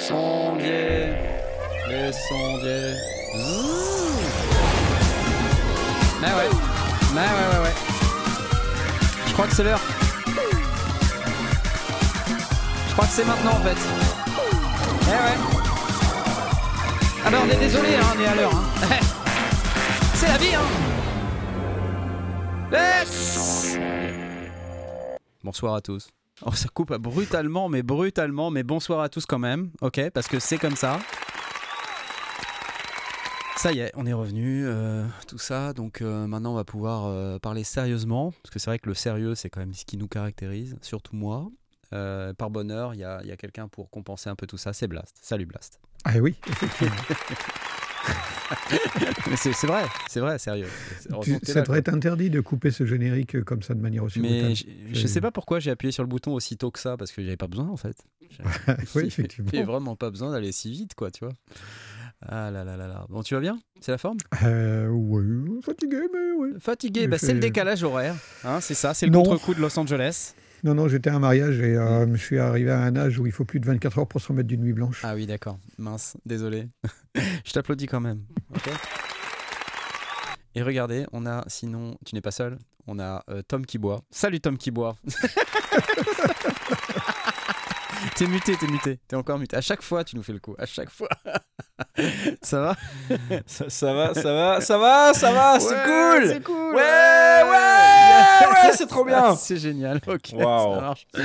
Sondier. Les sondiers. Zzzz. Ah ouais. Ah ouais, ouais, ouais. Je crois que c'est l'heure. Je crois que c'est maintenant en fait. Eh ouais. Ah bah on est désolé, hein, on est à l'heure. hein. c'est la vie, hein. Yes Bonsoir à tous. Oh, ça coupe brutalement, mais brutalement, mais bonsoir à tous quand même, ok Parce que c'est comme ça. Ça y est, on est revenu, euh, tout ça. Donc euh, maintenant, on va pouvoir euh, parler sérieusement, parce que c'est vrai que le sérieux, c'est quand même ce qui nous caractérise, surtout moi. Par bonheur, il y a, il y a quelqu'un pour compenser un peu tout ça, c'est Blast. Salut Blast. Ah oui, effectivement. Mais c'est vrai, c'est vrai, sérieux. Tu- ça devrait être interdit de couper ce générique euh, comme ça de manière aussi Mais je, je sais pas pourquoi j'ai appuyé sur le bouton aussitôt que ça, parce que j'avais pas besoin en fait. oui, effectivement. J'avais vraiment pas besoin d'aller si vite, quoi, tu vois. Ah là là là là. Bon, tu vas bien? C'est la forme? Euh, oui, fatigué, mais oui. Fatigué, bah, c'est le décalage horaire. Hein, c'est ça, c'est le contre-coup de Los Angeles. Non, non, j'étais à un mariage et euh, je suis arrivé à un âge où il faut plus de 24 heures pour se remettre d'une nuit blanche. Ah oui, d'accord. Mince, désolé. je t'applaudis quand même. Et regardez, on a, sinon, tu n'es pas seul, on a euh, Tom qui boit. Salut Tom qui boit. t'es muté, t'es muté, t'es encore muté. À chaque fois, tu nous fais le coup. À chaque fois. ça va? Ça, ça va, ça va, ça va, ça va, c'est Ouais, cool. C'est cool. Ouais, ouais, ouais, c'est trop bien. Ah, c'est génial. Ok, Waouh. ça marche. Chaud.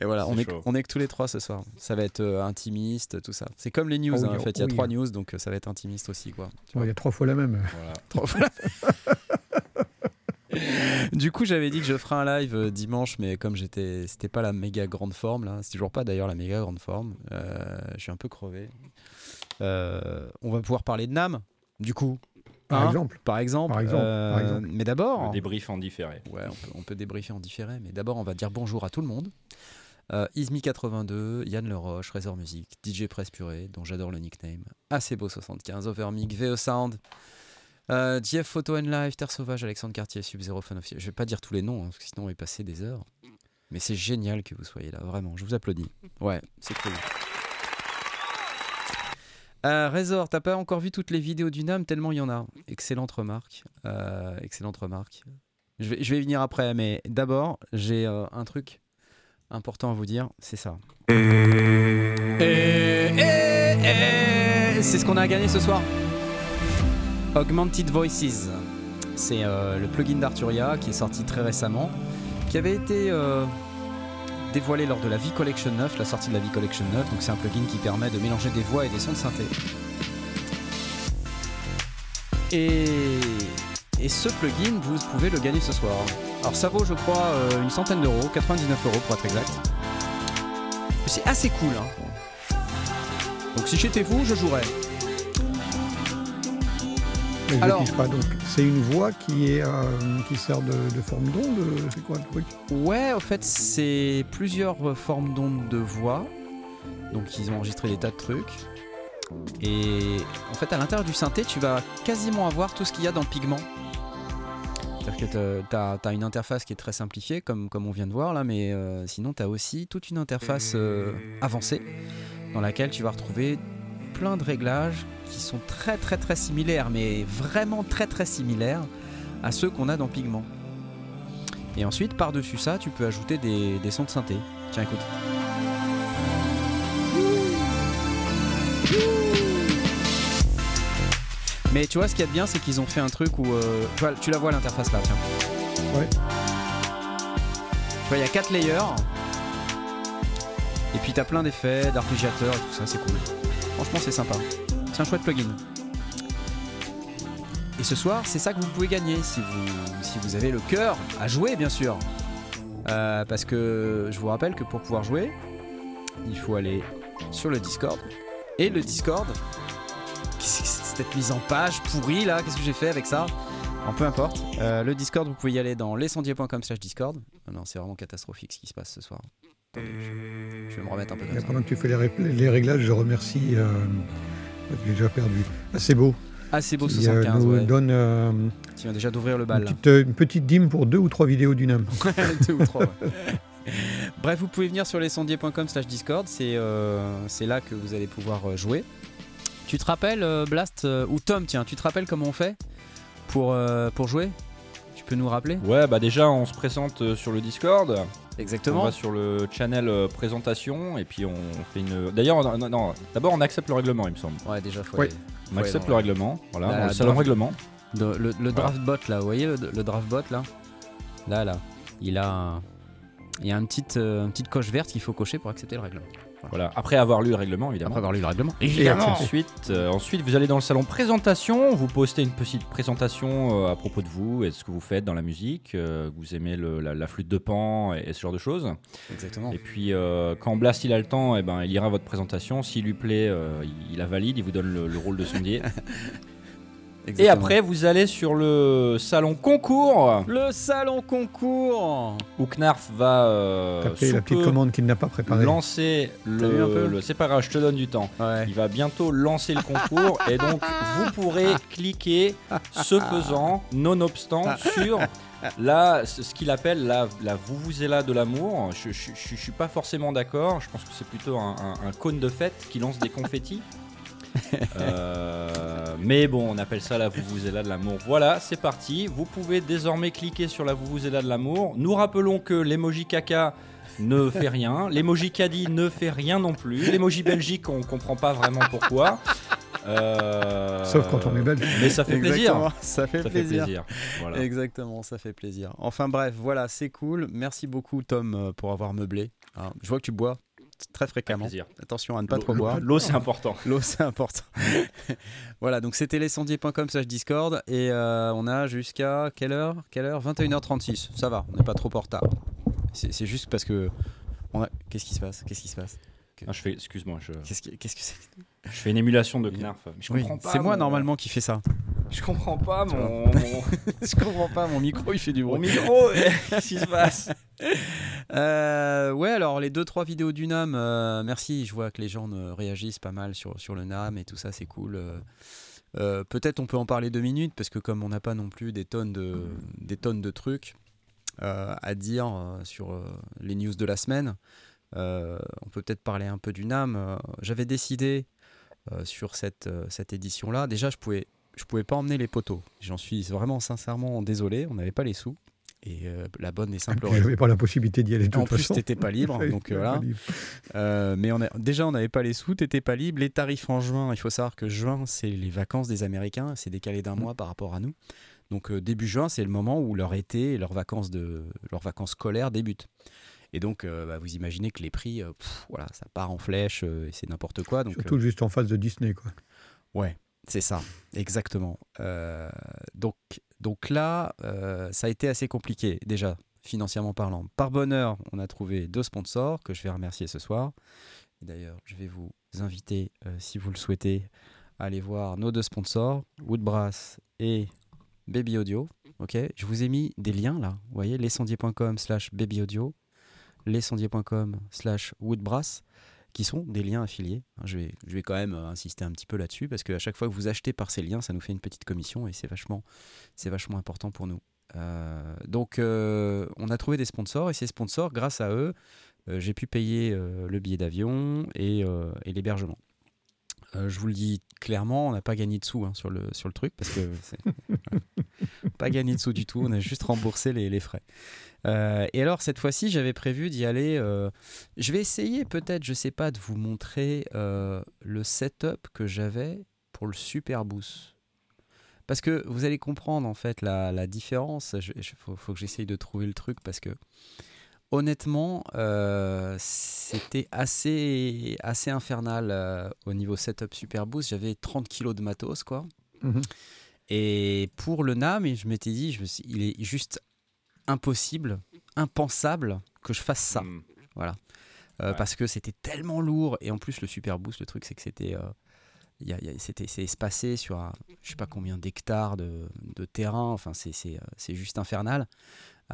Et voilà, on est, on est que tous les trois ce soir. Ça va être euh, intimiste, tout ça. C'est comme les news, Oh oui, hein, en fait. Il y a oh oui. trois news, donc euh, ça va être intimiste aussi, quoi. Il y a trois fois la même. Voilà. Trop- voilà. du coup, j'avais dit que je ferais un live euh, dimanche, mais comme j'étais, c'était pas la méga grande forme là. C'est toujours pas d'ailleurs la méga grande forme. Euh, je suis un peu crevé. Euh, on va pouvoir parler de Nam, du coup. Par Hein exemple. Par exemple. Par exemple, Euh, par exemple. Mais d'abord. Débrief en différé. Ouais, on peut, on peut débriefer en différé, mais d'abord on va dire bonjour à tout le monde. Euh, Ismi82, Yann Leroche, Razor Music, DJ Press Purée, dont j'adore le nickname, Acebo75, Overmic, VO Sound, euh, JF Photo and Live, Terre Sauvage, Alexandre Cartier, Sub-Zero Fun Officiel. Je vais pas dire tous les noms, hein, parce que sinon on va y passer des heures. Mais c'est génial que vous soyez là, vraiment, je vous applaudis. Ouais, c'est cool. Euh, Razor, t'as pas encore vu toutes les vidéos du NAM? Tellement il y en a. Excellente remarque. Euh, excellente remarque. Je vais, je vais y venir après, mais d'abord, j'ai euh, un truc important à vous dire, c'est ça. Et, et- et- c'est ce qu'on a gagné ce soir. Augmented Voices. C'est euh, le plugin d'Arturia qui est sorti très récemment, qui avait été euh, dévoilé lors de la V-Collection 9, la sortie de la V-Collection 9. Donc c'est un plugin qui permet de mélanger des voix et des sons de synthé. Et, et ce plugin, vous pouvez le gagner ce soir. Alors ça vaut, je crois, euh, une centaine d'euros, 99 euros pour être exact. C'est assez cool. Hein. Donc si j'étais vous, je jouerais. Mais je Alors- pige pas. Donc, c'est une voix qui, est, euh, qui sert de, de forme d'onde. C'est quoi le truc? Ouais, au fait, c'est plusieurs euh, formes d'ondes de voix. Donc, ils ont enregistré des tas de trucs. Et en fait, à l'intérieur du synthé, tu vas quasiment avoir tout ce qu'il y a dans Pigment. C'est-à-dire que tu as, une interface qui est très simplifiée, comme, comme on vient de voir là, mais euh, sinon, tu as aussi toute une interface euh, avancée dans laquelle tu vas retrouver plein de réglages qui sont très très très similaires, mais vraiment très très similaires à ceux qu'on a dans Pigment. Et ensuite, par-dessus ça, tu peux ajouter des, des sons de synthé. Tiens, écoute. Mais tu vois, ce qu'il y a de bien, c'est qu'ils ont fait un truc où. euh, tu, vois, tu la vois l'interface là, tiens. Ouais. Tu vois, il y a 4 layers. Et puis t'as plein d'effets, d'arpégiateurs et tout ça, c'est cool. Franchement, c'est sympa. C'est un chouette plugin. Et ce soir, c'est ça que vous pouvez gagner si vous, avez le cœur à jouer, bien sûr. Euh, parce que je vous rappelle que pour pouvoir jouer, il faut aller sur le Discord. Et le Discord, cette mise en page pourrie là Qu'est-ce que j'ai fait avec ça? Bon, peu importe. Euh, le Discord, vous pouvez y aller dans lescendier.com slash Discord. Non, c'est vraiment catastrophique ce qui se passe ce soir. Attendez, je, vais me remettre un peu comme Et ça. pendant que tu fais les, ré- les réglages, je remercie. Euh, j'ai déjà perdu. Ah, c'est beau. Ah, c'est beau Qui euh, 75, nous ouais. donne euh, Tu viens déjà d'ouvrir le une, bal. là. petite, euh, une petite dîme pour deux ou trois vidéos du NAM. Deux ou trois. ouais. Bref, vous pouvez venir sur lescendier.com slash Discord, c'est euh, c'est là que vous allez pouvoir jouer. Tu te rappelles, euh, Blast, euh, ou Tom, tiens, tu te rappelles comment on fait pour, euh, pour jouer? Tu peux nous rappeler? Ouais, bah déjà, on se présente sur le Discord. On Exactement. va sur le channel euh, présentation et puis on fait une. D'ailleurs, on- non, non, d'abord on accepte le règlement, il me semble. Ouais, déjà, faut Ouais. aller- On faut aller accepte dans le règlement. Voilà, Là, dans là, le salon règlement. Le, le- le draft bot là, vous voyez le, le draft bot là? Là, là, il a, un- il y a une petite, euh, une petite coche verte qu'il faut cocher pour accepter le règlement. Voilà, après avoir lu le règlement, évidemment. Après avoir lu le règlement. Et Ensuite, euh, ensuite, vous allez dans le salon présentation, vous postez une petite présentation euh, à propos de vous et de ce que vous faites dans la musique, euh, vous aimez le- la, la flûte de pan et, et ce genre de choses. Exactement. Et puis, euh, quand Blast il a le temps, eh ben, il ira votre présentation. S'il lui plaît, il, il la valide, il vous donne le, le rôle de sondier. et après, vous allez sur le salon concours le salon concours. où Knarf va euh, Taper la petite commande qu'il n'a pas préparée. lancer le, le- C'est pas grave, je te donne du temps. Ouais. Il va bientôt lancer le concours et donc vous pourrez cliquer ce faisant, nonobstant, sur la, ce ce qu'il appelle la, la Vuvuzela de l'amour. Je, je, je- je suis pas forcément d'accord. Je pense que c'est plutôt un, un- un cône de fête qui lance des confettis. Euh, mais bon, on appelle ça la Vuvuzela de l'amour. Voilà, c'est parti. Vous pouvez désormais cliquer sur la Vuvuzela de l'amour. Nous rappelons que l'emoji caca ne fait rien. L'emoji caddie ne fait rien non plus. L'emoji belgique, on comprend pas vraiment pourquoi. Euh, Sauf quand on est belge. Mais ça fait plaisir. Exactement, Ça fait Ça fait plaisir. plaisir. Voilà. Exactement, ça fait plaisir. Enfin bref, voilà, c'est cool. Merci beaucoup Tom euh, pour avoir meublé. Hein, je vois que tu bois très fréquemment. Attention à ne pas trop boire. L'eau, c'est important. L'eau, c'est important. voilà, donc c'était lescendier.com slash Discord et euh, on a jusqu'à quelle heure? Quelle heure? 21h36. Ça va, on n'est pas trop en retard. C'est juste parce que a... Qu'est-ce qui se passe? Qu'est-ce qui se passe? Ah, je fais, excuse-moi, je, Qu'est-ce qui- qu'est-ce que c'est je fais une émulation de Knarf. Mais je Oui, comprends pas. C'est moi mon- normalement qui fais ça. Je comprends pas mon, mon, Je comprends pas, mon micro il fait du mon bruit. micro. Qu'est-ce qui se passe Euh, ouais, alors les 2-3 vidéos du NAM, euh, merci. Je vois que les gens euh, réagissent pas mal sur, sur le NAM et tout ça, c'est cool. Euh, euh, Peut-être on peut en parler deux minutes parce que comme on n'a pas non plus des tonnes de, des tonnes de trucs euh, à dire euh, sur euh, les news de la semaine, euh, on peut peut-être parler un peu du NAM. Euh, J'avais décidé euh, sur cette, euh, cette édition-là, déjà je pouvais, je pouvais pas emmener les poteaux. J'en suis vraiment sincèrement désolé, on n'avait pas les sous. Et euh, la bonne et simple raison. J'avais pas la possibilité d'y aller de En toute plus, façon. t'étais pas libre, donc euh, voilà. Euh, mais on a, déjà, on n'avait pas les sous, t'étais pas libre. Les tarifs en juin, il faut savoir que juin, c'est les vacances des Américains, c'est décalé d'un mois par rapport à nous. Donc euh, début juin, c'est le moment où leur été et leurs vacances, de, leurs vacances scolaires débutent. Et donc, euh, bah, vous imaginez que les prix, euh, pff, voilà, ça part en flèche, euh, et c'est n'importe quoi. Donc, Surtout juste en face de Disney. Quoi. ouais, c'est ça, exactement. Donc, donc là, ça a été assez compliqué déjà financièrement parlant. Par bonheur, on a trouvé deux sponsors que je vais remercier ce soir. D'ailleurs, je vais vous inviter, si vous le souhaitez, à aller voir nos deux sponsors, Woodbrass et Baby Audio. Ok, je vous ai mis des liens là. Vous voyez, lescendier.com slash baby audio, lescendier.com slash woodbrass, qui sont des liens affiliés. Hein, Je vais, quand même euh, insister un petit peu là-dessus parce qu'à chaque fois que vous achetez par ces liens, ça nous fait une petite commission et c'est vachement, important pour nous. Euh, donc, euh, on a trouvé des sponsors et ces sponsors, grâce à eux, j'ai pu payer le billet d'avion et l'hébergement. Euh, je vous le dis clairement, on n'a pas gagné de sous hein, sur, le, sur le truc parce que pas gagné de sous du tout, on a juste remboursé les, les frais. Euh, et alors cette fois-ci, j'avais prévu d'y aller. euh, je vais essayer peut-être, je sais pas, de vous montrer le setup que j'avais pour le Super Boost. Parce que vous allez comprendre en fait la, la différence. Il faut, faut que j'essaye de trouver le truc parce que honnêtement, euh, c'était assez, assez infernal euh, au niveau setup Super Boost. J'avais 30 kilos de matos quoi. Mhm. Et pour le NAM, je m'étais dit, je me suis- il est juste impossible, impensable que je fasse ça. Hmm. Euh, Ouais. parce que c'était tellement lourd et en plus le super boost le truc c'est que c'était euh, c'était c'est espacé sur un, je sais pas combien d'hectares de, de terrain enfin c'est c'est, euh, c'est juste infernal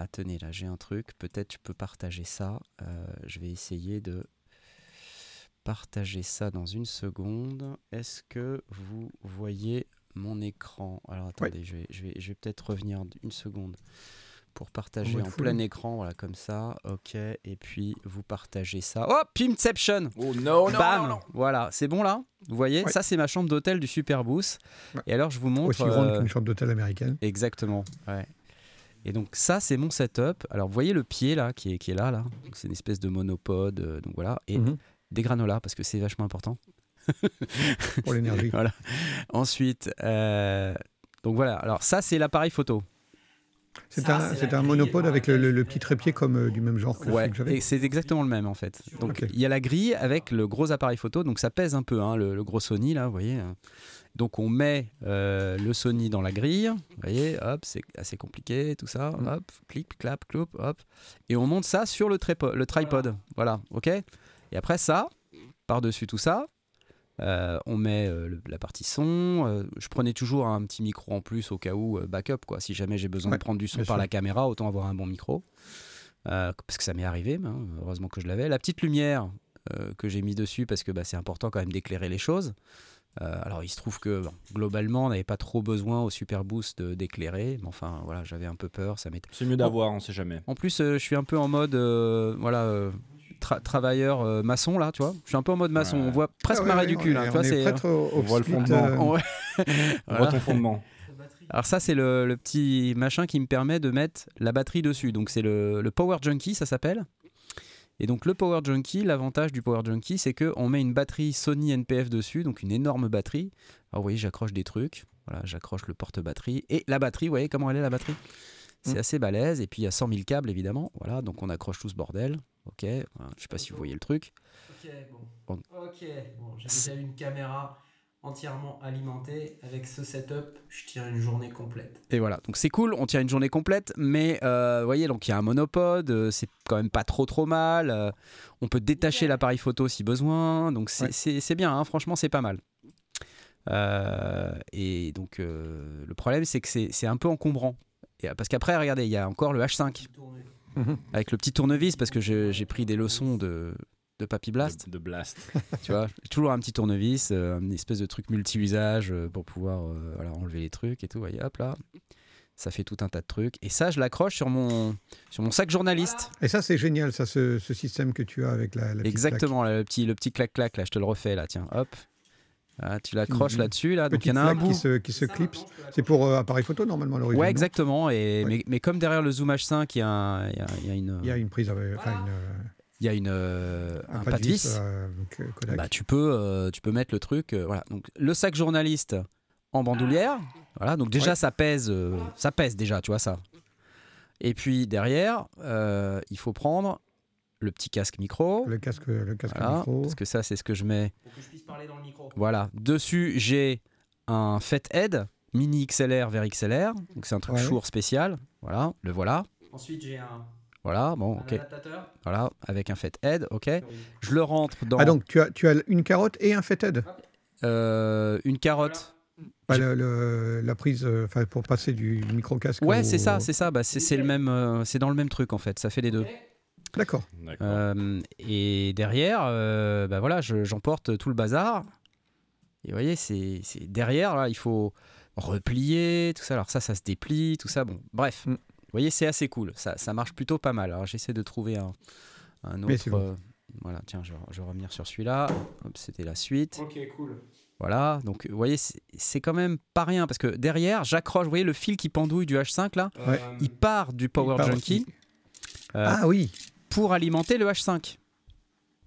ah tenez là j'ai un truc peut-être je peux partager ça Euh, je vais essayer de partager ça dans une seconde est-ce que vous voyez mon écran? Alors attendez je vais, je vais, je vais peut-être revenir une seconde pour partager En plein écran, voilà, comme ça. Ok, et puis vous partagez ça. Oh, Pimpception Oh non, Bam Voilà, c'est bon là? Vous voyez, Ouais. ça c'est ma chambre d'hôtel du Superboost. Ouais. Et alors je vous montre. Aussi grande euh, qu'une chambre d'hôtel américaine. Exactement, ouais. Et donc ça c'est mon setup. Alors vous voyez le pied là qui est, qui est là, là. C'est une espèce de monopode, euh, donc voilà. Et Mhm. des granolas parce que c'est vachement important. Pour l'énergie. Ensuite, euh, donc voilà. Alors ça c'est l'appareil photo. C'est un, un monopode avec le, petit trépied comme euh, du même genre que Ouais, celui que j'avais. et c'est exactement le même en fait. Donc il y a la grille avec le gros appareil photo, donc ça pèse un peu, hein, le, le gros Sony là, vous voyez. Donc on met euh, le Sony dans la grille, vous voyez, hop, c'est assez compliqué, tout ça, Mm. hop, clip, clap, cloup, hop, et on monte ça sur le, tripod, voilà, ok. Et après ça, par-dessus tout ça, euh, on met euh, le- la partie son. je prenais toujours un petit micro en plus au cas où, backup, quoi. Si jamais j'ai besoin Ouais, de prendre du son par sûr. la caméra, autant avoir un bon micro. Parce que ça m'est arrivé, hein, heureusement que je l'avais. La petite lumière que j'ai mis dessus, parce que bah, c'est important quand même d'éclairer les choses. Euh, alors il se trouve que bon, globalement, on n'avait pas trop besoin au Super Boost de- d'éclairer. Mais enfin, voilà, j'avais un peu peur. Ça m'était. C'est mieux d'avoir, on sait jamais. En plus, euh, je suis un peu en mode, euh, voilà, tra- travailleur euh, maçon là, tu vois. Je suis un peu en mode maçon. Ouais. On voit presque Ah ouais, ma ouais, on est- est au, voit le fondement. euh. On Voilà. voit ton fondement. Alors ça, c'est le, le petit machin qui me permet de mettre la batterie dessus. Donc c'est le, le Power Junkie, ça s'appelle. Et donc le Power Junkie, l'avantage du Power Junkie, c'est qu'on met une batterie Sony NPF dessus, donc une énorme batterie. Alors vous voyez, j'accroche des trucs. Voilà, j'accroche le porte-batterie. Et la batterie, vous voyez comment elle est la batterie? C'est Mm. assez balèze. Et puis il y a 100 000 câbles, évidemment. Voilà, donc on accroche tout ce bordel. Ok, voilà, je sais pas si vous voyez le truc. Ok, bon. Ok, bon, j'ai déjà une caméra entièrement alimentée. Avec ce setup, je tire une journée complète. Et voilà, donc c'est cool, on tient une journée complète, mais euh, vous voyez, donc il y a un monopode, euh, c'est quand même pas trop trop mal. euh, on peut détacher l'appareil photo si besoin, donc c'est Ouais. bien, hein, franchement, c'est pas mal. Euh, et donc euh, le problème, c'est que c'est c'est un peu encombrant. Et, parce qu'après, regardez, il y a encore le H5 Tourner. mhm. avec le petit tournevis, parce que j'ai pris des leçons de, de Papy Blast. De, de blast. Tu vois, J'ai toujours un petit tournevis, euh, une espèce de truc multi-usage euh, pour pouvoir euh, voilà, enlever les trucs et tout. Voyez, hop là, ça fait tout un tas de trucs. Et ça, je l'accroche sur mon, sur mon sac journaliste. Et ça, c'est génial, ça, ce, ce système que tu as avec la, la petite Exactement, là, le petit, le petit clac-clac, là, je te le refais là, tiens, hop. Voilà, tu l'accroches Mhm. là-dessus, là. Donc il y en a un bout. qui se, qui se clipse. C'est pour euh, appareil photo, normalement, l'origine. Ouais, exactement. Et, Ouais. mais, mais comme derrière le Zoom H5, il y a, un- il y a- il y a une, Il y a une prise, avec, enfin, Voilà. une, il y a une, euh, un, pas pas de vis. euh, donc, euh, bah, tu peux euh, tu peux mettre le truc euh, voilà donc le sac journaliste en bandoulière voilà donc déjà Ouais. ça pèse euh, ça pèse déjà tu vois ça et puis derrière euh, il faut prendre le petit casque micro le casque, le casque voilà, micro. parce que ça c'est ce que je mets Pour que je puisse parler dans le micro. voilà dessus j'ai un Head mini XLR vers XLR donc c'est un truc Ouais. Shure spécial voilà le voilà Ensuite, j'ai un, voilà bon un ok voilà avec un Head ok je le rentre dans Ah, donc tu as, tu as une carotte et un fathead? Euh, une carotte Pas le- le- La prise euh, enfin, pour passer du micro-casque Ouais, au- c'est ça, c'est ça. Bah, c'est c'est le même, euh, c'est dans le même truc en fait. Ça fait les deux. D'accord. Euh, et derrière, euh, bah voilà, je- j'emporte tout le bazar. Et vous voyez, c'est c'est- derrière là, il faut replier tout ça. Alors ça, ça se déplie, tout ça. Bon, bref. Mm. Vous voyez, c'est assez cool. Ça, ça marche plutôt pas mal. Alors j'essaie de trouver un, autre. bon. euh, voilà, tiens, je, je vais revenir sur celui-là. C'était la suite. Ok, cool. Voilà, donc vous voyez, c'est- quand même pas rien parce que derrière, j'accroche, vous voyez le fil qui pendouille du H5 là, Ouais. Euh, il part du Power part Junkie euh, Ah oui, pour alimenter le H5.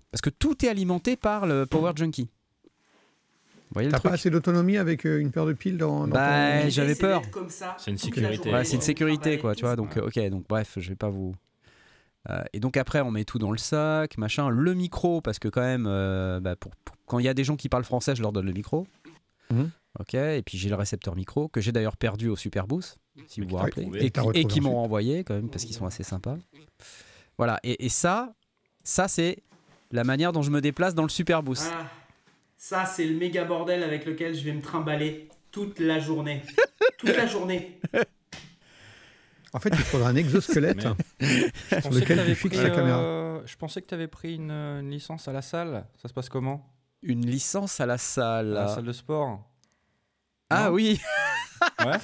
Parce que tout est alimenté par le Power Junkie. Voyez t'as truc pas assez d'autonomie avec euh, une paire de piles dans, dans Bah, ton- j'avais c'est peur. C'est une sécurité. Ouais, c'est une on sécurité quoi, tu vois. Donc, ok, donc bref, je vais pas vous. Euh, et donc après, on met tout dans le sac, machin. Le micro, parce que quand même, euh, bah, pour, pour- quand il y a des gens qui parlent français, je leur donne le micro. Mhm. Ok, et puis j'ai le récepteur micro que j'ai d'ailleurs perdu au Superboost, si vous vous rappelez, et, qui- et retrouvé qui m'ont renvoyé quand même parce qu'ils sont assez sympas. Voilà, et, et ça, ça c'est la manière dont je me déplace dans le Superboost. Ah, ça, c'est le méga bordel avec lequel je vais me trimballer toute la journée. toute la journée. En fait, il faudra un exosquelette. Je Sur pensais lequel tu fixes la caméra. euh, je pensais que tu avais pris une, une licence à la salle. Ça se passe comment? Une licence à la À salle. la salle de sport Ah Non oui, Ouais.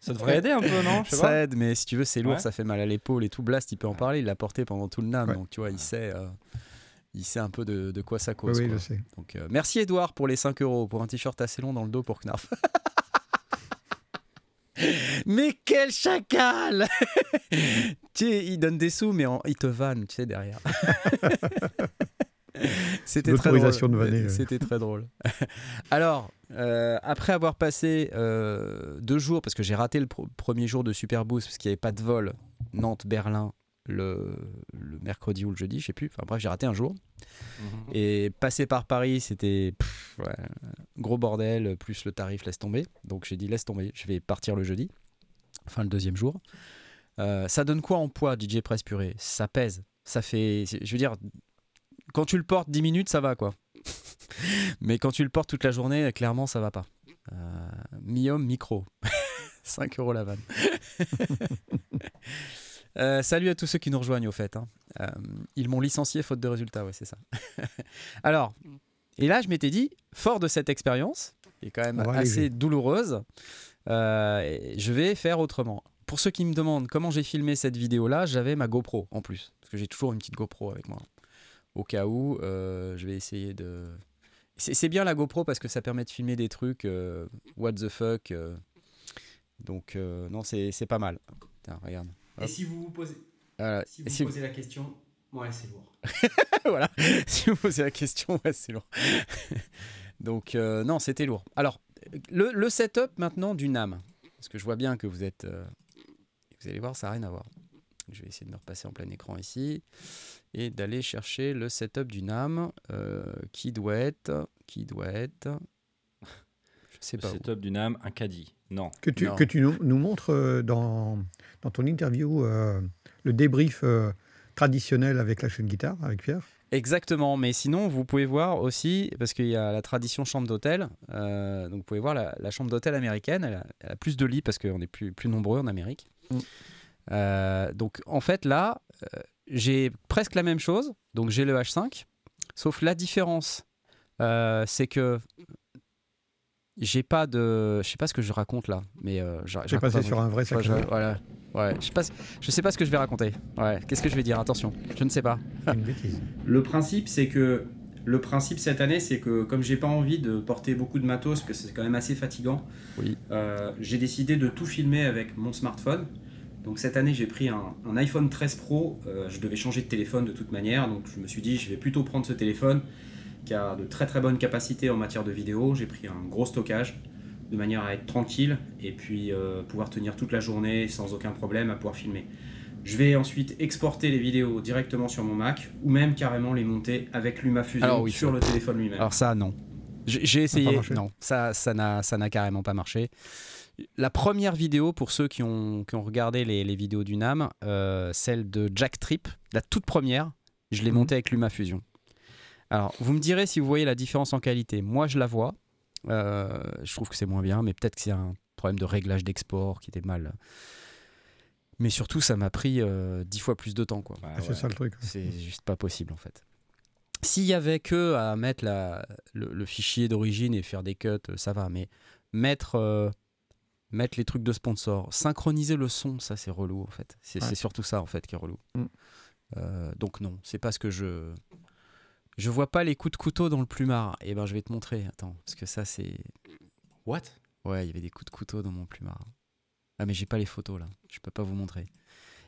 Ça devrait aider un peu, non? Je sais ça pas. aide, mais si tu veux, c'est lourd, Ouais. ça fait mal à l'épaule et tout. Blast, il peut en parler, il l'a porté pendant tout le NAM, Ouais. donc tu vois, il sait, euh, il sait un peu de, de quoi ça cause. oui, quoi. je sais. Donc, euh, merci Edouard pour les 5 euros, pour un t-shirt assez long dans le dos pour Knarf. mais quel chacal Tu sais, il donne des sous, mais en- il te vanne, tu sais, derrière. C'était très drôle. C'était très drôle. Alors, euh, après avoir passé euh, deux jours, parce que j'ai raté le premier jour de Superboost, parce qu'il n'y avait pas de vol Nantes-Berlin le, le mercredi ou le jeudi, je sais plus. Enfin bref, j'ai raté un jour. Mhm. Et passer par Paris, c'était ouais, gros bordel, plus le tarif laisse tomber. Donc j'ai dit laisse tomber, je vais partir le jeudi, enfin le deuxième jour. Euh, ça donne quoi en poids, DJ Press Purée? Ça pèse. Ça fait. Je veux dire, quand tu le portes 10 minutes, ça va quoi. Mais quand tu le portes toute la journée, clairement, ça va pas. Euh, Mi-homme, micro. 5 euros la vanne. Euh, salut à tous ceux qui nous rejoignent au fait. hein. Euh, ils m'ont licencié faute de résultats, ouais, c'est ça. Alors, et là, je m'étais dit, fort de cette expérience, qui est quand même assez douloureuse, euh, je vais faire autrement. Pour ceux qui me demandent comment j'ai filmé cette vidéo-là, j'avais ma GoPro en plus, parce que j'ai toujours une petite GoPro avec moi. Au cas où, je vais essayer de. C'est bien la GoPro parce que ça permet de filmer des trucs, what the fuck. Donc, non, c'est pas mal. Regarde. Et si vous vous posez, Voilà. si vous Si- posez la question, ouais, c'est lourd. voilà. Si vous posez la question, ouais, c'est lourd. Donc, euh, non, c'était lourd. Alors, le, le setup maintenant du NAM. Parce que je vois bien que vous êtes. euh, vous allez voir, ça n'a rien à voir. Je vais essayer de me repasser en plein écran ici. Et d'aller chercher le setup du NAM. euh, qui doit être. Qui doit être. Je sais Le pas. où. setup du NAM, un caddie. Non. Que tu, Non. que tu nous, nous montres euh, dans, dans ton interview euh, le débrief euh, traditionnel avec la chaîne guitare, avec Pierre. Exactement, mais sinon vous pouvez voir aussi, parce qu'il y a la tradition chambre d'hôtel, euh, donc vous pouvez voir la, la chambre d'hôtel américaine, elle a, elle a plus de lits parce qu'on est plus, plus nombreux en Amérique. Mm. Donc en fait là, j'ai presque la même chose, donc j'ai le H5, sauf la différence, c'est que j'ai pas de... Je sais pas ce que je raconte là, mais euh, je- J'ai passé un sur un vrai Ouais, sac je, voilà. Ouais, je sais, pas, je sais pas ce que je vais raconter. Ouais, qu'est-ce que je vais dire? Attention, je ne sais pas. Une bêtise. Le principe, c'est que le principe cette année, c'est que comme j'ai pas envie de porter beaucoup de matos, parce que c'est quand même assez fatigant, Oui. euh, j'ai décidé de tout filmer avec mon smartphone. Donc cette année, j'ai pris un, un iPhone 13 Pro. euh, je devais changer de téléphone de toute manière, donc je me suis dit, je vais plutôt prendre ce téléphone qui a de très très bonnes capacités en matière de vidéo. J'ai pris un gros stockage de manière à être tranquille et puis euh, pouvoir tenir toute la journée sans aucun problème à pouvoir filmer. Je vais ensuite exporter les vidéos directement sur mon Mac ou même carrément les monter avec LumaFusion oui, sur ça- le téléphone lui-même. Alors ça, non. J'ai essayé, marché non, ça, ça n'a, ça n'a carrément pas marché. La première vidéo, pour ceux qui ont, qui ont regardé les, les vidéos du NAM, euh, celle de Jack Trip, la toute première, je l'ai Mhm. montée avec LumaFusion. Alors, vous me direz si vous voyez la différence en qualité. Moi, je la vois. Euh, je trouve que c'est moins bien, mais peut-être que c'est un problème de réglage d'export qui était mal. Mais surtout, ça m'a pris euh, dix fois plus de temps, quoi. Ah c'est ouais. ça le truc. C'est juste pas possible en fait. S'il y avait que à mettre la, le, le fichier d'origine et faire des cuts, euh, ça va. Mais mettre, euh, mettre les trucs de sponsor, synchroniser le son, ça c'est relou en fait. C'est Ouais. c'est surtout ça en fait qui est relou. Mm. Euh, donc non, c'est pas ce que je. Je vois pas les coups de couteau dans le plumard. Et ben je vais te montrer. Attends, parce que ça c'est. What? Ouais, il y avait des coups de couteau dans mon plumard. Ah mais j'ai pas les photos là. Je peux pas vous montrer.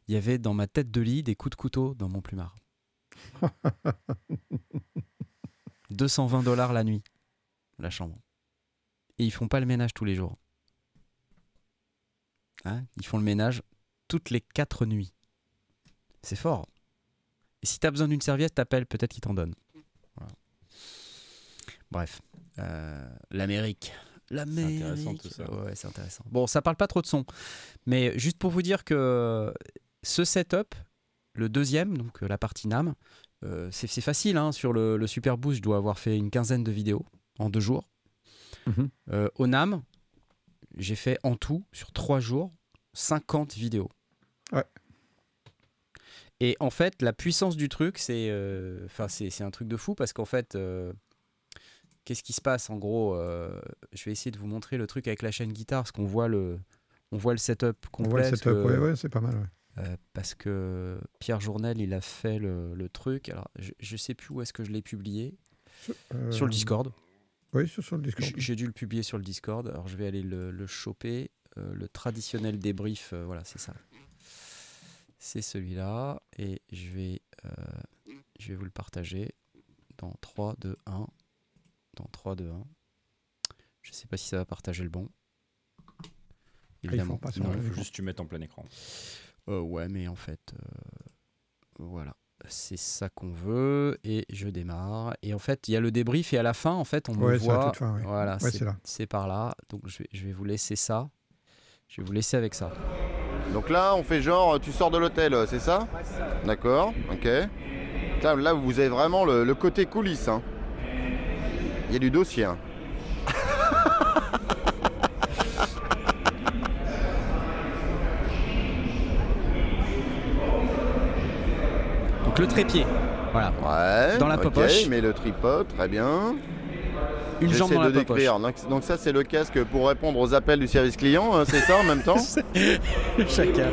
Il y avait dans ma tête de lit des coups de couteau dans mon plumard. 220 dollars la nuit, la chambre. Et ils font pas le ménage tous les jours. Hein? Ils font le ménage toutes les 4 nuits. C'est fort. Et si t'as besoin d'une serviette, t'appelles, peut-être qu'ils t'en donnent. Bref. Euh, L'Amérique. L'Amérique. intéressant, tout ça. Ouais, c'est intéressant. Bon, ça parle pas trop de son. Mais juste pour vous dire que ce setup, le deuxième, donc euh, la partie NAM, euh, c'est c'est facile. hein, sur le, le Super Boost, je dois avoir fait une quinzaine de vidéos en deux jours. Mhm. Euh, au NAM, j'ai fait en tout, sur trois jours, 50 vidéos. Ouais. Et en fait, la puissance du truc, c'est euh, c'est c'est un truc de fou parce qu'en fait, qu'est-ce qui se passe en gros euh, Je vais essayer de vous montrer le truc avec la chaîne guitare, parce qu'on voit le, on voit le setup On complet. voit le setup, que- ouais, ouais, c'est pas mal. ouais. euh, parce que Pierre Journel, il a fait le, le truc. Alors, je, je sais plus où est-ce que je l'ai publié. Euh, Sur le Discord. Oui, sur, sur le Discord. J'ai dû le publier sur le Discord. Alors, je vais aller le, le choper. Euh, le traditionnel débrief, euh, voilà, c'est ça. C'est celui-là. Et je vais, euh, je vais vous le partager dans 3, 2, 1. Dans 3, 2, 1. Je sais pas si ça va partager le bon. Évidemment. non. le- Faut juste que tu mettes en plein écran. Euh, ouais, mais en fait, euh, voilà. C'est ça qu'on veut et je démarre. Et en fait, il y a le débrief et à la fin, en fait, on me Ouais, voit. fin, oui. Voilà, Ouais, c'est c'est là. c'est par là. Donc je vais, je vais vous laisser ça. Je vais vous laisser avec ça. Donc là, on fait genre, tu sors de l'hôtel, euh, c'est ça? D'accord, ok. Là, vous avez vraiment le, le côté coulisses. hein. Il y a du dossier. hein. Donc le trépied. Voilà. Ouais. Dans la ok, popoche. Mais le tripod, très bien. Une jambe la de popoche. décrire. Donc, donc ça, c'est le casque pour répondre aux appels du service client, hein, c'est ça en même temps Chacal.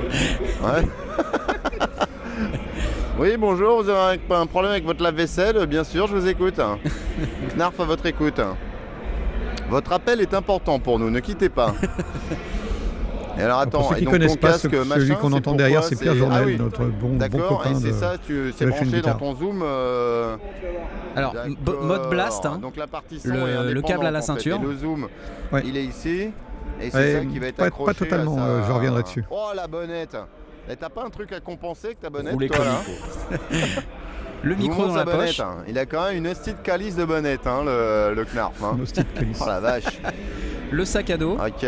Ouais. oui, bonjour, vous avez un, un problème avec votre lave-vaisselle Bien sûr, je vous écoute. Knarf à votre écoute. Votre appel est important pour nous, ne quittez pas. Et alors attends, pour ceux et qui donc connaissent ton pas, casque, ce- celui qu'on entend derrière, c'est Pierre Ah Journel, oui, notre bon, copain. et c'est de- ça, tu c'est la chaîne branché dans guitare. ton zoom. euh, Alors, mode blast. hein. Donc la partie son Le- est le câble à la en fait, ceinture. et le zoom, Ouais. il est ici. Et c'est Ouais, ça qui va être pas- pas accroché. totalement, à sa- euh, je reviendrai dessus. Oh la bonnette Et t'as pas un truc à compenser avec ta bonnette Roulez toi, comme là. Le micro dans sa la bonnette, poche. hein. Il a quand même une petite calice de bonnette, hein, le, le Knarf. hein. Calice. Oh la vache. Le sac à dos. Ok,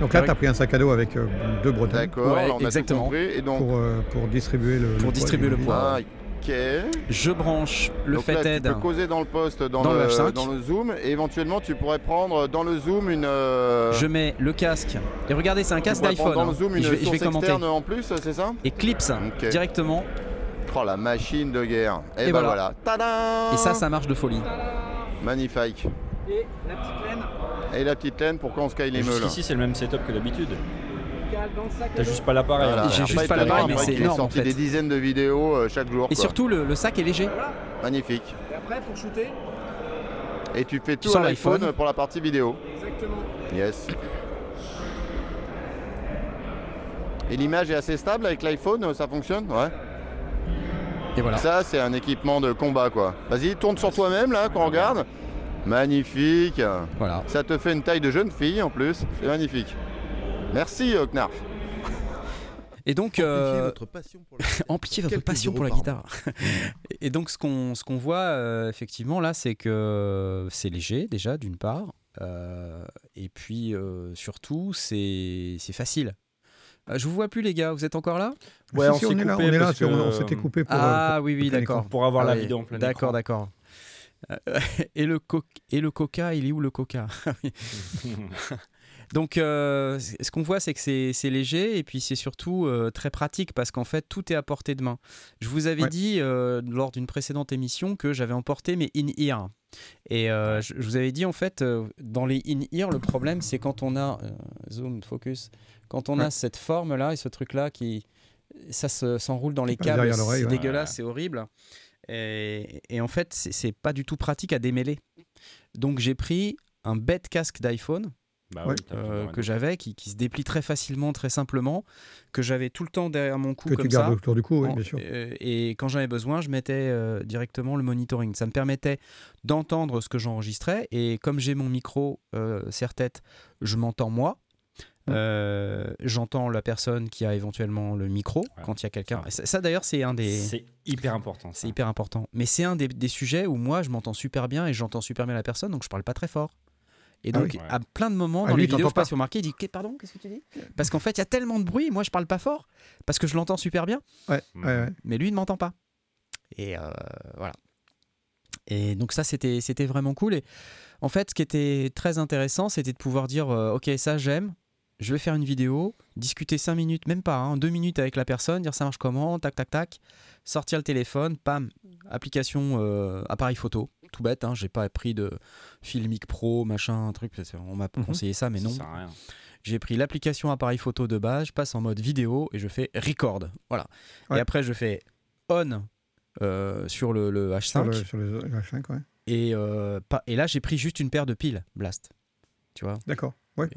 Donc là, tu as pris un sac à dos avec euh, deux bretelles d'accord. Ouais, là, on a tout exactement. compris. Et donc, pour, euh, pour distribuer le, Pour le distribuer le poids. Ok. Je branche le donc là, tu peux causer dans le poste, dans, Dans le le, H5. dans le zoom, et éventuellement tu pourrais prendre dans le zoom une. euh, Je mets le casque. Et regardez, c'est un casque d'iPhone. Dans le zoom, hein. Et une je vais, je source vais commenter. externe en plus, c'est ça? Et clips directement. Oh la machine de guerre. Et, Et bah voilà. Et ça, ça marche de folie. Magnifique. Et la petite laine, Et la petite laine, pourquoi on caille les meules Jusqu'ici, c'est le même setup que d'habitude. T'as juste pas l'appareil. Voilà. J'ai juste pas l'appareil, mais c'est énorme, en sorti fait. des dizaines de vidéos euh, chaque jour. Et quoi. surtout, le, le sac est léger. Voilà. Magnifique. Et après, pour shooter, Et tu fais tout l'iPhone l'iPhone. pour la partie vidéo. exactement. Yes. Et l'image est assez stable avec l'iPhone, ça fonctionne Ouais. Et voilà. Ça, c'est un équipement de combat, quoi. Vas-y, tourne sur toi-même, là, qu'on regarde. Magnifique. Voilà. Ça te fait une taille de jeune fille, en plus. C'est magnifique. Merci, euh, Knarf. Et donc, euh, passion pour la amplifier votre Quelques passion pour la guitare. et donc, ce qu'on ce qu'on voit euh, effectivement là, c'est que c'est léger déjà, d'une part. Euh, et puis, euh, surtout, c'est c'est facile. Euh, je vous vois plus, les gars. Vous êtes encore là? Ouais, Si, on si, s'est on est là, on coupé est là, parce c'est- on, que, on s'était coupé pour. euh, Ah pour- oui, oui, d'accord. Pour avoir Ah la oui, vidéo en plein D'accord, écran. d'accord. Euh, et le co- et le coca, il est où le coca? Ah. Donc, euh, ce qu'on voit, c'est que c'est léger et puis c'est surtout euh, très pratique parce qu'en fait, tout est à portée de main. Je vous avais Ouais. dit euh, lors d'une précédente émission que j'avais emporté mes in-ear. Et je, vous avais dit, en fait, dans les in-ear, le problème, c'est quand on a. zoom, focus. Quand on a cette forme-là et ce truc-là qui. Ça se- s'enroule dans les câbles, c'est ouais. dégueulasse, c'est horrible. Et, et en fait, c'est pas du tout pratique à démêler. Donc j'ai pris un bête casque d'iPhone Bah oui, euh, que j'avais, qui, qui se déplie très facilement, très simplement, que j'avais tout le temps derrière mon cou Que comme tu gardes ça. autour du cou, oui, En- bien sûr. euh, et quand j'en avais besoin, je mettais euh, directement le monitoring. Ça me permettait d'entendre ce que j'enregistrais. Et comme j'ai mon micro euh, serre-tête, je m'entends moi. Euh, J'entends la personne qui a éventuellement le micro Ouais, quand il y a quelqu'un. ça. D'ailleurs, c'est un des. C'est hyper important. C'est hyper important. Mais c'est un des, des sujets où moi, je m'entends super bien et j'entends super bien la personne, donc je parle pas très fort. Et Ah donc, oui. Ouais. à plein de moments Ah, dans lui, les vidéos, je passe sur marqué, il dit Pardon, qu'est-ce que tu dis? Parce qu'en fait, il y a tellement de bruit, moi, je parle pas fort, parce que je l'entends super bien, Ouais, Mm. ouais, ouais. mais lui, il ne m'entend pas. Et euh, voilà. Et donc, ça, c'était c'était vraiment cool. Et en fait, ce qui était très intéressant, c'était de pouvoir dire euh, Ok, ça, j'aime. Je vais faire une vidéo, discuter 5 minutes, même pas, hein, 2 minutes avec la personne, dire ça marche comment, tac, tac, tac, sortir le téléphone, pam, application euh, appareil photo. Tout bête, hein, j'ai pas pris de Filmic Pro, machin, un truc. On m'a Mhm. conseillé ça, mais non. J'ai pris l'application appareil photo de base, je passe en mode vidéo et je fais record. Voilà. Ouais. Et après, je fais on euh, sur le, le H5. Sur le, sur le H5, ouais. Et, euh, pas, et là, j'ai pris juste une paire de piles Blast. Tu vois? D'accord. Ouais.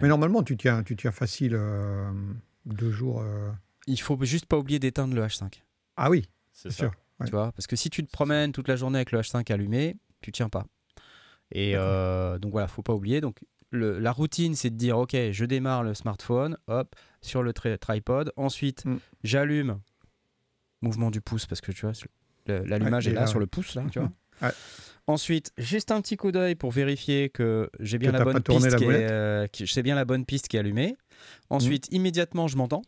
Mais normalement, tu tiens, tu tiens facile euh, deux jours. euh. Il faut juste pas oublier d'éteindre le H5. Ah oui, C'est sûr. Ouais. Tu vois Parce que si tu te promènes toute la journée avec le H5 allumé, tu tiens pas. Et euh, donc voilà, faut pas oublier. Donc le- la routine, c'est de dire ok, je démarre le smartphone, hop, sur le tri- tripod. Ensuite, Mm. j'allume. Mouvement du pouce parce que tu vois, l'allumage Ouais, est là sur le pouce là, tu vois. Ouais. Ensuite, juste un petit coup d'œil pour vérifier que j'ai bien Que la bonne piste la qui est, euh, qui- je sais bien la bonne piste qui est allumée. Ensuite, immédiatement, je m'entends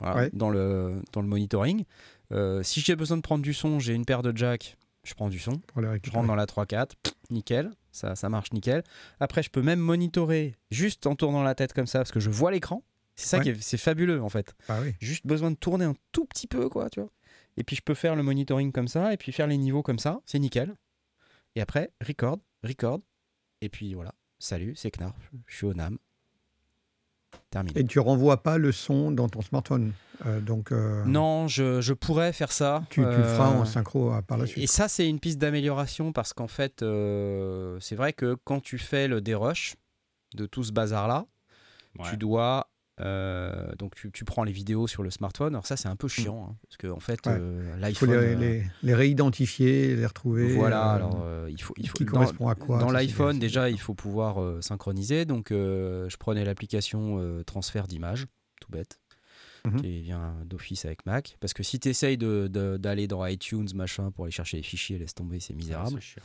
Voilà, dans le dans le monitoring. Euh, si j'ai besoin de prendre du son, j'ai une paire de jack, je prends du son. Je rentre dans la 3.4, nickel, ça, ça marche nickel. Après, je peux même monitorer juste en tournant la tête comme ça parce que je vois l'écran. C'est ça Ouais. qui est, c'est fabuleux en fait. Ah oui. Juste besoin de tourner un tout petit peu, quoi, tu vois. Et puis je peux faire le monitoring comme ça et puis faire les niveaux comme ça, c'est nickel. Et après, record, record. Et puis voilà, salut, c'est Knarf, je suis au NAM. Terminé. Et tu renvoies pas le son dans ton smartphone. Euh, donc, euh, Non, je, je pourrais faire ça. tu, tu le euh, feras en synchro euh, par la Et suite. ça, c'est une piste d'amélioration parce qu'en fait, euh, c'est vrai que quand tu fais le dérush de tout ce bazar-là, Ouais. tu dois. Euh, donc, tu, tu prends les vidéos sur le smartphone. Alors, ça, c'est un peu chiant hein, parce qu'en fait, Ouais. euh, Il faut l'iPhone. les, euh, les, les réidentifier, les retrouver. voilà, euh, alors euh, il faut. Il faut qui dans- correspond à quoi Dans l'iPhone, déjà, il faut pouvoir euh, synchroniser. Donc, je prenais l'application transfert d'image, tout bête, Mhm. qui vient d'office avec Mac. Parce que si tu essayes d'aller dans iTunes, machin, pour aller chercher les fichiers, laisse tomber, c'est Ouais, misérable. chiant.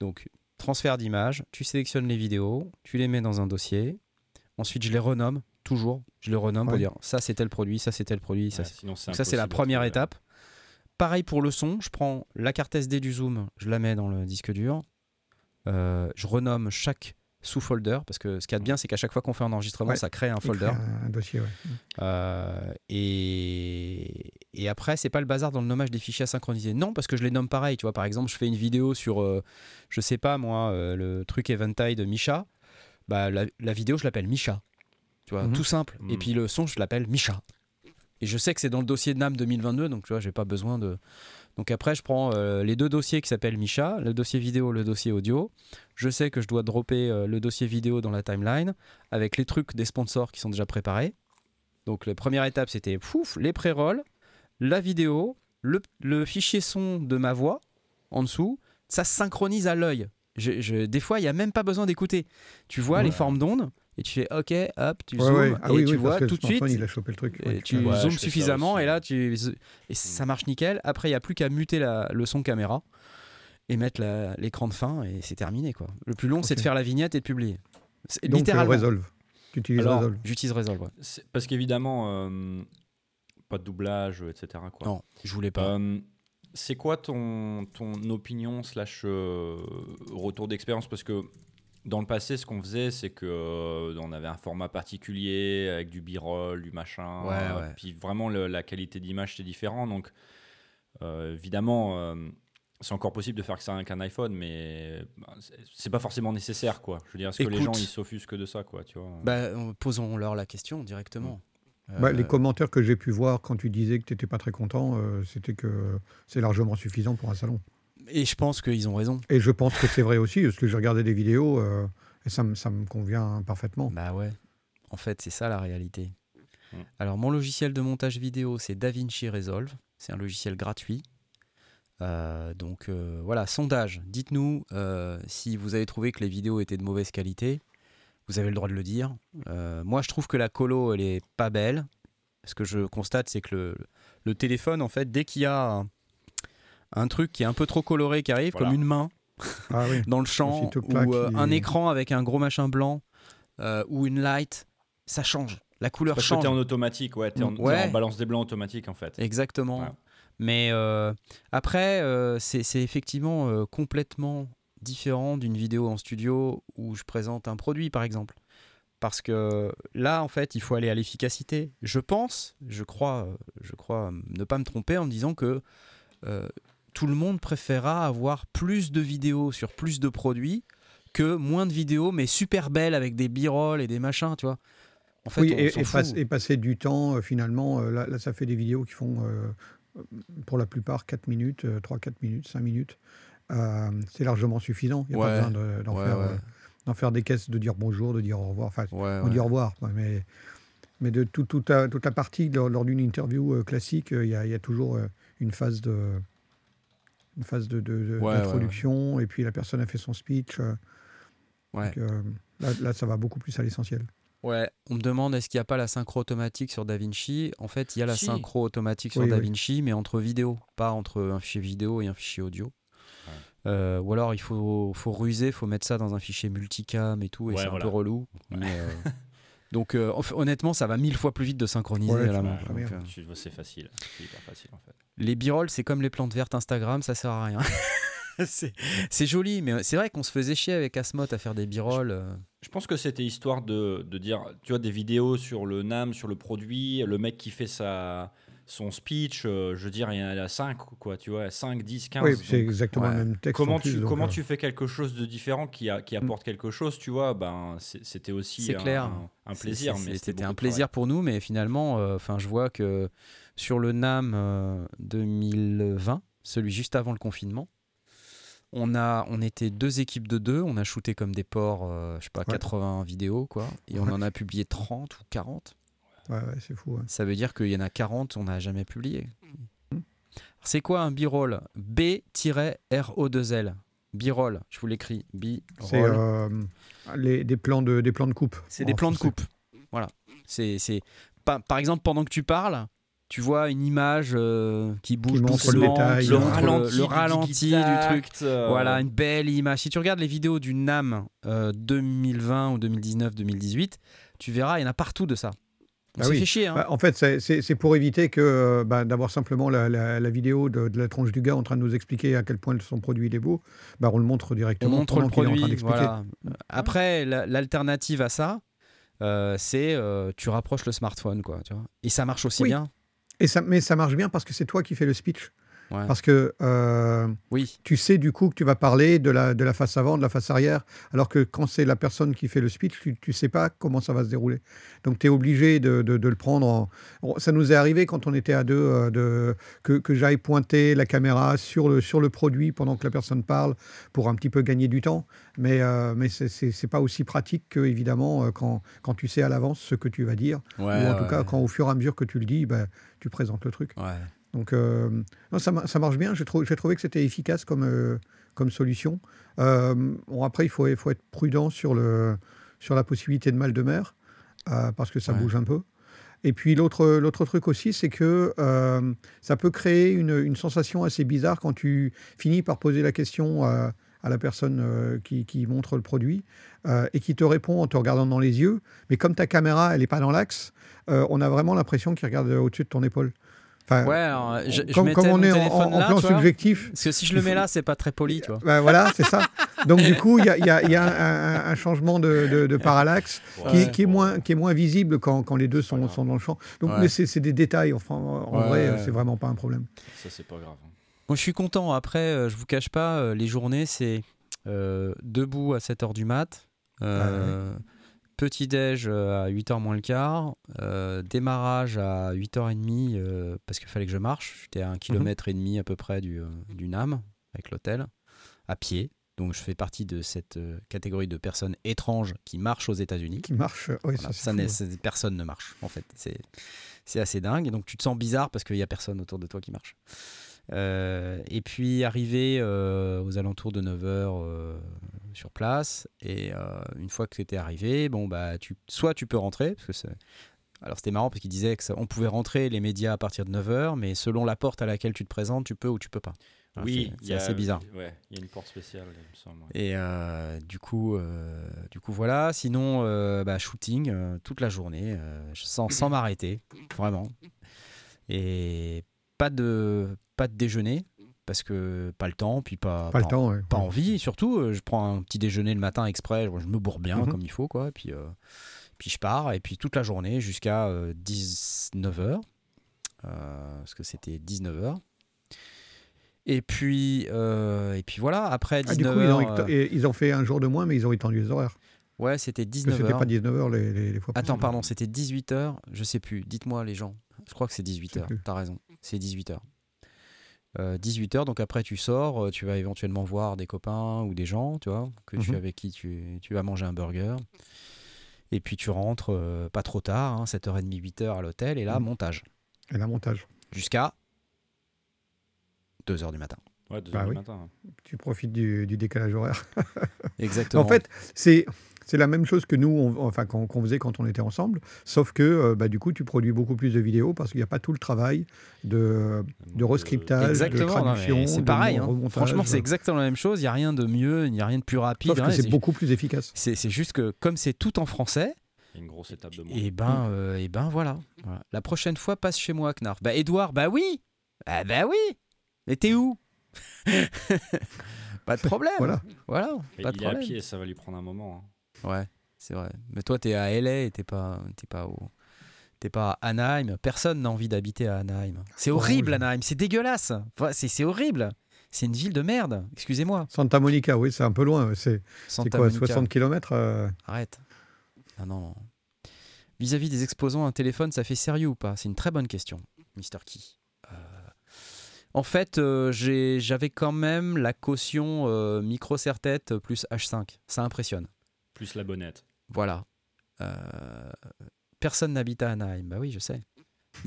Donc, transfert d'image, tu sélectionnes les vidéos, tu les mets dans un dossier. Ensuite, je les renomme, toujours. Je les renomme pour dire ça, c'est tel produit, ça, c'est tel produit. Ça, Ouais, c'est- sinon, c'est Donc ça, c'est la première trouver. étape. Pareil pour le son, je prends la carte SD du Zoom, je la mets dans le disque dur. Euh, je renomme chaque sous-folder, parce que ce qu'il y a de bien, c'est qu'à chaque fois qu'on fait un enregistrement, Ouais. ça crée un folder. crée Un, un dossier, ouais. Euh, et, et après, c'est pas le bazar dans le nommage des fichiers à synchroniser. Non, parce que je les nomme pareil. Tu vois, par exemple, je fais une vidéo sur, euh, je sais pas moi, euh, le truc Eventide de Misha. Bah, la, la vidéo, je l'appelle Misha. Tu vois, Mhm. tout simple. Et Mhm. puis le son, je l'appelle Misha. Et je sais que c'est dans le dossier de NAM 2022, donc tu vois, j'ai pas besoin de. Donc après, je prends euh, les deux dossiers qui s'appellent Misha, le dossier vidéo, le dossier audio. Je sais que je dois dropper euh, le dossier vidéo dans la timeline avec les trucs des sponsors qui sont déjà préparés. Donc la première étape, c'était pouf, les pré-rolls, la vidéo, le, le fichier son de ma voix en dessous. Ça se synchronise à l'œil. Des fois, il n'y a même pas besoin d'écouter. Tu vois Ouais. les formes d'ondes et tu fais OK, hop, tu Ouais, zoomes ouais. Ah et oui, tu oui, vois tout de suite. il a chopé le truc. Et ouais, tu Ouais, zoomes suffisamment et là tu et ça marche nickel. Après il y a plus qu'à muter la- le son caméra et mettre l'écran de fin et c'est terminé quoi. Le plus long c'est de faire la vignette et de publier. C'est- Donc, euh, littéralement. Resolve. Tu utilises Alors, Resolve. J'utilise Resolve. Parce qu'évidemment, euh, pas de doublage, etc. Quoi. Non, je voulais pas. Euh, c'est quoi ton, ton opinion slash euh, retour d'expérience? Parce que dans le passé, ce qu'on faisait, c'est que euh, on avait un format particulier avec du b-roll, du machin. Ouais, euh, ouais. Puis vraiment, le- la qualité d'image, c'était différent. Donc, euh, évidemment, euh, c'est encore possible de faire que ça avec un iPhone, mais bah, c'est- pas forcément nécessaire, quoi. Je veux dire, est-ce que les gens ils s'offusquent de ça, quoi, tu vois Bah, on- posons-leur la question directement. Bah, Euh, les commentaires que j'ai pu voir quand tu disais que tu n'étais pas très content, euh, c'était que c'est largement suffisant pour un salon. Et je pense qu'ils ont raison. Et je pense que c'est vrai aussi, parce que j'ai regardé des vidéos euh, et ça, me- ça me convient parfaitement. Bah ouais. En fait, c'est ça la réalité. Mm. Alors, mon logiciel de montage vidéo, c'est DaVinci Resolve. C'est un logiciel gratuit. Euh, donc euh, voilà, sondage. Dites-nous euh, si vous avez trouvé que les vidéos étaient de mauvaise qualité. Vous avez le droit de le dire. Euh, moi, je trouve que la colo, elle est pas belle. Ce que je constate, c'est que le, le téléphone, en fait, dès qu'il y a un, truc qui est un peu trop coloré qui arrive, Voilà. comme une main, Ah oui. dans le champ ou euh, un écran avec un gros machin blanc euh, ou une light, ça change. La couleur Parce que change. t'es en automatique, ouais, t'es en, t'es Ouais. en balance des blancs automatique en fait. Exactement. Ouais. Mais euh, après, euh, c'est c'est effectivement euh, complètement différent d'une vidéo en studio où je présente un produit, par exemple. Parce que là, en fait, il faut aller à l'efficacité. Je pense, je crois, je crois ne pas me tromper en me disant que euh, tout le monde préférera avoir plus de vidéos sur plus de produits que moins de vidéos mais super belles avec des b-roll et des machins, tu vois. En fait, oui, on et, s'en et fout. passe- et passer du temps, euh, finalement, euh, là, là, ça fait des vidéos qui font, euh, pour la plupart, 4 minutes, 3-4 minutes, 5 minutes. C'est largement suffisant. Il n'y a Ouais. pas besoin de- d'en Ouais, faire, ouais. d'en faire des caisses, de dire bonjour, de dire au revoir. Enfin, on dit au revoir, mais, mais de tout- toute la- toute la partie, lors, lors d'une interview classique, il y, a- il y a toujours une phase de une phase de, de- de- Ouais, ouais, d'introduction, et puis la personne a fait son speech. euh, Ouais. donc, euh, là, là, ça va beaucoup plus à l'essentiel. Ouais, on me demande est-ce qu'il n'y a pas la synchro automatique sur DaVinci? En fait, il y a la Si. synchro automatique sur Oui, oui. DaVinci, mais entre vidéos, pas entre un fichier vidéo et un fichier audio. Euh, ou alors il faut, faut ruser, faut mettre ça dans un fichier multicam et tout, et Ouais, c'est voilà. un peu relou. mais, euh, donc euh, hon- honnêtement, ça va mille fois plus vite de synchroniser Ouais, à la main. bien. euh, C'est facile. C'est hyper facile en fait. les b-rolls, c'est comme les plantes vertes Instagram, ça sert à rien. c'est joli, mais c'est vrai qu'on se faisait chier avec Asmod à faire des b-rolls. euh. Je pense que c'était histoire de, de dire, tu vois, des vidéos sur le NAM, sur le produit, le mec qui fait sa, son speech, euh, je veux dire, il y en a 5, quoi, tu vois, 5, 10, 15. oui, c'est exactement ouais. le même texte. comment plus, tu, donc, comment euh, tu fais quelque chose de différent qui, a, qui apporte quelque chose, tu vois, ben, c'était aussi C'est un, clair. un, plaisir. C'était un plaisir pour nous, mais finalement, euh, enfin, je vois que sur le NAM euh, 2020, celui juste avant le confinement, on, a, on était deux équipes de deux, on a shooté comme des porcs, euh, je sais pas, 80 vidéos, quoi, et on Ouais. en a publié 30 ou 40. Ouais, ouais, c'est fou. ouais. Ça veut dire qu'il y en a 40, on n'a jamais publié. Hmm. C'est quoi un B-roll? B-RO2L. B-roll, je vous l'écris. C'est euh, les, des, plans de, des plans de coupe. C'est des plans de coupe. Voilà. C'est, c'est... Par, par exemple, pendant que tu parles, tu vois une image euh, qui bouge montre le doucement, détail. qui Le ralenti, le ralenti du, truc. euh, Voilà, une belle image. Si tu regardes les vidéos du NAM euh, 2020 ou 2019, 2018, tu verras, il y en a partout de ça. On Ah s'est oui. fait chier. Hein. Bah, en fait, c'est- pour éviter que euh, bah, d'avoir simplement la, la- la vidéo de, de la tronche du gars en train de nous expliquer à quel point son produit il est beau. Bah, on le montre on directement montre le en train produit. Voilà. Après, la- l'alternative à ça, euh, c'est euh, tu rapproches le smartphone, quoi. Tu vois. Et ça marche aussi Oui. bien. Et ça, mais ça marche bien parce que c'est toi qui fais le speech. Ouais. Parce que euh, Oui. tu sais du coup que tu vas parler de la, de la face avant, de la face arrière, alors que quand c'est la personne qui fait le speech, tu ne sais pas comment ça va se dérouler. Donc tu es obligé de, de- de le prendre. En... Ça nous est arrivé quand on était à deux, euh, de... que, que j'aille pointer la caméra sur le, sur le produit pendant que la personne parle pour un petit peu gagner du temps. Mais, euh, mais c'est c'est pas aussi pratique que, évidemment, quand, quand tu sais à l'avance ce que tu vas dire. Ouais, ou en tout cas, quand au fur et à mesure que tu le dis, ben, tu présentes le truc. Donc, euh, non, ça, ma- ça marche bien. J'ai trou- j'ai trouvé que c'était efficace comme, euh, comme solution. Euh, bon, après, il faut, il faut être prudent sur, le, sur la possibilité de mal de mer, parce que ça Ouais. bouge un peu. Et puis, l'autre truc aussi, c'est que ça peut créer une, une sensation assez bizarre quand tu finis par poser la question à, à la personne qui, qui montre le produit et qui te répond en te regardant dans les yeux. Mais comme ta caméra, elle n'est pas dans l'axe, on a vraiment l'impression qu'il regarde au-dessus de ton épaule. Enfin, Ouais, alors, je, je comme, on est en, téléphone en là, plan subjectif, Parce que si je le mets là, c'est pas très poli, tu vois. ben voilà, c'est ça. Donc du coup, il y a, il y a- y a un, changement de, de- de parallaxe qui, Ouais. qui est moins, qui est moins visible quand, quand les deux sont, sont dans le champ. Donc, Ouais. mais c'est c'est des détails. Enfin, en Ouais, vrai, ouais. c'est vraiment pas un problème. Ça, c'est pas grave. Moi, je suis content. Après, euh, je vous cache pas, euh, les journées, c'est euh, debout à 7h du mat, euh, petit-déj euh, à 8h moins le quart, euh, démarrage à 8h30 euh, parce qu'il fallait que je marche. J'étais à un kilomètre et demi à peu près du, euh, du NAM avec l'hôtel, à pied. Donc, je fais partie de cette catégorie de personnes étranges qui marchent aux États-Unis. Qui marche. Oui, Voilà, ça, personne ne marche en fait. C'est c'est assez dingue. Et donc tu te sens bizarre parce qu'il n'y a personne autour de toi qui marche. Euh, et puis arrivé euh, aux alentours de 9h sur place. Et euh, une fois que tu étais arrivé, bon, bah, tu, soit tu peux rentrer. Parce que c'est- alors c'était marrant parce qu'il disait qu'on pouvait rentrer les médias à partir de 9h, mais selon la porte à laquelle tu te présentes, tu peux ou tu peux pas. Voilà, oui, c'est- assez bizarre. Ouais, il y a une porte spéciale, il me semble. Et euh, du, coup, euh, du coup, voilà. Sinon, euh, bah, shooting euh, toute la journée, euh, sans, sans m'arrêter, vraiment. Et pas de, pas de déjeuner, parce que pas le temps, puis pas, Pas le temps. ouais. pas envie. Surtout, euh, je prends un petit déjeuner le matin exprès, je me bourre bien Mhm. comme il faut, quoi. Puis, euh, puis je pars, et puis toute la journée jusqu'à 19h, parce que c'était 19h. Et puis, euh, et puis voilà, après Ah, du coup, 19h. ils ont, et ils ont fait un jour de moins, mais ils ont étendu les horaires. ouais, c'était Parce que c'était 19h. pas 19h les, les, les fois Attends, pardon, c'était 18h. Je sais plus. Dites-moi, les gens. Je crois que c'est Je 18h. sais plus. T'as raison. C'est 18h. 18h, donc après tu sors, euh, tu vas éventuellement voir des copains ou des gens, tu vois, que tu Mhm. avec qui tu, tu vas manger un burger. Et puis tu rentres euh, pas trop tard, hein, 7h30, 8h à l'hôtel, et là, Mhm. montage. Et la montage. Jusqu'à 2h du matin. Ouais, deux Bah heures du oui. matin. Tu profites du, du décalage horaire. Exactement. En fait, c'est c'est la même chose que nous, on- enfin qu'on faisait quand on était ensemble, sauf que euh, bah, du coup, tu produis beaucoup plus de vidéos parce qu'il n'y a pas tout le travail de, de rescriptage, Exactement, de traduction, c'est de pareil. hein. Franchement, c'est exactement la même chose. Il n'y a rien de mieux, il n'y a rien de plus rapide. Rien, c'est beaucoup plus efficace. C'est juste que comme c'est tout en français, Il une grosse étape de moins. et ben, euh, et ben voilà. Voilà. La prochaine fois, passe chez moi, Knarf. Bah, Edouard, bah oui Ah bah oui Mais t'es où? Pas de problème. Voilà. Voilà, Et pas de il est à problème. pied, ça va lui prendre un moment. hein. Ouais, c'est vrai. Mais toi, t'es à LA et t'es pas, t'es pas au. T'es pas à Anaheim. Personne n'a envie d'habiter à Anaheim. C'est Oh, horrible, Anaheim. C'est dégueulasse. Enfin, c'est c'est horrible. C'est une ville de merde. Excusez-moi. Santa Monica, oui, c'est un peu loin. C'est quoi, Monica. 60 km Arrête. Ah non. Vis-à-vis des exposants, un téléphone, ça fait sérieux ou pas? C'est une très bonne question, Mr. Key. Euh, En fait, euh, j'ai- j'avais quand même la caution euh, micro serre-tête plus H5. Ça impressionne. Plus la bonnette. Voilà. Euh, Personne n'habite à Anaheim. Bah oui, je sais.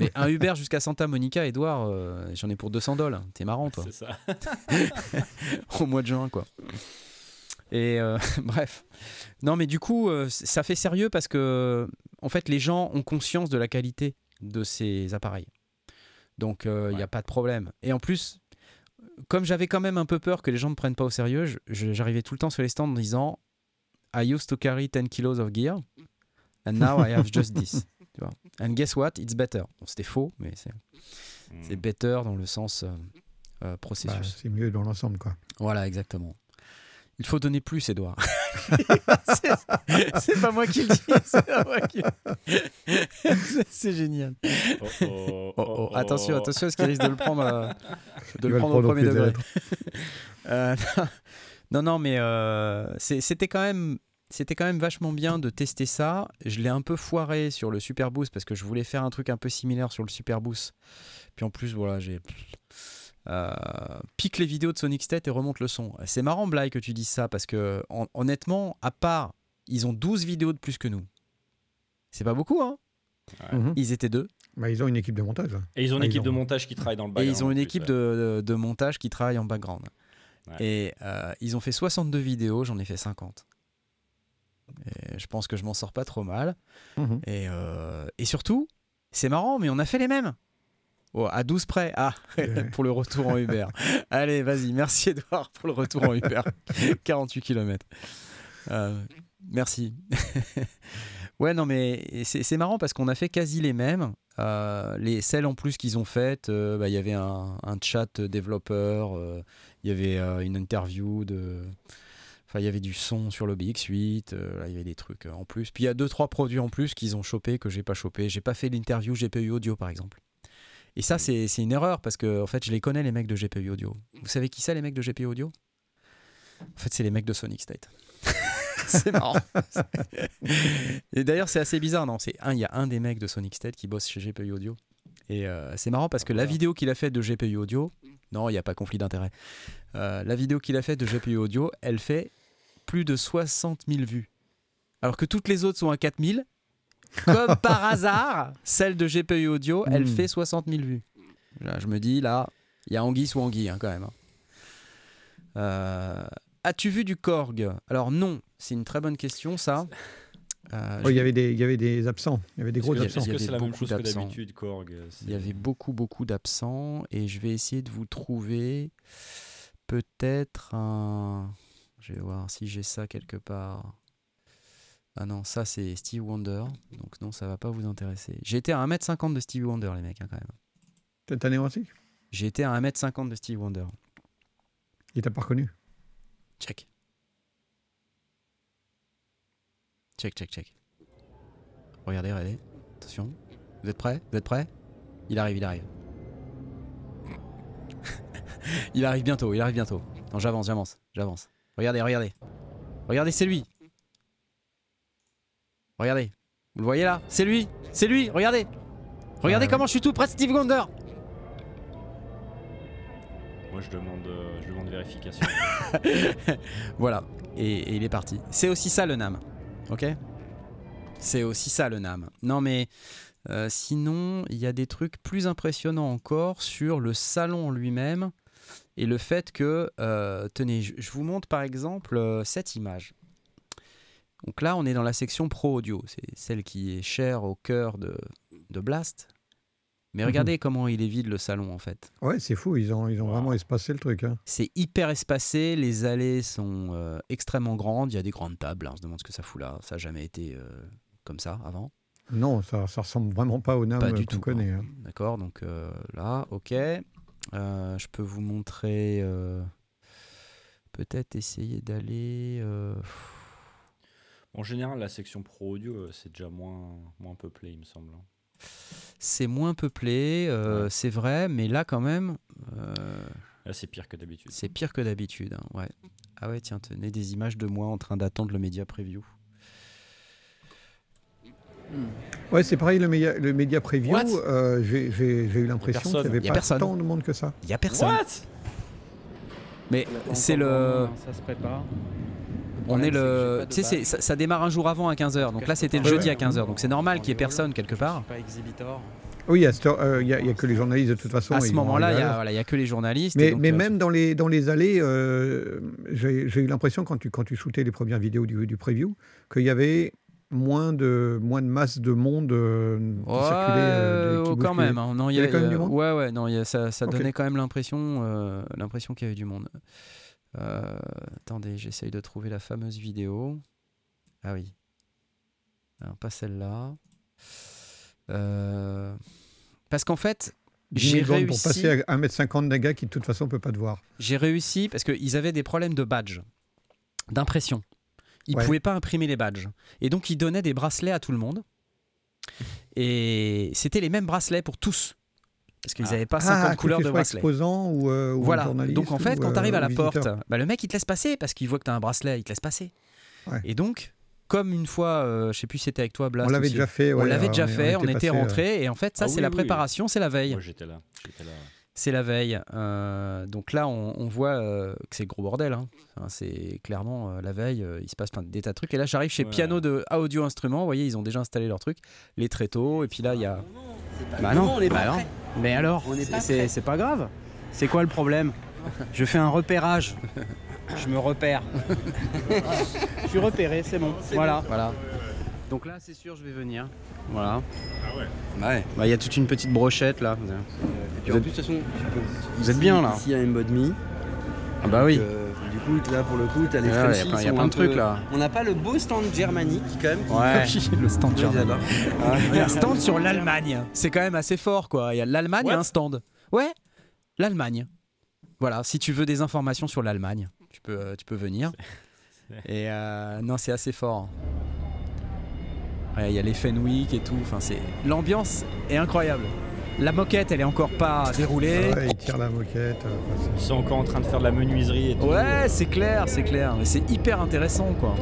Mais un Uber jusqu'à Santa Monica, Edouard, euh, j'en ai pour 200 dollars. T'es marrant, toi. C'est ça. au mois de juin, quoi. Et euh, bref. Non, mais du coup, ça fait sérieux parce que, en fait, les gens ont conscience de la qualité de ces appareils. Donc, il n'y a pas de problème. Et en plus, comme j'avais quand même un peu peur que les gens ne me prennent pas au sérieux, j'arrivais tout le temps sur les stands en disant I used to carry 10 kilos of gear, and now I have just this. Tu vois. And guess what? It's better. Bon, C'était faux, mais c'est c'est Mm. better dans le sens euh, euh, bah, processus. c'est mieux dans l'ensemble. quoi. Voilà, exactement. Il faut donner plus, Edouard. c'est c'est pas moi qui le dis, c'est pas moi qui C'est- C'est génial. Oh, oh, Oh, oh, attention, attention, parce qu'il risque de le prendre, euh, de le prendre au premier degré. Euh, non, non, mais euh, c'était quand même. C'était quand même vachement bien de tester ça. Je l'ai un peu foiré sur le Super Boost parce que je voulais faire un truc un peu similaire sur le Super Boost. Puis en plus, voilà, j'ai. Euh, pique les vidéos de Sonic State et remonte le son. C'est marrant, Bly, que tu dises ça parce que hon- honnêtement, à part, ils ont 12 vidéos de plus que nous. C'est pas beaucoup, hein Mhm. Ils étaient deux. Bah, ils ont une équipe de montage. Et ils ont une Ah, équipe de ont- montage qui travaille dans le Et background. ils ont une équipe plus, de, de- de montage qui travaille en background. Ouais. Et euh, ils ont fait 62 vidéos, j'en ai fait 50. Et je pense que je m'en sors pas trop mal. Mhm. Et, euh, et surtout, c'est marrant, mais on a fait les mêmes. Oh, à 12 près. Ah, Ouais. pour le retour en Uber. Allez, vas-y, merci Edouard pour le retour en Uber. 48 km. merci. Ouais, non, mais c'est marrant parce qu'on a fait quasi les mêmes. Euh, les celles en plus qu'ils ont faites, euh, bah, il y avait un, un chat développeur, euh, il y avait une interview de. Enfin, il y avait du son sur le BX8, euh, là, il y avait des trucs en plus. Puis il y a deux trois produits en plus qu'ils ont chopé que j'ai pas chopé. J'ai pas fait l'interview GPU audio par exemple. Et ça c'est c'est une erreur parce que en fait je les connais les mecs de GPU audio. Vous savez qui c'est les mecs de GPU audio? En fait c'est les mecs de Sonic State. c'est marrant. Et d'ailleurs c'est assez bizarre non? C'est un il y a un des mecs de Sonic State qui bosse chez GPU audio. Et euh, c'est marrant parce que la Voilà. vidéo qu'il a faite de GPU audio, non il n'y a pas conflit d'intérêt. Euh, la vidéo qu'il a faite de GPU audio, elle fait plus de 60 000 vues. Alors que toutes les autres sont à 4000. Comme par hasard, celle de GPU audio, elle Hmm. fait 60 000 vues. Là, je me dis, là, il y a anguille sous anguille hein, quand même. hein. Euh, As-tu vu du Korg? Alors non, c'est une très bonne question ça. Euh, Oh, il, y je- avait des, il y avait des absents. Il y avait des gros que- il y absents. Est-ce que avait c'est la même beaucoup chose que d'absents? d'habitude, Korg? Il y avait beaucoup, beaucoup d'absents et je vais essayer de vous trouver peut-être un. Je vais voir si j'ai ça quelque part. Ah non, ça c'est Steve Wonder, donc non, ça va pas vous intéresser. J'ai été à 1m50 de Steve Wonder, les mecs, hein, quand même. Année aussi J'ai été à 1m50 de Steve Wonder. Il t'a pas reconnu? Check. Check, check, check. Regardez, regardez. Attention. Vous êtes prêts? Vous êtes prêts? Il arrive, il arrive. il arrive bientôt, il arrive bientôt. Non, j'avance, j'avance, j'avance. Regardez, regardez. Regardez, c'est lui. Regardez. Vous le voyez là? C'est lui C'est lui Regardez Regardez comment je suis tout près de Steve Wonder Moi, je demande, euh, je demande vérification. Voilà. Et, il est parti. C'est aussi ça le NAM. Ok? C'est aussi ça le NAM. Non mais euh, sinon, il y a des trucs plus impressionnants encore sur le salon lui-même et le fait que, euh, tenez, je, vous montre par exemple cette image. Donc là, on est dans la section Pro Audio. C'est celle qui est chère au cœur de, de Blast. Mais regardez comment il est vide le salon en fait. Ouais, c'est fou, ils ont, ils ont vraiment espacé le truc. hein. C'est hyper espacé, les allées sont euh, extrêmement grandes, il y a des grandes tables, hein, on se demande ce que ça fout là, ça n'a jamais été euh, comme ça avant. Non, ça, ça ressemble vraiment pas au NAM Pas du qu'on tout, connaît. hein. D'accord, donc euh, là, ok. Euh, je peux vous montrer, euh, peut-être essayer d'aller... euh, en général, la section pro audio, c'est déjà moins, moins peuplé, il me semble. Hein. c'est moins peuplé, euh, Ouais. c'est vrai, mais là quand même, euh, Là, c'est pire que d'habitude. c'est pire que d'habitude. hein, ouais. Ah ouais, tiens, tenez des images de moi en train d'attendre le média preview. Ouais, c'est pareil, le média, le média preview, euh, j'ai j'ai- j'ai eu l'impression qu'il n'y personne. avait pas personne. tant de monde que ça. Il y a personne. What? Mais c'est le... Ça se prépare. On est le. Tu sais, ça, ça démarre un jour avant à 15h. Donc là, c'était le jeudi à 15h. Donc c'est normal qu'il y ait personne quelque part. Oui, il n'y a, y a que les journalistes de toute façon. À ce moment-là, il n'y a, voilà, que les journalistes. et Mais, donc, mais euh, même dans les, dans les allées, euh, j'ai eu l'impression quand tu, quand tu shootais les premières vidéos du, du preview qu'il y avait moins de, moins de masse de monde euh, qui Ouais, circulait. euh, qui oh, quand même. hein. Non, Il y avait quand même du monde? Ouais, ouais. Non, il y a- ça, donnait quand même l'impression, euh, l'impression qu'il y avait du monde. Euh, attendez, j'essaye de trouver la fameuse vidéo. Ah oui. Pas celle-là. Euh, Parce qu'en fait, 10 j'ai secondes pour réussi. passer à 1m50 d'un gars qui de toute façon ne peut pas te voir. J'ai réussi parce qu'ils avaient des problèmes de badge, d'impression. Ils Ouais. pouvaient pas imprimer les badges. Et donc, ils donnaient des bracelets à tout le monde. Et c'était les mêmes bracelets pour tous. Parce qu'ils Ah. n'avaient pas 50 ah, couleurs de sois bracelets. exposant ou, euh, ou Voilà. journaliste. Donc, en fait, ou, quand tu arrives euh, à la porte, bah, le mec, il te laisse passer parce qu'il voit que tu as un bracelet, il te laisse passer. Ouais. Et donc, comme une fois, euh, je sais plus si c'était avec toi, Blast. on l'avait déjà fait. On l'avait euh, déjà est- fait, on était, euh, rentré. Et en fait, ça, Ah c'est oui, la oui. préparation, c'est la veille. Moi, j'étais là. C'est la veille. Euh, donc là, on, on voit euh, que c'est le gros bordel. hein. Enfin, c'est clairement euh, la veille, euh, il se passe plein de, des tas de trucs. Et là, j'arrive chez Ouais. Piano de Audio Instruments. Vous voyez, ils ont déjà installé leur truc, les tréteaux. Et puis là, il y a. Bah non, bah non. Mais alors, c'est- pas grave. C'est quoi le problème? Je fais un repérage. Je me repère. Je suis repéré, c'est bon. Voilà. Voilà. Donc là, c'est sûr, je vais venir. Voilà. Ah ouais Ouais. Bah, il y a toute une petite brochette là. Et puis Vous en êtes- plus, de toute façon, tu peux- vous êtes bien, là. Ici, il y a un. Ah bah oui. Euh, du coup, là, pour le coup, t'as les Ouais, Frenchies, y a plein- y a de trucs, peu- là. On n'a pas le beau stand germanique quand même. qui- Ouais. le stand germain. là-bas. Il y a un stand sur l'Allemagne. C'est quand même assez fort, quoi. Il y a l'Allemagne et What un stand. Ouais, l'Allemagne. Voilà, si tu veux des informations sur l'Allemagne, tu peux, euh, tu peux venir. Et euh, non, c'est assez fort. Ouais, Il y a les Fenwick et tout. Enfin, c'est l'ambiance est incroyable. La moquette, elle est encore pas déroulée. Ouais, il tire la moquette. euh, enfin, Ils sont encore en train de faire de la menuiserie et tout. Ouais, c'est clair, c'est clair. Mais c'est hyper intéressant, quoi.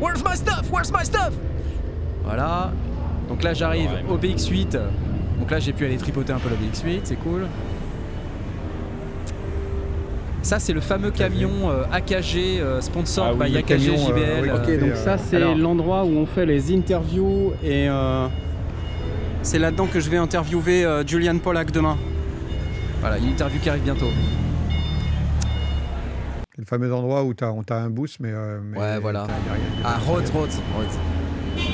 Where's my stuff? Where's my stuff? Voilà. Donc là, j'arrive Ouais, au BX8. Donc là, j'ai pu aller tripoter un peu le BX8, c'est cool. Ça, c'est le fameux camion euh, AKG euh, sponsor Ah oui, by AKG camion, euh, JBL. oui, euh, Ok, donc euh, ça c'est l'endroit où on fait les interviews et euh, c'est là-dedans que je vais interviewer euh, Julian Pollack demain. Voilà, une interview qui arrive bientôt. C'est le fameux endroit où tu as, un boost, mais. euh, mais Ouais, voilà. Ah. Rhodes, Rhodes, Rhodes.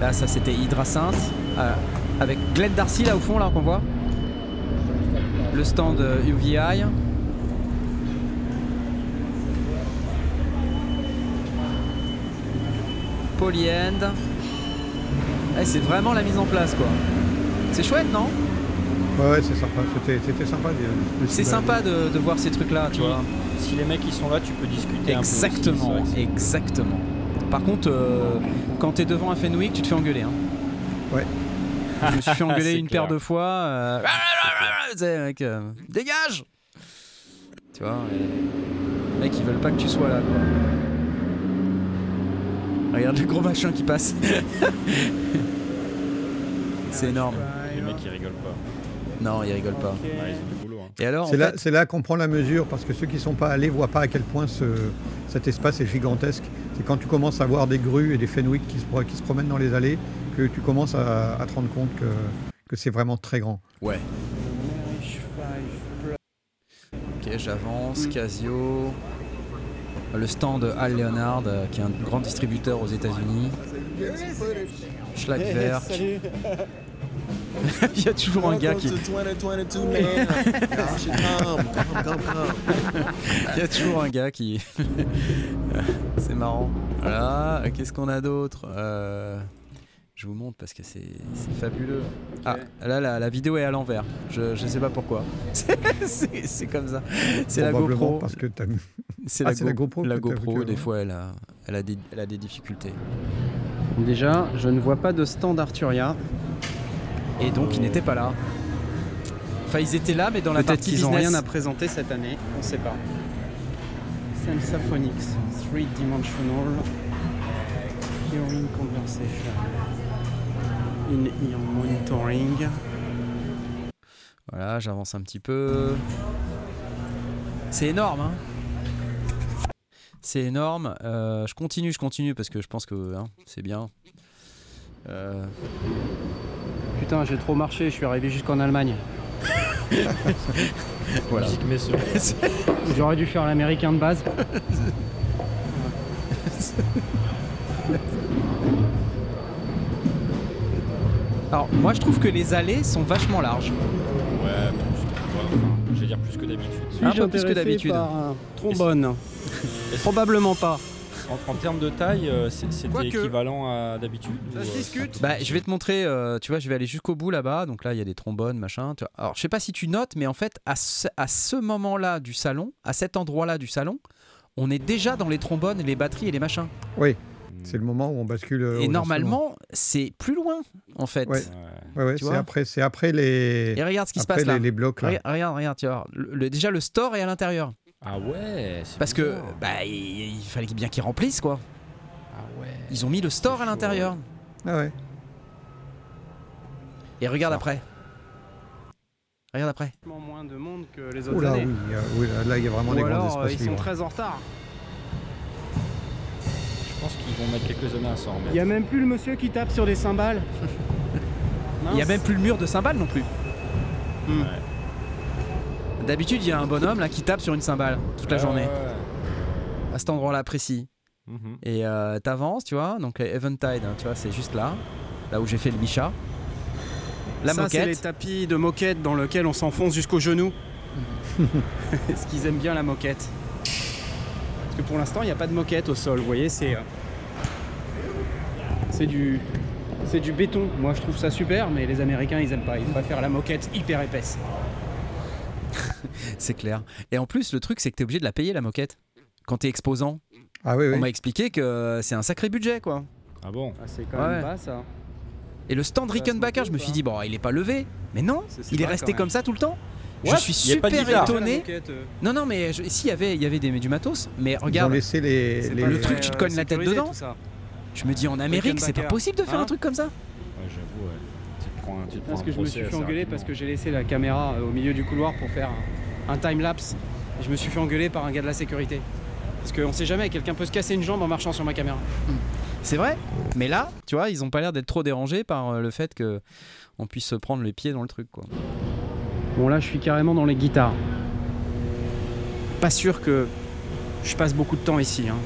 Là, ça c'était Hydrasynth. euh, avec Glenn Darcy là au fond, là qu'on voit. Le stand euh, UVI. Polyend. Eh, c'est vraiment la mise en place quoi. C'est chouette, non? Ouais, ouais, c'est sympa. C'était sympa. C'est sympa de, de voir ces trucs là, tu vois. Si les mecs ils sont là, tu peux discuter un peu. aussi, Exactement, exactement. Par contre, euh, quand t'es devant un Fenwick, tu te fais engueuler. Hein. Ouais. je me suis fait engueuler une clair. paire de fois. euh, euh, dégage Tu vois, et... mec, ils veulent pas que tu sois là, quoi. Regarde le gros machin qui passe. C'est énorme. Les mecs ils rigolent pas. Non, ils rigolent pas. Ouais, ils ont du boulot. hein. Et alors, C'est là, fait, là qu'on prend la mesure parce que ceux qui ne sont pas allés voient pas à quel point ce- cet espace est gigantesque. C'est quand tu commences à voir des grues et des fenwick qui se, pro- qui se promènent dans les allées que tu commences à, à te rendre compte que, que c'est vraiment très grand. ouais. Ok, j'avance. Casio. Le stand Al Leonard, euh, qui est un grand distributeur aux États-Unis. Schlagwerk. Il y a toujours un gars qui. Il y a toujours un gars qui. c'est marrant. Voilà, qu'est-ce qu'on a d'autre Euh, Je vous montre parce que c'est fabuleux. Ah, là, la, la vidéo est à l'envers. Je, je sais pas pourquoi. C'est- comme ça. C'est la GoPro. parce que t'as C'est Ah, la, c'est la Go- GoPro La GoPro, des fois, elle a, elle, a des, elle a des difficultés. Déjà, je ne vois pas de stand Arturia. Et donc, ils n'étaient pas là. Enfin, ils étaient là, mais dans la partie qu'ils business. n'ont rien à présenter cette année, on sait pas. Sensaphonics, 3-dimensional, hearing conversation, in ear monitoring. Voilà, j'avance un petit peu. C'est énorme, hein C'est énorme. Euh, je continue, je continue parce que je pense que hein, c'est bien. Euh, Putain, j'ai trop marché, je suis arrivé jusqu'en Allemagne. voilà. Musique mais sur. J'aurais dû faire l'américain de base. Alors, moi, je trouve que les allées sont vachement larges. Ouais, plus que, enfin, je vais dire plus que d'habitude. Un peu plus que d'habitude. par un trombone Probablement pas. En, en termes de taille, euh, c'est- c'était équivalent à d'habitude ou, euh, discute. Bah, je vais te montrer, euh, tu vois, je vais aller jusqu'au bout là-bas. Donc là, il y a des trombones, machin. tu vois. Alors, je sais pas si tu notes, mais en fait, à ce, à ce moment-là du salon, à cet endroit-là du salon, on est déjà dans les trombones, les batteries et les machins. Oui, hmm, c'est le moment où on bascule. euh, et normalement, c'est plus loin, en fait. Ouais. ouais. Ouais, c'est après, c'est après les, Et regarde ce qui se passe là. les, les blocs. là. Regarde, regarde, regarde, tu vois. Le- le- déjà, le store est à l'intérieur. Ah ouais. Parce que bizarre. bah, il, il fallait bien qu'ils remplissent, quoi. Ah ouais. Ils ont mis le store à l'intérieur. Ah ouais. Et regarde après. Regarde après. moins de monde que les autres Oula, années. oui, a- oui, là, il y a vraiment Ou des grands alors, euh, espaces ils sont libres. très en retard. Je pense qu'ils vont mettre quelques années à s'en remettre. Il y a même plus le monsieur qui tape sur des cymbales. Il y a même plus le mur de cymbales non plus. Hmm. Ouais. D'habitude, il y a un bonhomme là qui tape sur une cymbale toute la Ouais, journée, à cet endroit-là précis. Mhm. Et euh, t'avances, tu vois. Donc, Eventide, hein, tu vois, c'est juste là. Là où j'ai fait le Micha. La Ça, c'est les moquette. tapis de moquette dans lesquels on s'enfonce jusqu'au genou. Est-ce qu'ils aiment bien la moquette? Parce que pour l'instant, il n'y a pas de moquette au sol. Vous voyez, c'est. euh, C'est du. C'est du béton. Moi, je trouve ça super, mais les Américains, ils aiment pas. Ils préfèrent la moquette hyper épaisse. C'est clair. Et en plus, le truc, c'est que t'es obligé de la payer la moquette. Quand t'es exposant. Ah oui, On m'a expliqué que c'est un sacré budget, quoi. Ah bon Ah, c'est quand Ouais. même pas ça. Et le stand Rickenbacker, je me suis dit, bon, il est pas levé. Mais non, C'est- c'est il est resté comme ça tout le temps. Je suis super étonné. Moquette, euh, Non, non, mais je- si, il y avait, il y avait des, du matos. Mais Ils ont regarde, laissé les, le truc, tu te euh, cognes la tête dedans. je me dis en Amérique, c'est pas possible de faire Hein un truc comme ça. Ouais, j'avoue, ouais. Tu te prends un, tu te prends Parce un que je me suis fait engueuler parce que j'ai laissé la caméra euh, au milieu du couloir pour faire un, un time-lapse. Et je me suis fait engueuler par un gars de la sécurité. Parce qu'on sait jamais, quelqu'un peut se casser une jambe en marchant sur ma caméra. C'est vrai. Mais là, tu vois, ils ont pas l'air d'être trop dérangés par euh, le fait que on puisse se prendre les pieds dans le truc, quoi. Bon là je suis carrément dans les guitares. Pas sûr que je passe beaucoup de temps ici. hein.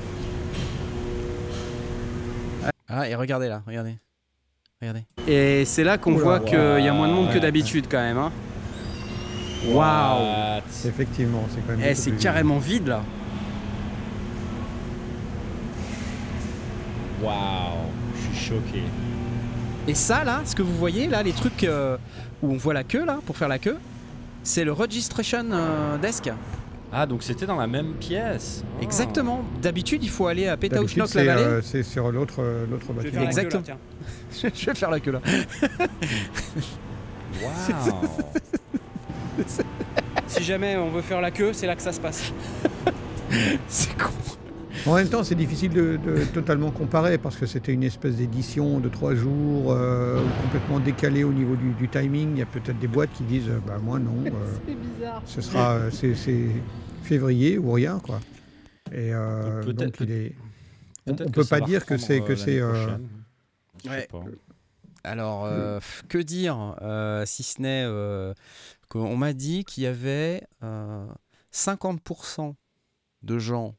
Ah, et regardez là, regardez. Regardez. Et c'est là qu'on voit qu'il y a moins de monde que d'habitude quand même. hein. Waouh What Effectivement, c'est quand même. Eh, c'est carrément vide là. Waouh Je suis choqué. Et ça, là, ce que vous voyez, là, les trucs euh, où on voit la queue, là, pour faire la queue, c'est le registration euh, desk. Ah, donc c'était dans la même pièce. Ah. Exactement. D'habitude, il faut aller à Pétaouchnok la c'est vallée. euh, c'est sur l'autre euh, l'autre bâtiment. là, Exactement. tiens. Je vais faire la queue là. Waouh. Si jamais on veut faire la queue, c'est là que ça se passe. C'est con. En même temps, c'est difficile de, de totalement comparer parce que c'était une espèce d'édition de trois jours euh, complètement décalée au niveau du, du timing. Il y a peut-être des boîtes qui disent euh, bah moi non, euh, C'est bizarre. ce sera euh, c'est février ou rien quoi. Et euh, Donc, il est. On, que peut pas dire que c'est euh, que c'est. euh, Ouais. pas. Alors, euh, que dire euh, si ce n'est euh, qu'on m'a dit qu'il y avait euh, 50% de gens,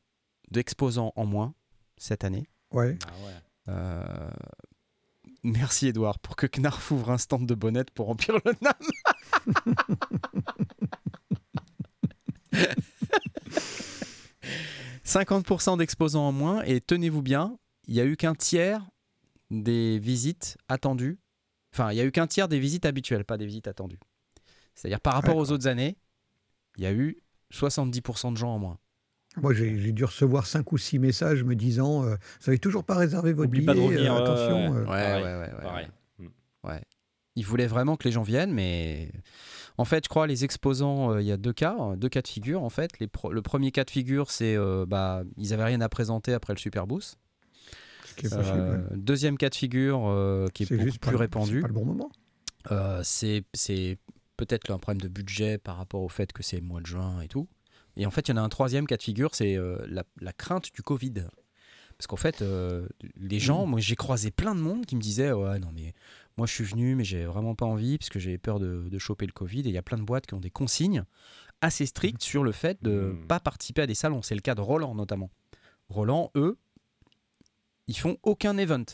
d'exposants en moins cette année. ouais. Ah ouais. Euh, Merci Edouard pour que Knarf ouvre un stand de bonnettes pour remplir le NAM. 50% d'exposants en moins et tenez-vous bien, il n'y a eu qu'un tiers des visites attendues. Enfin, il n'y a eu qu'un tiers des visites habituelles, pas des visites attendues. C'est-à-dire par rapport aux autres années, il y a eu 70% de gens en moins. Moi, j'ai dû recevoir cinq ou six messages me disant euh, Vous avez toujours pas réservé votre Oublie billet pas de revenir, euh, ouais, Attention. ouais, euh. Ouais, Pareil, ouais, ouais, ouais, pareil. ouais. Ils voulaient vraiment que les gens viennent, mais en fait, je crois les exposants, euh, il y a deux cas, euh, deux cas de figure en fait. Les pro- le premier cas de figure, c'est euh, bah ils avaient rien à présenter après le Super Boost. Ce qui est possible. Euh, ouais. deuxième cas de figure euh, qui est, beaucoup plus le- répandu, C'est pas le bon moment. euh, c'est c'est peut-être un problème de budget par rapport au fait que c'est le mois de juin et tout. Et en fait, il y en a un troisième cas de figure, c'est euh, la, la crainte du Covid. Parce qu'en fait, euh, les gens, moi j'ai croisé plein de monde qui me disaient Ouais, non, mais moi je suis venu, mais j'ai vraiment pas envie parce que j'ai peur de, de choper le Covid. Et il y a plein de boîtes qui ont des consignes assez strictes sur le fait de Mhm. pas participer à des salons. C'est le cas de Roland notamment. Roland, eux, ils font aucun event.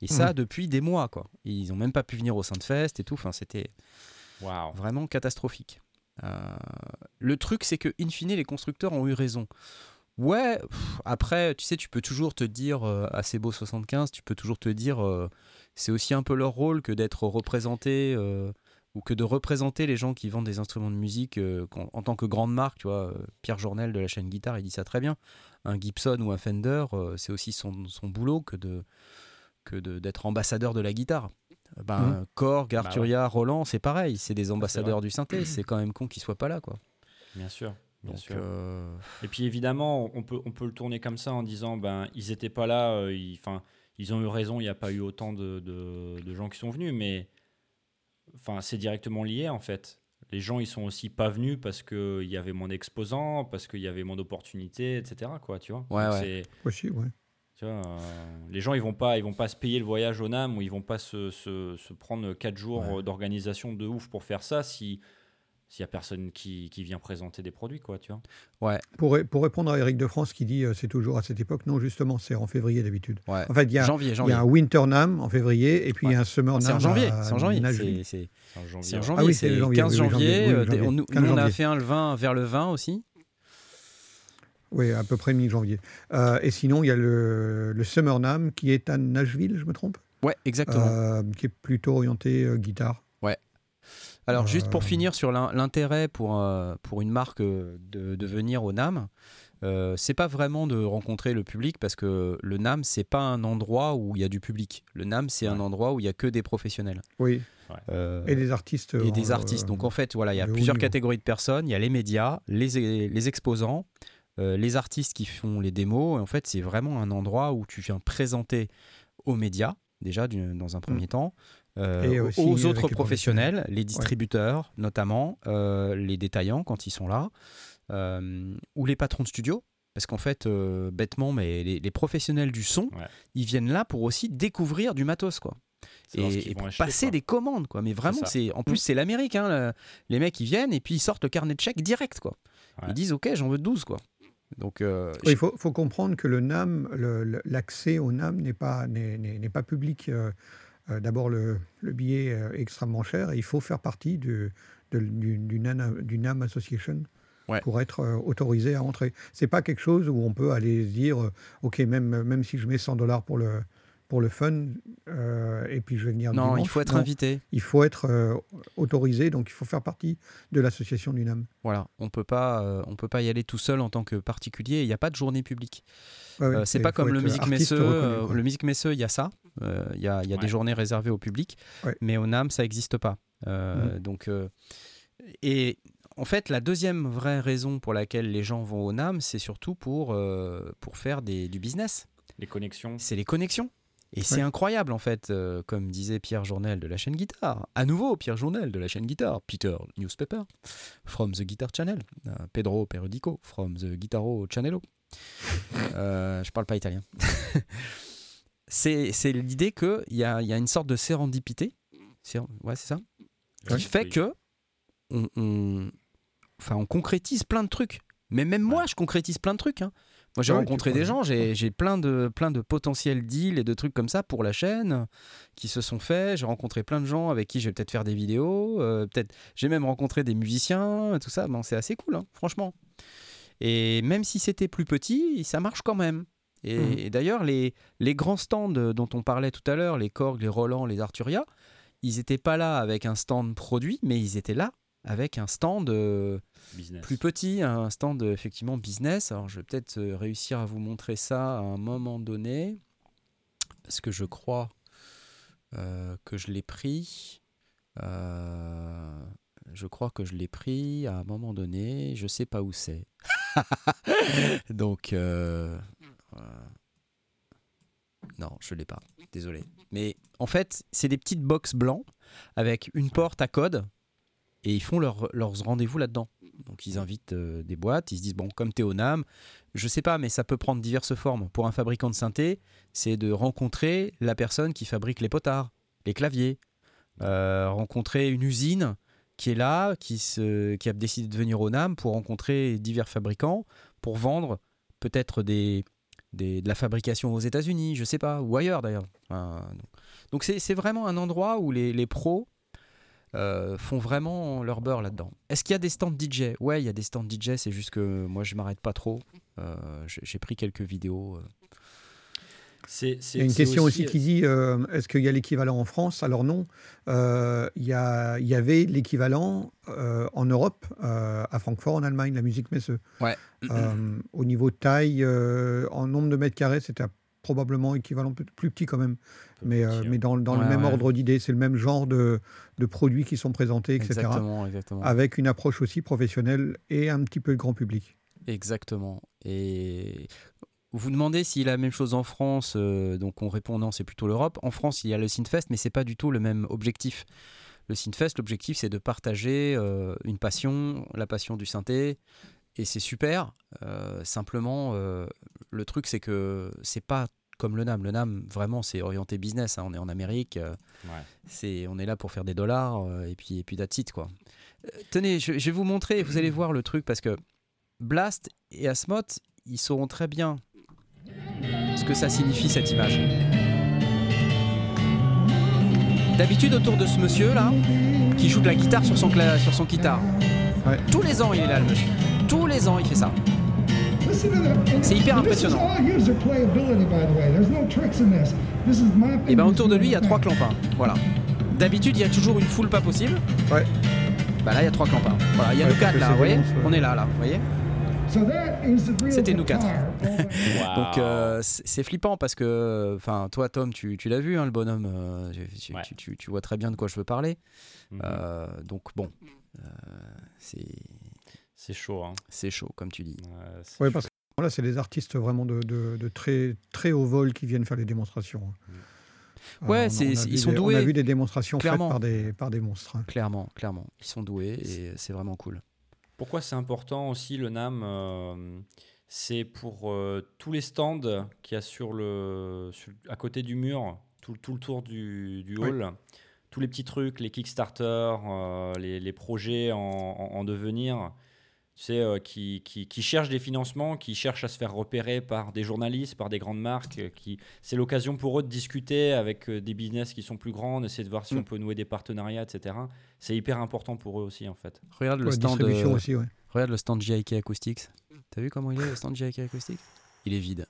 Et ça depuis des mois, quoi. Ils ont même pas pu venir au Sainte-Fest et tout. Enfin, c'était vraiment catastrophique. Euh, le truc, c'est que, in fine, les constructeurs ont eu raison. Ouais, après, tu sais, tu peux toujours te dire, assez beau 75, tu peux toujours te dire, euh, c'est aussi un peu leur rôle que d'être représenté, euh, ou que de représenter les gens qui vendent des instruments de musique en tant que grande marque, tu vois. Pierre Journel de la chaîne Guitare, il dit ça très bien. Un Gibson ou un Fender, c'est aussi son, boulot que de que d'être ambassadeur de la guitare. Ben, Korg, Arturia, Roland, c'est pareil, c'est des ambassadeurs du synthé. C'est quand même con qu'ils soient pas là, quoi. Bien sûr. Bien Donc, sûr. euh, Et puis évidemment, on peut, on peut le tourner comme ça en disant ben ils étaient pas là, euh, ils, enfin ils ont eu raison, il n'y a pas eu autant de, de- de gens qui sont venus, mais enfin c'est directement lié en fait. Les gens ils sont aussi pas venus parce qu'il y avait moins d'exposants, parce qu'il y avait moins d'opportunités, etc. Quoi, tu vois. Ouais, Donc, ouais. Possible, ouais. Tu vois, euh, les gens ils vont pas, ils vont pas se payer le voyage au NAM ou ils vont pas se, se, se prendre 4 jours Ouais. euh, d'organisation de ouf pour faire ça si s'il y a personne qui, qui vient présenter des produits quoi, tu vois. Pour, ré- pour répondre à Eric de France qui dit euh, c'est toujours à cette époque, non, justement, c'est en février d'habitude. ouais. En fait, il y a, janvier, il y janvier. a un Winter Nam en février et puis il y a un Summer C'est Nam en janvier, à c'est en janvier. C'est- en janvier, c'est en ouais. janvier, Ah oui, c'est le janvier, 15 oui, oui, janvier. janvier, oui, euh, janvier. on- nous, 15 nous, on a janvier. fait un le 20 vers le 20 aussi. Oui, à peu près mi-janvier. Euh, et sinon, il y a le, le Summer Nam qui est à Nashville, je me trompe? Ouais, exactement. Euh, Qui est plutôt orienté euh, guitare. Alors, juste pour finir sur l'in- l'intérêt pour, pour une marque de, de venir au NAM, c'est pas vraiment de rencontrer le public parce que le NAM, c'est pas un endroit où il y a du public. Le NAM, c'est un Ouais. endroit où il y a que des professionnels. Oui, Euh, et des artistes. et des artistes. Donc en fait, voilà, il y a plusieurs niveau. catégories de personnes. Il y a les médias, les, les exposants, euh, les artistes qui font les démos. Et en fait, c'est vraiment un endroit où tu viens présenter aux médias, déjà du- dans un premier temps, euh, Mm. Aux- aussi aux avec autres les professionnels, les distributeurs notamment, euh, les détaillants quand ils sont là, euh, ou les patrons de studio. Parce qu'en fait, euh, bêtement, mais les, les professionnels du son, Ouais. ils viennent là pour aussi découvrir du matos, quoi et, qu'ils et vont pour acheter, passer quoi. des commandes quoi mais vraiment c'est en plus c'est l'amérique hein, le- les mecs ils viennent et puis ils sortent le carnet de chèques direct quoi Ouais. ils disent ok j'en veux 12 quoi donc euh, Oui, il faut, faut comprendre que le NAM, l'accès au NAM n'est pas, n'est, pas public. Euh, euh, D'abord, le, le billet est extrêmement cher et il faut faire partie du, de- du, du NAM, du NAM Association Ouais. pour être euh, autorisé à entrer. C'est pas quelque chose où on peut aller se dire, euh, ok, même, même si je mets 100 dollars pour le, pour le fun. euh, et puis je vais venir. Non, il faut être Non, invité. Il faut être euh, autorisé, donc il faut faire partie de l'association du NAM. Voilà, on peut pas, euh, on peut pas y aller tout seul en tant que particulier. Il n'y a pas de journée publique. Ouais, ouais, Euh, c'est pas comme le Musique Messeux. reconnu, quoi. le Musique Messeux, il y a ça. Euh, Il y a, il y a Ouais. des journées réservées au public. Ouais. Mais au NAM, ça n'existe pas. Euh, Donc, euh, et en fait, la deuxième vraie raison pour laquelle les gens vont au NAM, c'est surtout pour, euh, pour faire des, du business. Les connexions. C'est les connexions. Et c'est Ouais. incroyable en fait, euh, comme disait Pierre Journel de la chaîne Guitare. À nouveau, Pierre Journel de la chaîne Guitare. Peter Newspaper, from the Guitar Channel. Euh, Pedro Periodico, from the Guitaro Channelo. Euh, je parle pas italien. c'est c'est l'idée qu'il y a, il y a une sorte de sérendipité. Sér- Ouais, c'est ça Qui Oui. fait Oui. que on, on- enfin, on concrétise plein de trucs. Mais même moi, je concrétise plein de trucs. hein. Moi, j'ai Ouais, rencontré des gens, j'ai plein de, plein de potentiels deals et de trucs comme ça pour la chaîne qui se sont faits. J'ai rencontré plein de gens avec qui je vais peut-être faire des vidéos. euh, peut-être, j'ai même rencontré des musiciens, tout ça. Bon, c'est assez cool, hein, franchement. Et même si c'était plus petit, ça marche quand même. Et, Mhm. et d'ailleurs, les, les grands stands dont on parlait tout à l'heure, les Korg, les Roland, les Arturia, ils n'étaient pas là avec un stand produit, mais ils étaient là avec un stand euh, plus petit, un stand euh, effectivement business. Alors je vais peut-être euh, réussir à vous montrer ça à un moment donné, parce que je crois euh, que je l'ai pris. Euh, je crois que je l'ai pris à un moment donné. Je sais pas où c'est. Donc euh, non, je l'ai pas. Désolé. Mais en fait, c'est des petites box blancs avec une porte à code et ils font leur- leurs rendez-vous là-dedans. Donc ils invitent euh, des boîtes, ils se disent bon comme t'es au NAM, je sais pas mais ça peut prendre diverses formes. Pour un fabricant de synthé, c'est de rencontrer la personne qui fabrique les potards, les claviers, Euh, rencontrer une usine qui est là, qui, se, qui a décidé de venir au NAM pour rencontrer divers fabricants, pour vendre peut-être des, des- de la fabrication aux États-Unis, je sais pas, ou ailleurs d'ailleurs. Enfin, donc c'est vraiment un endroit où les, les pros euh, font vraiment leur beurre là-dedans. Est-ce qu'il y a des stands DJ Ouais, il y a des stands DJ, c'est juste que moi je m'arrête pas trop. Euh, J'ai pris quelques vidéos. euh. C'est, c'est- Il y a une question aussi, qui dit euh, est-ce qu'il y a l'équivalent en France? Alors non. Euh, il, y a- il y avait l'équivalent euh, en Europe, euh, à Francfort, en Allemagne, la musique Messe. Ouais. Euh, au niveau de taille, euh, en nombre de mètres carrés, c'était probablement équivalent, plus petit quand même. Mais, euh, mais dans, dans Ouais, le même ouais. ordre d'idée, c'est le même genre de, de produits qui sont présentés, etc. Exactement, exactement. Avec une approche aussi professionnelle et un petit peu de grand public. Exactement. Et vous demandez s'il y a la même chose en France, euh, donc on répond non, c'est plutôt l'Europe. En France, il y a le Synfest, mais c'est pas du tout le même objectif. Le Synfest, l'objectif, c'est de partager euh, une passion, la passion du synthé, et c'est super. Euh, simplement, euh, le truc, c'est que c'est pas comme le NAM. Le NAM, vraiment, c'est orienté business. hein. On est en Amérique, euh, Ouais. c'est, on est là pour faire des dollars, euh, et puis, et puis that's it, quoi. Euh, tenez, je, je vais vous montrer, vous allez voir le truc, parce que Blast et Asmoth, ils sauront très bien ce que ça signifie cette image. D'habitude, autour de ce monsieur là, qui joue de la guitare sur son, sur son guitare, Ouais. tous les ans il est là le monsieur. Tous les ans il fait ça. C'est hyper impressionnant. Et ben autour de lui il y a trois clampins. Voilà. D'habitude il y a toujours une foule pas possible. Ouais. Bah là il y a trois clampins. Voilà, il y a Ouais, nous quatre là, vous voyez bon. On est là là, vous voyez C'était nous quatre. Donc euh, c'est flippant parce que, enfin, toi Tom, tu, tu l'as vu, hein, le bonhomme, euh, tu, tu- Ouais. tu- tu- tu vois très bien de quoi je veux parler. Mhm. Euh, donc bon, euh, c'est c'est chaud. Hein. c'est chaud comme tu dis. Oui, parce que là, c'est des artistes vraiment de, de- de très, très haut vol qui viennent faire les démonstrations. hein. Ouais, on on a c'est- vu ils sont des- On doués. a vu des démonstrations Clairement. faites par des, par des monstres. hein. Clairement, clairement, ils sont doués et c'est vraiment cool. Pourquoi c'est important aussi le NAM euh, C'est pour euh, tous les stands qu'il y a sur le, sur- à côté du mur, tout, tout le tour du, du Oui. hall. Tous les petits trucs, les Kickstarter, euh, les, les projets en, en- en devenir, tu sais, euh, qui, qui, qui cherchent des financements, qui cherchent à se faire repérer par des journalistes, par des grandes marques. euh, Qui, c'est l'occasion pour eux de discuter avec euh, des business qui sont plus grands, d'essayer de voir si Mm. on peut nouer des partenariats, etc. C'est hyper important pour eux aussi, en fait. Regarde le Ouais, stand, euh, aussi, ouais. regarde le stand JIK Acoustics. T'as vu comment il est le stand JIK Acoustics? Il est vide,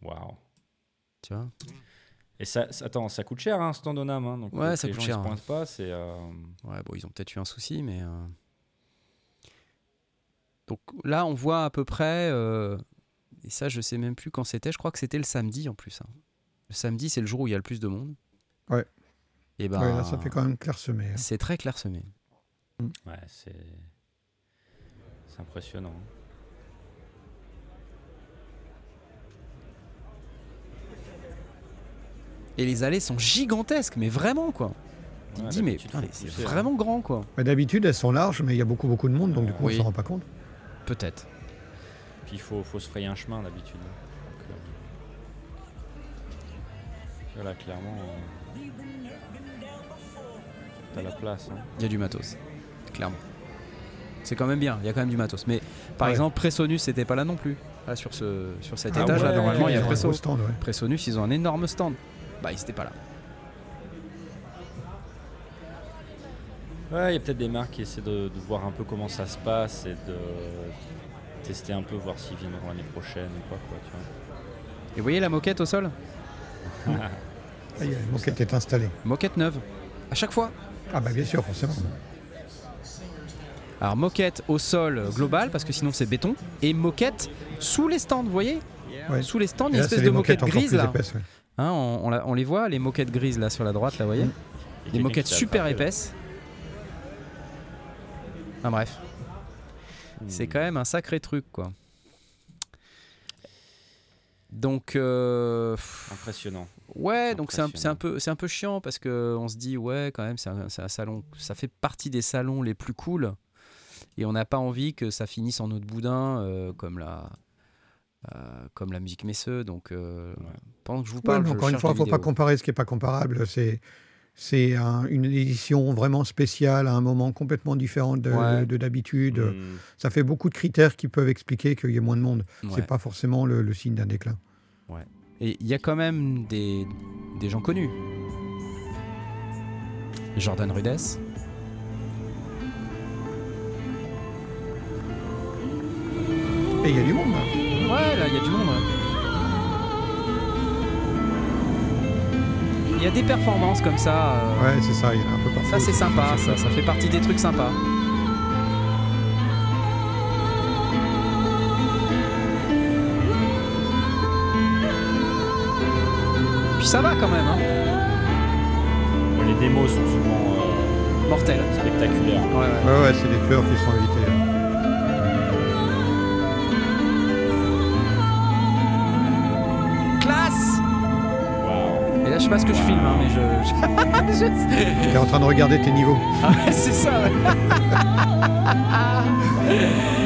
Waouh. tu vois? Et ça, ça- attends, ça coûte cher, hein, stand on âme, hein, donc Ouais, ça les coûte gens, cher, Ils se hein. pointent pas, c'est. euh, Ouais, bon, ils ont peut-être eu un souci, mais. Donc là, on voit à peu près. euh, Et ça, je sais même plus quand c'était. Je crois que c'était le samedi en plus. hein. Le samedi, c'est le jour où il y a le plus de monde. Ouais. Et ben, Ouais, là, ça fait quand même clairsemé. hein. c'est très clairsemé. Ouais, c'est. C'est impressionnant. Et les allées sont gigantesques, mais vraiment quoi. Tu te Ouais, dis, mais c'est pousser, vraiment grand quoi. Mais D'habitude, elles sont larges, mais il y a beaucoup, beaucoup de monde, donc du coup, Oui. on s'en rend pas compte. Peut-être. Puis il faut, faut se frayer un chemin d'habitude. Donc, euh, Là, clairement. euh, T'as la place. hein. Il y a du matos, clairement. C'est quand même bien, il y a quand même du matos. Mais par Ouais. exemple, Presonus, c'était pas là non plus. Là, sur, ce, sur cet Ah étage, là, normalement, il y a ouais. Presonus, ils ont un énorme stand. Bah, ils étaient pas là. Ouais, il y a peut-être des marques qui essaient de, de voir un peu comment ça se passe et de tester un peu, voir s'ils viendront l'année prochaine ou pas, quoi, tu vois. Et vous voyez la moquette au sol? Ah, il y a une moquette est installée. Moquette neuve. À chaque fois. Ah bah bien sûr, forcément. Alors moquette au sol global, parce que sinon c'est béton. Et moquette sous les stands, vous voyez? Ouais. Sous les stands, Et une là, espèce c'est de moquette grise là. ouais. Hein, on, on la- on les voit, les moquettes grises là sur la droite, là, vous voyez? Il y a Des moquettes super épaisses. Enfin bref, c'est quand même un sacré truc quoi. Donc, euh, Impressionnant. ouais, donc c'est un, peu, c'est un peu chiant parce que on se dit ouais, quand même, c'est un, salon, ça fait partie des salons les plus cool, et on n'a pas envie que ça finisse en autre boudin euh, comme la, euh, comme la musique Messeux. Donc, euh, pendant que je vous Ouais, parle, je encore une fois, il ne faut pas comparer ce qui n'est pas comparable. C'est c'est un- une édition vraiment spéciale à un moment complètement différent de Ouais. de d'habitude. Hmm. Ça fait beaucoup de critères qui peuvent expliquer qu'il y ait moins de monde. Ouais. C'est pas forcément le, le signe d'un déclin. Et il y a quand même des, des gens connus. Jordan Rudess. Et il y a du monde. hein. Ouais, là, il y a du monde. Il y a des performances comme ça. euh, Ouais, c'est ça, il y en a un peu partout. Ça, c'est sympa. Ça, ça fait partie des trucs sympas. Puis ça va quand même, hein. Les démos sont souvent euh, Mortel. spectaculaires. Ouais, ouais. Ouais, ouais, c'est des tueurs qui sont invités. Sais pas ce que je filme, hein, mais je. je... je- Tu es en train de regarder tes niveaux. Ah ouais, c'est ça, ouais.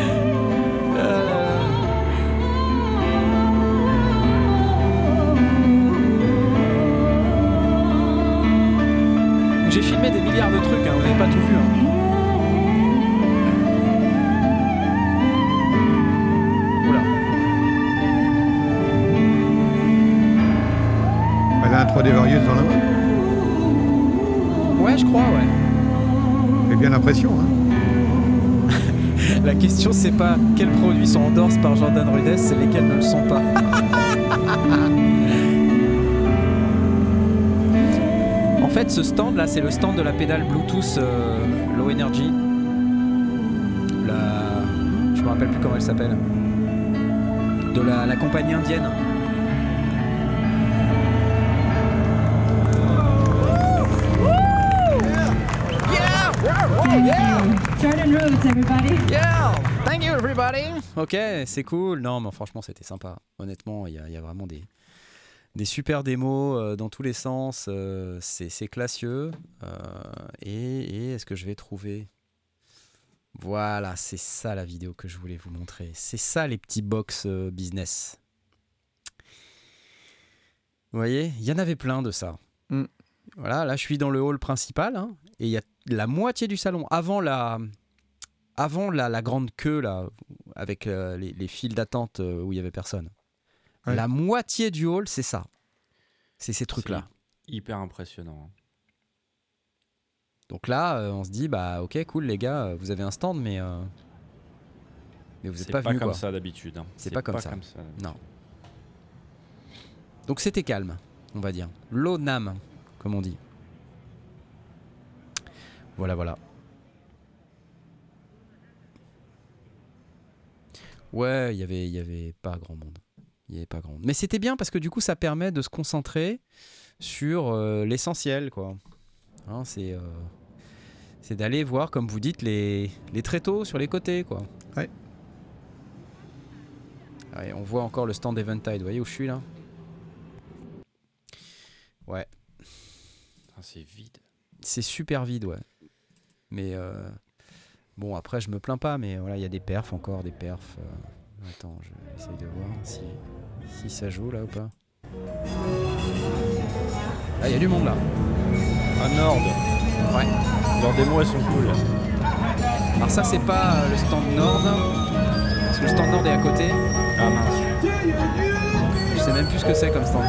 Hein. La question, c'est pas quels produits sont endorsés par Jordan Rudess, c'est lesquels ne le sont pas. en fait, ce stand là, c'est le stand de la pédale Bluetooth euh, Low Energy. La. Je me rappelle plus comment elle s'appelle. De la compagnie indienne. Everybody. Yeah! Thank you everybody! Ok, c'est cool. Non, mais franchement, c'était sympa. Honnêtement, il y, a- il y a vraiment des, des super démos euh, dans tous les sens. euh, c'est c'est classieux. euh, et et est-ce que je vais trouver? Voilà, c'est ça la vidéo que je voulais vous montrer. C'est ça les petits box euh, business. Vous voyez, il y en avait plein de ça. Mm. Voilà, là je suis dans le hall principal hein, et il y a la moitié du salon avant la, avant la, la grande queue là, avec euh, les, les files d'attente euh, où il y avait personne. Ouais. La moitié du hall, c'est ça. C'est ces trucs-là. Hyper impressionnant. Donc là, euh, on se dit, bah ok, cool les gars, vous avez un stand, mais, euh, mais vous n'êtes C'est pas, pas, venus comme quoi. ça d'habitude. hein. C'est pas comme ça. d'habitude. Non. Donc c'était calme. on va dire. L'ONAM, comme on dit. Voilà, voilà. Ouais, il y avait, il y avait pas grand monde. Il y avait pas grand monde. Mais c'était bien parce que du coup, ça permet de se concentrer sur euh, l'essentiel, quoi. Hein, c'est euh, c'est d'aller voir, comme vous dites, les, les tréteaux sur les côtés, quoi. Ouais. Ouais, on voit encore le stand Eventide. Vous voyez où je suis là? Ouais. Ah, c'est vide. C'est super vide, ouais. Mais euh, bon, après, je me plains pas, mais voilà, il y a des perfs encore, des perfs. euh. Attends, je vais essayer de voir si, si ça joue là ou pas. Ah, il y a du monde là. Ah, Nord. Ouais. Leurs démos, elles sont cool. Alors, ça, c'est pas euh, le stand Nord. Parce que le stand Nord est à côté. Ah mince. Je sais même plus ce que c'est comme stand.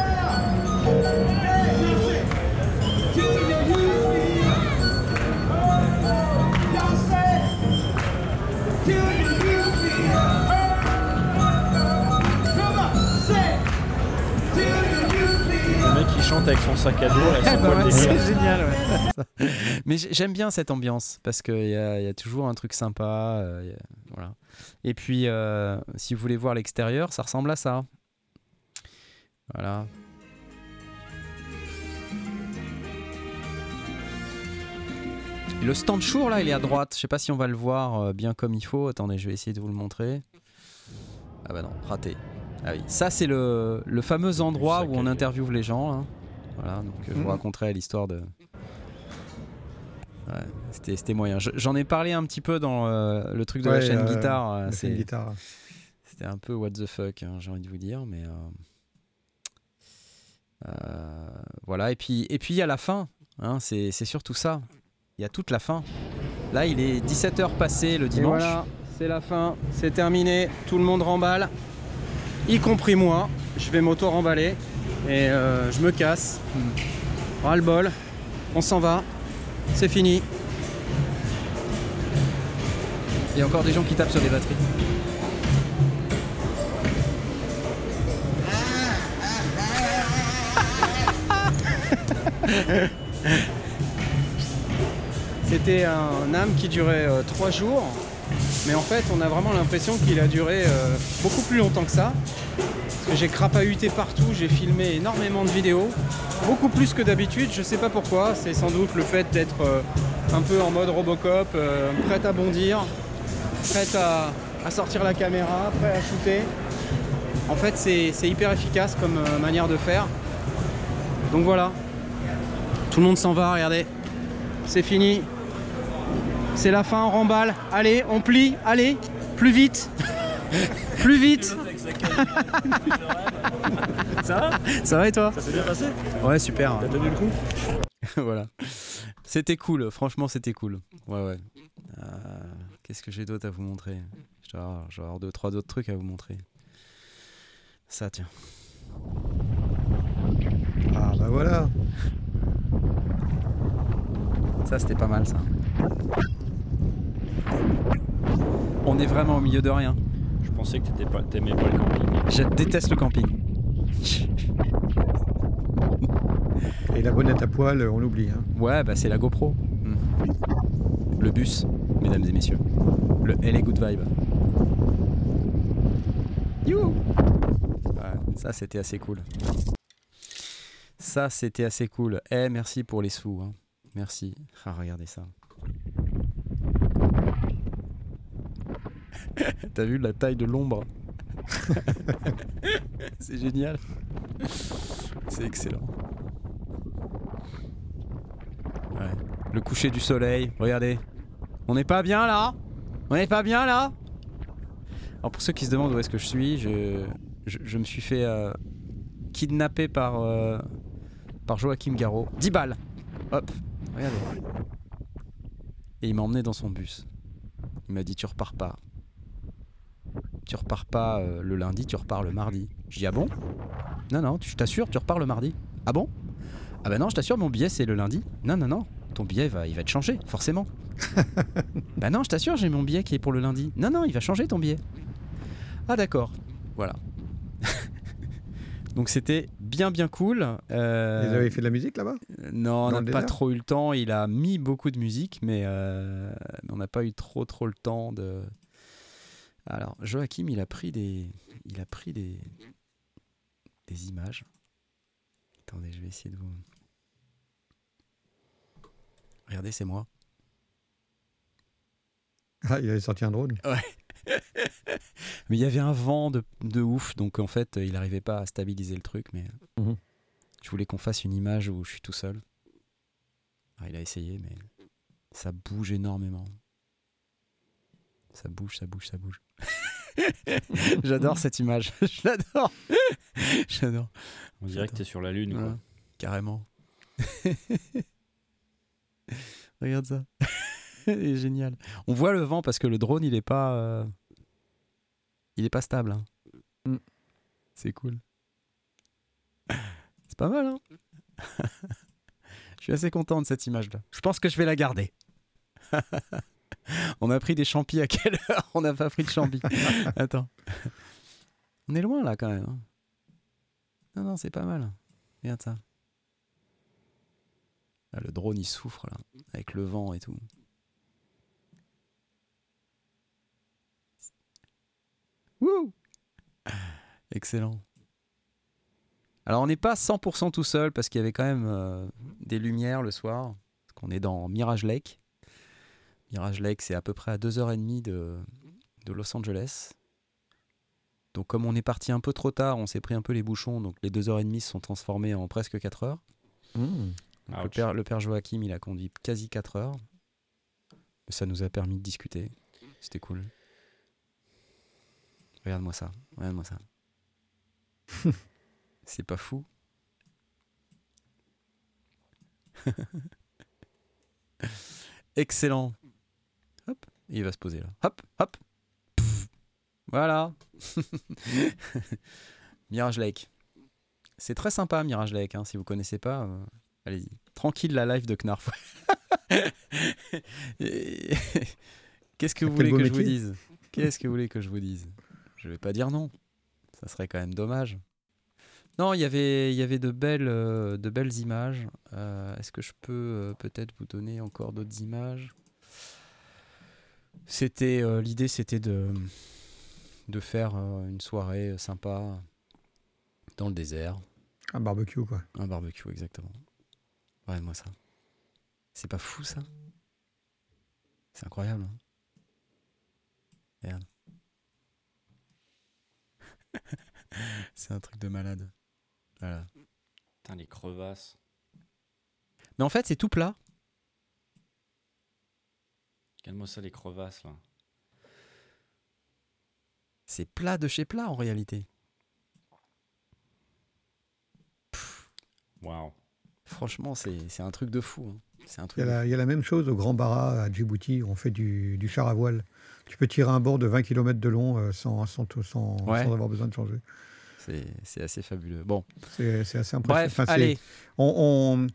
Chante avec son sac à dos, Bah ouais, c'est génial, ouais. Mais j'ai- j'aime bien cette ambiance parce qu'il y, a- il y a toujours un truc sympa. euh, a- voilà. Et puis, euh, si vous voulez voir l'extérieur, ça ressemble à ça. Voilà. Et le stand Chour là, il est à droite. Je sais pas si on va le voir euh, bien comme il faut. Attendez, je vais essayer de vous le montrer. Ah bah non, raté. Ah oui, ça c'est le, le fameux endroit où on interviewe les gens. là. Voilà, donc euh, je vous Mhm. raconterai l'histoire de. Ouais, c'était, c'était moyen. Je- J'en ai parlé un petit peu dans euh, le truc de la chaîne euh, guitare. La c'est- chaîne guitare. C'était un peu what the fuck, hein, j'ai envie de vous dire, mais euh, voilà. Et puis, et puis à la fin, hein, c'est c'est surtout ça. Il y a toute la fin. Là, il est 17h passé le Et dimanche. voilà, c'est la fin, c'est terminé, tout le monde remballe, y compris moi. Je vais m'auto-remballer et euh, je me casse. Ras le bol, on s'en va, c'est fini. Il y a encore des gens qui tapent sur les batteries. C'était un âme qui durait euh, trois jours, mais en fait on a vraiment l'impression qu'il a duré euh, beaucoup plus longtemps que ça. Parce que j'ai crapahuté partout, j'ai filmé énormément de vidéos, beaucoup plus que d'habitude, je sais pas pourquoi, c'est sans doute le fait d'être euh, un peu en mode Robocop, euh, prête à bondir, prête à, à sortir la caméra, prêt à shooter. En fait c'est hyper efficace comme euh, manière de faire. Donc voilà, tout le monde s'en va, regardez. C'est fini. C'est la fin, on remballe. Allez, on plie. Allez, plus vite. plus vite. Ça va Ça va et toi Ça s'est bien passé Ouais, super. T'as tenu le coup voilà. C'était cool, franchement, c'était cool. Ouais, ouais. Euh, Qu'est-ce que j'ai d'autre à vous montrer? Je dois avoir, je dois avoir deux, trois autres trucs à vous montrer. Ça, tiens. Ah bah voilà. Ça, c'était pas mal, ça. On est vraiment au milieu de rien. Je pensais que t'étais pas- t'aimais pas le camping. Je déteste le camping. Et la bonnette à poil, on l'oublie. Hein. Ouais, bah c'est la GoPro. Hmm. Le bus, mesdames et messieurs. Le LA Good Vibe. Ouais, ça, c'était assez cool. Ça, c'était assez cool. Eh, merci pour les sous. hein. Merci. Ah, regardez ça. T'as vu la taille de l'ombre C'est génial. C'est excellent. Ouais. Le coucher du soleil, regardez. On n'est pas bien là? On n'est pas bien là? Alors pour ceux qui se demandent où est-ce que je suis, je, je, je me suis fait euh, kidnapper par, euh, par Joachim Garraud. 10 balles Hop, regardez. Et il m'a emmené dans son bus. Il m'a dit tu repars pas. Tu repars pas euh, le lundi, tu repars le mardi. Je dis ah bon? Non non, je t'assure, tu repars le mardi. Ah bon? Ah bah non, je t'assure, mon billet c'est le lundi. Non non non, ton billet va, il va être changé, forcément. bah non, je t'assure, j'ai mon billet qui est pour le lundi. Non non, il va changer ton billet. Ah d'accord, voilà. Donc c'était bien bien cool. Euh, Vous avez fait de la musique là-bas? Non, on n'a pas trop eu le temps. Il a mis beaucoup de musique, mais, euh, mais on n'a pas eu trop trop le temps de. Alors Joachim, il a pris des, il a pris des, des images. Attendez, je vais essayer de vous. Regardez, c'est moi. Ah, il avait sorti un drone. Mais il y avait un vent de, de ouf, donc en fait, il n'arrivait pas à stabiliser le truc. Mais Mhm. je voulais qu'on fasse une image où je suis tout seul. Alors, il a essayé, mais ça bouge énormément. Ça bouge, ça bouge, ça bouge. J'adore cette image. Je l'adore. J'adore. On dirait que t'es sur la lune, quoi. Carrément. Regarde ça. il est génial. On voit le vent parce que le drone, il est pas, euh, il est pas stable. hein. Mm. C'est cool. C'est pas mal, hein Je suis assez content de cette image-là. Je pense que je vais la garder. On a pris des champis à quelle heure? On n'a pas pris de champis. Attends. On est loin là quand même. hein. Non, non, c'est pas mal. Regarde ça. Ah, le drone il souffre là, avec le vent et tout. Wouh Excellent. Alors on n'est pas 100% tout seul parce qu'il y avait quand même euh, des lumières le soir. Parce qu'on est dans Mirage Lake. Mirage Lake c'est à peu près à 2h30 de, de Los Angeles. Donc comme on est parti un peu trop tard, on s'est pris un peu les bouchons. Donc les 2h30 se sont transformés en presque 4 heures. Mmh. Père, le père Joachim, il a conduit quasi 4 heures. Ça nous a permis de discuter. C'était cool. Regarde-moi ça. Regarde-moi ça. C'est pas fou. Excellent. Hop, il va se poser là. Hop, hop. Pff. Voilà. Mirage Lake. C'est très sympa Mirage Lake. hein. Si vous connaissez pas, euh, allez-y. Tranquille la live de Knarf. Et- Qu'est-ce que vous voulez que je vous dise? Qu'est-ce que vous voulez que je vous dise? Je vais pas dire non. Ça serait quand même dommage. Non, il y avait, il y avait de belles, euh, de belles images. Euh, Est-ce que je peux peut-être vous donner encore d'autres images? C'était euh, l'idée, c'était de de faire euh, une soirée sympa dans le désert, Un barbecue, quoi. un barbecue exactement. Regarde-moi ça. C'est pas fou ça? C'est incroyable. hein Regarde. C'est un truc de malade. Voilà. Putain, les crevasses. Mais en fait, c'est tout plat. Calme-moi ça, les crevasses, là. C'est plat de chez plat en réalité. Waouh. Franchement, c'est c'est un truc de fou. hein. Un Il y, a de la, il y a la même chose au Grand Barra à Djibouti, où on fait du, du char à voile. Tu peux tirer un bord de 20 km de long euh, sans, sans, sans, Ouais. sans avoir besoin de changer. fou. C'est c'est assez fabuleux. Bon, C'est c'est assez impressionnant. bref, Enfin, c'est- allez. On, on-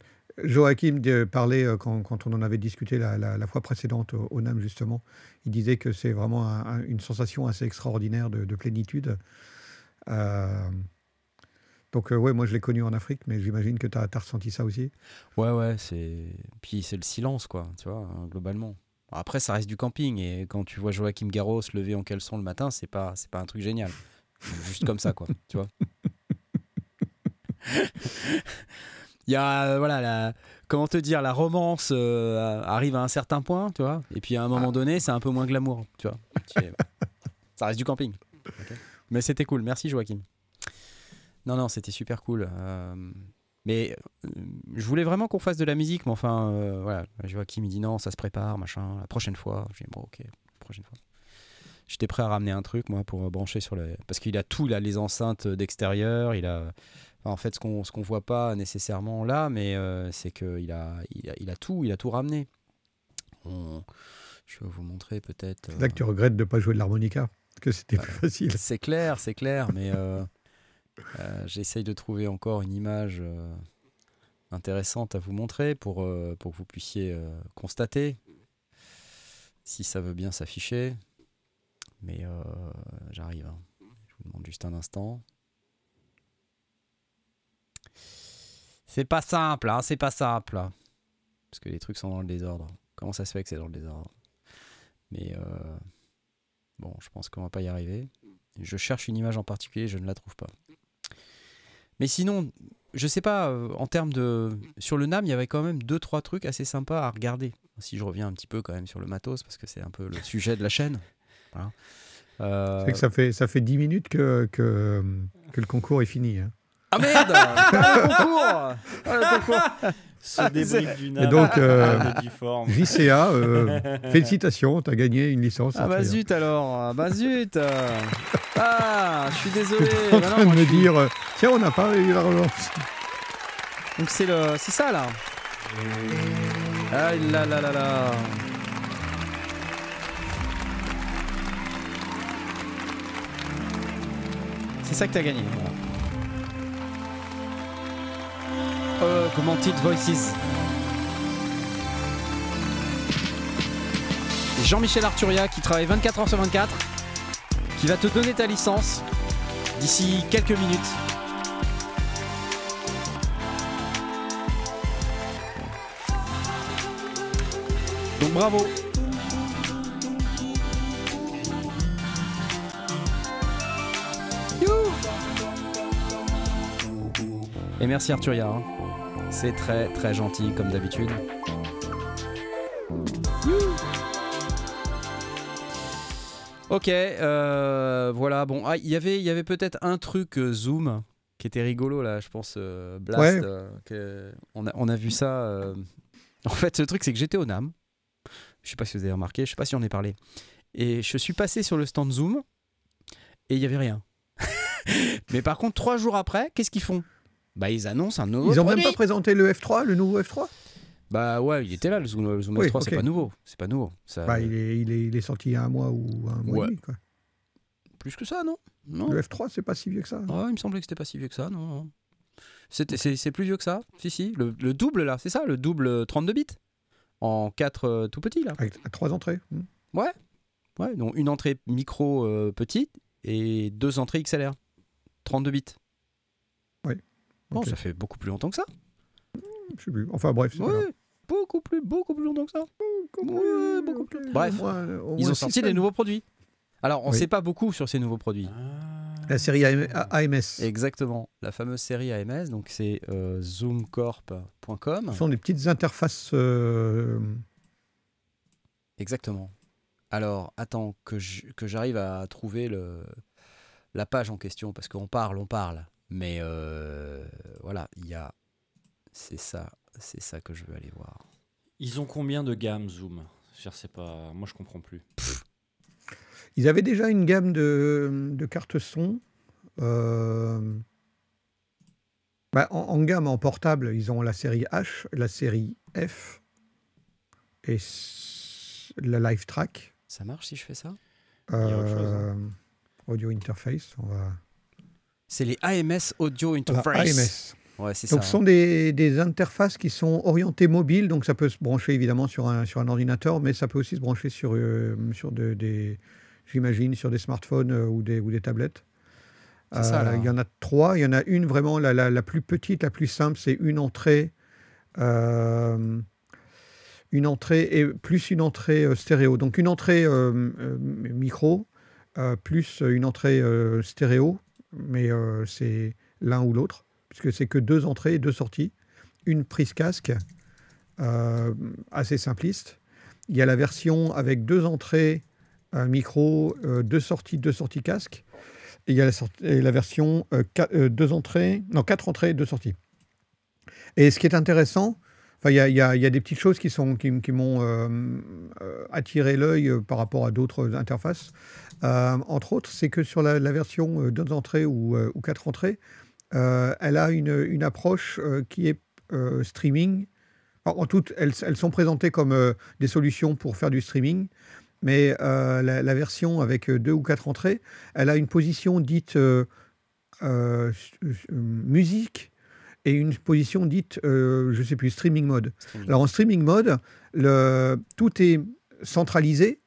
Joachim de- parlait, euh, quand, quand on en avait discuté la, la- la fois précédente au, au NAM, justement, il disait que c'est vraiment un- un- une sensation assez extraordinaire de, de plénitude. Euh, donc, euh, ouais, moi je l'ai connu en Afrique, mais j'imagine que tu as, ressenti ça aussi. Ouais, ouais, c'est. Puis c'est le silence, quoi, tu vois, hein, globalement. Après, ça reste du camping, et quand tu vois Joachim Garros se lever en caleçon le matin, c'est pas, c'est pas un truc génial. Juste comme ça, quoi, tu vois. Il y a, euh, voilà, la, comment te dire, la romance euh, arrive à un certain point, tu vois, et puis à un moment donné, c'est un peu moins glamour, tu vois. Ça reste du camping. Mais c'était cool, merci Joachim. Non, non, c'était super cool. euh, mais je voulais vraiment qu'on fasse de la musique, mais enfin, voilà. Joachim, il dit non, ça se prépare, machin, la prochaine fois. Je dis bon, ok, prochaine fois. J'étais prêt à ramener un truc, moi, pour brancher sur le. Parce qu'il a tout, il a les enceintes d'extérieur, il a. enfin, en fait, ce qu'on ce qu'on voit pas nécessairement là, mais euh, c'est qu'il a, il a, il a tout, il a tout ramené. On- Je vais vous montrer peut-être. C'est là que tu regrettes de ne pas jouer de l'harmonica, que c'était plus facile. C'est clair, c'est clair, mais euh, euh, j'essaye de trouver encore une image euh, intéressante à vous montrer pour, euh, pour que vous puissiez euh, constater si ça veut bien s'afficher. Mais euh, j'arrive. hein. Je vous demande juste un instant. C'est pas simple, hein, c'est pas simple. Parce que les trucs sont dans le désordre. Comment ça se fait que c'est dans le désordre? Mais euh, bon, je pense qu'on va pas y arriver. Je cherche une image en particulier, je ne la trouve pas. Mais sinon, je sais pas, euh, en termes de. Sur le NAM, il y avait quand même deux, trois trucs assez sympas à regarder. Si je reviens un petit peu quand même sur le matos, parce que c'est un peu le sujet de la chaîne. Euh, C'est que ça fait, ça fait 10 minutes que, que, que le concours est fini. hein. Ah merde Ah, le concours Ah, le concours Ce débrief du Et donc, euh. JCA, euh, félicitations, tu as gagné une licence. Ah bah Arthur. zut alors Ah Bah zut Ah, je suis désolé en Bah non, train de me suis- dire, euh, tiens, on n'a pas eu la relance. Donc c'est le, c'est ça là. Ah là là là là. C'est ça que t'as gagné. voilà. Euh, Commented Voices. Jean-Michel Arturia qui travaille 24 heures sur 24, qui va te donner ta licence d'ici quelques minutes. Donc bravo. Et merci Arturia. hein. C'est très très gentil comme d'habitude. Ok, euh, voilà. Bon, ah, il y avait, il y avait peut-être un truc euh, Zoom qui était rigolo là, je pense. euh, Blast. Ouais. que- on, a, on a vu ça. En fait, le truc c'est que j'étais au NAM. Je sais pas si vous avez remarqué, je sais pas si on en ai parlé. Et je suis passé sur le stand Zoom et il y avait rien. Mais par contre, trois jours après, qu'est-ce qu'ils font? Bah, ils annoncent un nouveau Ils ont même pas présenté le F3, le nouveau F3 Bah ouais, il était là le Zoom, le Zoom Oui, S3, c'est pas nouveau, c'est pas nouveau. Ça- bah, il, est, il, est, il est sorti il y a un mois ou un mois Ouais. et demi. Quoi. Plus que ça, non? Non. Le F3, c'est pas si vieux que ça. Ouais, il me semblait que c'était pas si vieux que ça, non. c'est, plus vieux que ça, si, si. Le, le double, là, c'est ça, le double euh, 32 bits? En 4 tout petits, là. Avec trois entrées. Hmm. Ouais. Ouais, donc une entrée micro euh, petite et deux entrées XLR. 32 bits. Bon, ça fait beaucoup plus longtemps que ça. Je sais plus. Enfin bref. Ouais, beaucoup plus, beaucoup plus longtemps que ça. Ouais, beaucoup plus. Bref, moins- ils ont sorti des nouveaux produits. Alors, on Oui. sait pas beaucoup sur ces nouveaux produits. La série AM- AMS. Exactement, la fameuse série AMS, donc c'est euh, zoomcorp.com. Ce sont des petites interfaces. euh, Exactement. Alors, attends que je- que j'arrive à trouver le, la page en question, parce qu'on parle, on parle. Mais euh, voilà, il y a. C'est ça, c'est ça que je veux aller voir. Ils ont combien de gammes Zoom? Je sais pas. Moi, je comprends plus. Ils avaient déjà une gamme de, de cartes son. euh, bah, en, en gamme, en portable, ils ont la série H, la série F et la Live Track. Ça marche si je fais ça? Y a autre chose, euh, Audio Interface. On va... C'est les AMS Audio Voilà, Interface. AMS. Ouais, Donc, ça. ce sont des, des interfaces qui sont orientées mobiles, donc ça peut se brancher évidemment sur un, sur un ordinateur, mais ça peut aussi se brancher sur, euh, sur de- des, j'imagine, sur des smartphones euh, ou, des, ou des tablettes. Ça, là. il y en a trois. Il y en a une vraiment, la, la, la plus petite, la plus simple, c'est une entrée, euh, une entrée et plus une entrée euh, stéréo. Donc une entrée euh, euh, micro euh, plus une entrée euh, stéréo, mais euh, c'est l'un ou l'autre, puisque c'est que deux entrées et deux sorties. Une prise casque, euh, assez simpliste. Il y a la version avec deux entrées micro, euh, deux sorties, deux sorties casque. Et il y a la, version deux quatre entrées deux sorties. Et ce qui est intéressant, enfin, il y a, des petites choses qui, m'ont euh, euh, attiré l'œil euh, par rapport à d'autres interfaces. Entre autres, c'est que sur la, version deux entrées ou, ou quatre entrées, elle a une, approche qui est streaming. En tout, elles, sont présentées comme des solutions pour faire du streaming, mais la, version avec deux ou quatre entrées, elle a une position dite musique et une position dite, euh, je ne sais plus, streaming mode. Streaming. Alors en streaming mode, le, tout est centralisé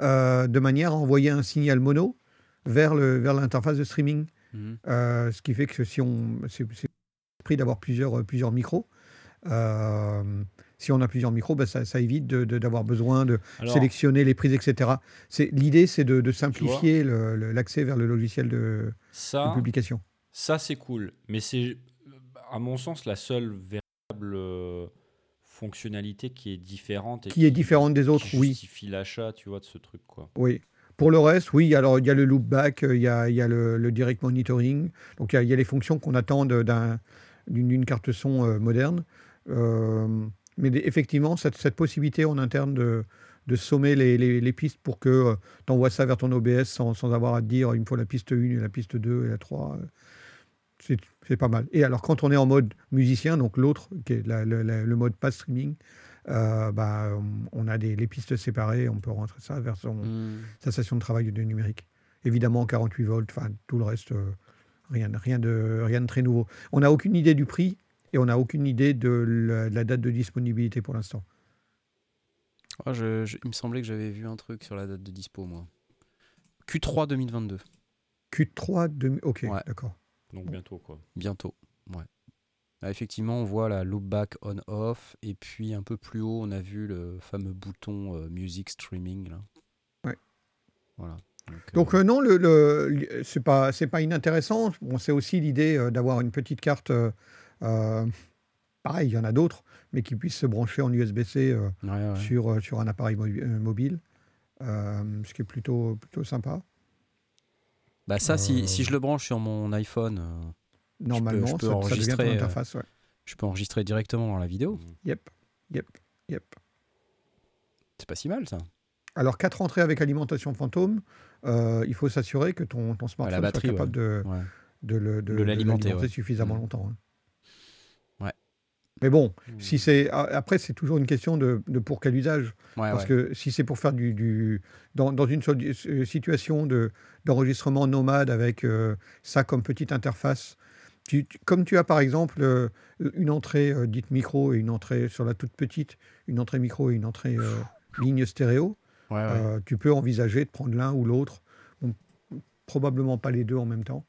euh, de manière à envoyer un signal mono vers le- vers l'interface de streaming. Mhm. Euh, ce qui fait que si on. c'est- l'esprit d'avoir plusieurs, plusieurs micros. Euh, si on a plusieurs micros, bah, ça, ça évite d'avoir besoin de Alors, sélectionner les prises, etc. L'idée, c'est de, de simplifier l'accès vers le logiciel de, de publication. ça c'est cool. Mais c'est, à mon sens, la seule véritable euh, fonctionnalité qui est différente et Qui est différente des autres, qui oui. justifie l'achat, tu vois, de ce truc, quoi. Oui. Pour le reste, oui, alors il y a le loopback, euh, il y a, il y a le, le direct monitoring. Donc il y a, il y a les fonctions qu'on attend d'une carte son euh, moderne. Euh, mais effectivement, cette, cette possibilité en interne de, de sommer les, les- les pistes pour que tu envoies ça vers ton OBS sans, sans avoir à te dire il me faut la piste 1 et la piste 2 et la 3, euh, c'est pas mal. Et alors quand on est en mode musicien, donc l'autre, qui est la- le- la- le mode pas streaming, euh, bah, on a des, les pistes séparées, on peut rentrer ça vers son, Hmm. sa station de travail de numérique. Évidemment, 48 volts, enfin tout le reste, euh, rien, rien, de, rien de très nouveau. On n'a aucune idée du prix et on n'a aucune idée de la, de la date de disponibilité pour l'instant. Je- je- il me semblait que j'avais vu un truc sur la date de dispo, moi. Q3 2022, Q3 2000. Ok, Ouais. d'accord. Donc bientôt, quoi. bientôt. Ouais. Là, effectivement, on voit la loopback on-off, et puis un peu plus haut, on a vu le fameux bouton euh, music streaming. Là. Ouais. Voilà. Donc, euh, Donc euh, non, le, le- c'est pas c'est pas inintéressant. Bon, c'est aussi l'idée euh, d'avoir une petite carte. euh, euh, pareil, il y en a d'autres, mais qui puissent se brancher en USB-C euh, ouais, ouais. sur euh, sur un appareil mo- euh, mobile, euh, ce qui est plutôt plutôt sympa. Bah ça, si, Euh, si je le branche sur mon iPhone, euh, Normalement, je peux ça- enregistrer, euh, interface. ouais. je peux enregistrer directement dans la vidéo. Yep, yep, yep. C'est pas si mal, ça. Alors, quatre entrées avec alimentation fantôme, euh, il faut s'assurer que ton, ton smartphone batterie, soit capable de, Ouais. de le- de- De de l'alimenter, ouais. suffisamment Mhm. longtemps. hein. Mais bon, si c'est après c'est toujours une question de, de pour quel usage. Ouais, Parce ouais. que si c'est pour faire du, du- dans, dans une euh, situation de d'enregistrement nomade avec euh, ça comme petite interface, tu- tu- comme tu as par exemple euh, une entrée euh, dite micro et une entrée sur la toute petite, une entrée micro et une entrée ligne stéréo, Ouais, tu peux envisager de prendre l'un ou l'autre. Bon, probablement pas les deux en même temps.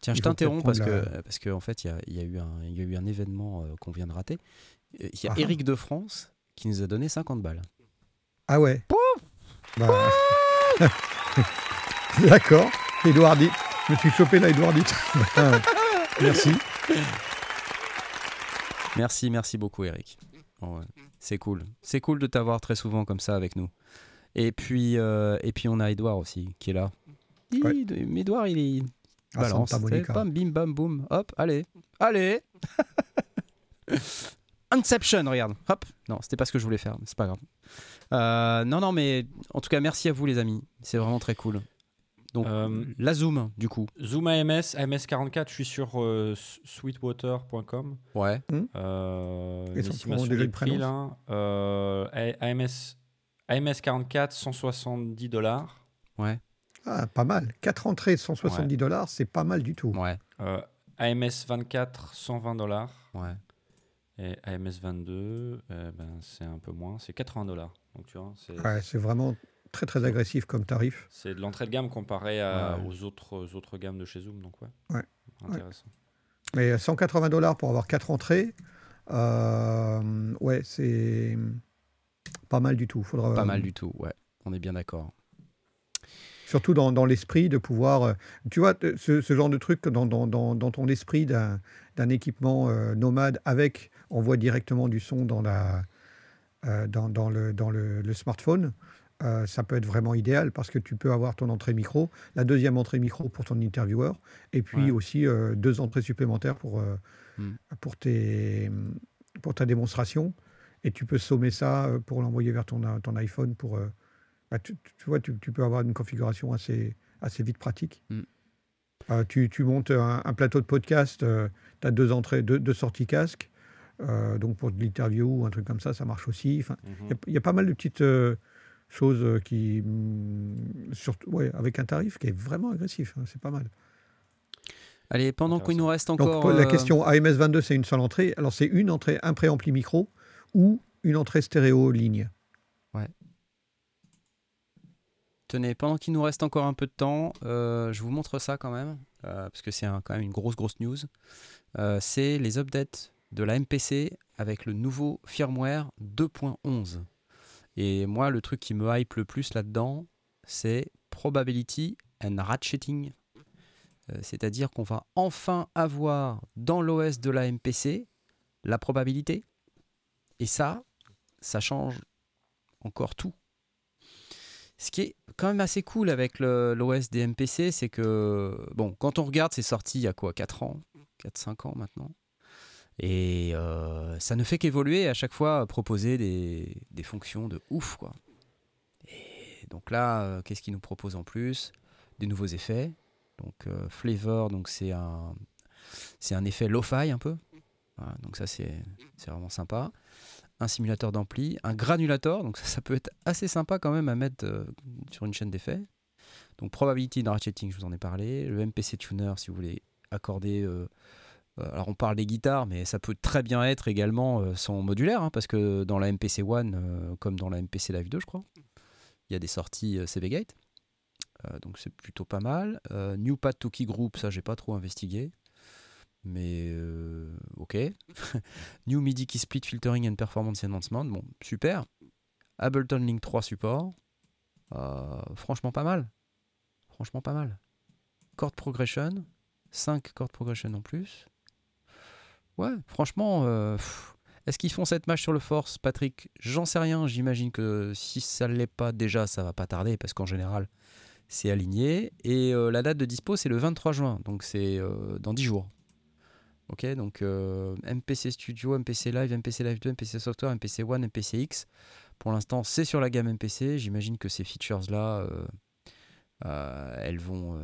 Tiens, je t'interromps parce que, parce qu'en fait, il y a, y eu un- il y a eu un événement euh, qu'on vient de rater. Euh, Il y a Ah ah. Eric de France qui nous a donné 50 balles. Ah ouais. Bah, D'accord. Edouardite. Je me suis chopé là, Edouardite. Merci. Merci, merci beaucoup, Eric. Ouais, c'est cool. C'est cool de t'avoir très souvent comme ça avec nous. Et puis, euh, et puis on a Edouard aussi qui est là. Ouais. Edouard, il est. Balance. Bam, bim, bam, boum. Hop, allez. Allez Inception, regarde. Hop. Non, c'était pas ce que je voulais faire, mais c'est pas grave. Euh, non, non, mais en tout cas, merci à vous, les amis. C'est vraiment très cool. Donc, Euh, la Zoom, du coup. Zoom AMS, AMS44, je suis sur euh, sweetwater.com. Ouais. Euh, Et son l'estimation des prix, là. Euh, AMS, AMS44, 170 dollars. Ouais. Ah, pas mal. 4 entrées, 170 dollars, c'est pas mal du tout. Ouais. Euh, AMS24, 120 dollars. Ouais. Et AMS22, eh ben, c'est un peu moins, c'est 80 dollars. Donc tu vois, c'est Ouais, c'est vraiment très très agressif comme tarif. c'est de l'entrée de gamme comparé à- Ouais. aux, autres, aux autres gammes de chez Zoom. Donc ouais, Ouais. intéressant. Mais 180 dollars pour avoir 4 entrées, euh, ouais, c'est pas mal du tout. Faudra, Pas mal du tout, ouais. On est bien d'accord. Surtout dans, dans l'esprit de pouvoir. euh, tu vois, t- ce, ce genre de truc dans, dans, dans, dans ton esprit d'un équipement euh, nomade avec, on voit directement du son dans, la, euh, dans, dans, le, dans le, le smartphone. euh, ça peut être vraiment idéal parce que tu peux avoir ton entrée micro, la deuxième entrée micro pour ton intervieweur, et puis Ouais. aussi euh, deux entrées supplémentaires pour, euh, Hmm. pour, tes, pour ta démonstration. Et tu peux sommer ça euh, pour l'envoyer vers ton, ton iPhone. Pour, euh, bah, tu, tu vois, tu, tu peux avoir une configuration assez, assez vite pratique. Hmm. Euh, tu, tu montes un, un plateau de podcast, tu as deux entrées, deux, deux sorties casque. Euh, donc pour de l'interview ou un truc comme ça, ça marche aussi. Enfin, il Mhm. y a- il y, a pas mal de petites euh, choses euh, qui, mm, surtout, ouais, avec un tarif qui est vraiment agressif. hein, c'est pas mal. Allez, pendant qu'il nous reste encore. la euh, question AMS 22, c'est une seule entrée. Alors c'est une entrée, un préampli micro ou une entrée stéréo ligne. Tenez, pendant qu'il nous reste encore un peu de temps, euh, je vous montre ça quand même. euh, parce que c'est quand même une grosse, grosse news. Euh, c'est les updates de la MPC avec le nouveau firmware 2.11. Et moi, le truc qui me hype le plus là-dedans, c'est Probability and Ratcheting. C'est-à-dire qu'on va enfin avoir dans l'OS de la MPC la probabilité. Et ça, ça change encore tout. Ce qui est quand même assez cool avec l'OS des MPC, c'est que, bon, quand on regarde, c'est sorti il y a quoi 4 ans 4-5 ans maintenant. Et euh, ça ne fait qu'évoluer à chaque fois proposer des, des fonctions de ouf, quoi. Et donc là, euh, qu'est-ce qu'il nous propose en plus? Des nouveaux effets. Donc euh, Flavor, c'est un, un effet lo-fi un peu. Donc ça c'est vraiment sympa. Un simulateur d'ampli, un granulator, donc ça, peut être assez sympa quand même à mettre euh, sur une chaîne d'effets. Donc probability ratcheting, je vous en ai parlé. Le MPC tuner, si vous voulez accorder. euh, euh, alors on parle des guitares, mais ça peut très bien être également son modulaire, hein, parce que dans la MPC One, comme dans la MPC Live 2, je crois, il y a des sorties CV Gate. Donc c'est plutôt pas mal. New Pad to Group, ça j'ai pas trop investigué. Mais euh, ok. New MIDI Key Split Filtering and Performance Enhancement, bon, super. Ableton Link 3 support. Euh, franchement pas mal. Franchement pas mal. Chord Progression. 5 chord progression en plus. Ouais, franchement, euh, est-ce qu'ils font cette match sur le force, Patrick? J'en sais rien. J'imagine que si ça ne l'est pas déjà, ça va pas tarder parce qu'en général, c'est aligné. Et la date de dispo, c'est le 23 juin, donc c'est dans 10 jours. Ok, donc euh, MPC Studio, MPC Live, MPC Live 2, MPC Software, MPC One, MPC X. Pour l'instant, c'est sur la gamme MPC. J'imagine que ces features-là, euh, euh, elles, vont,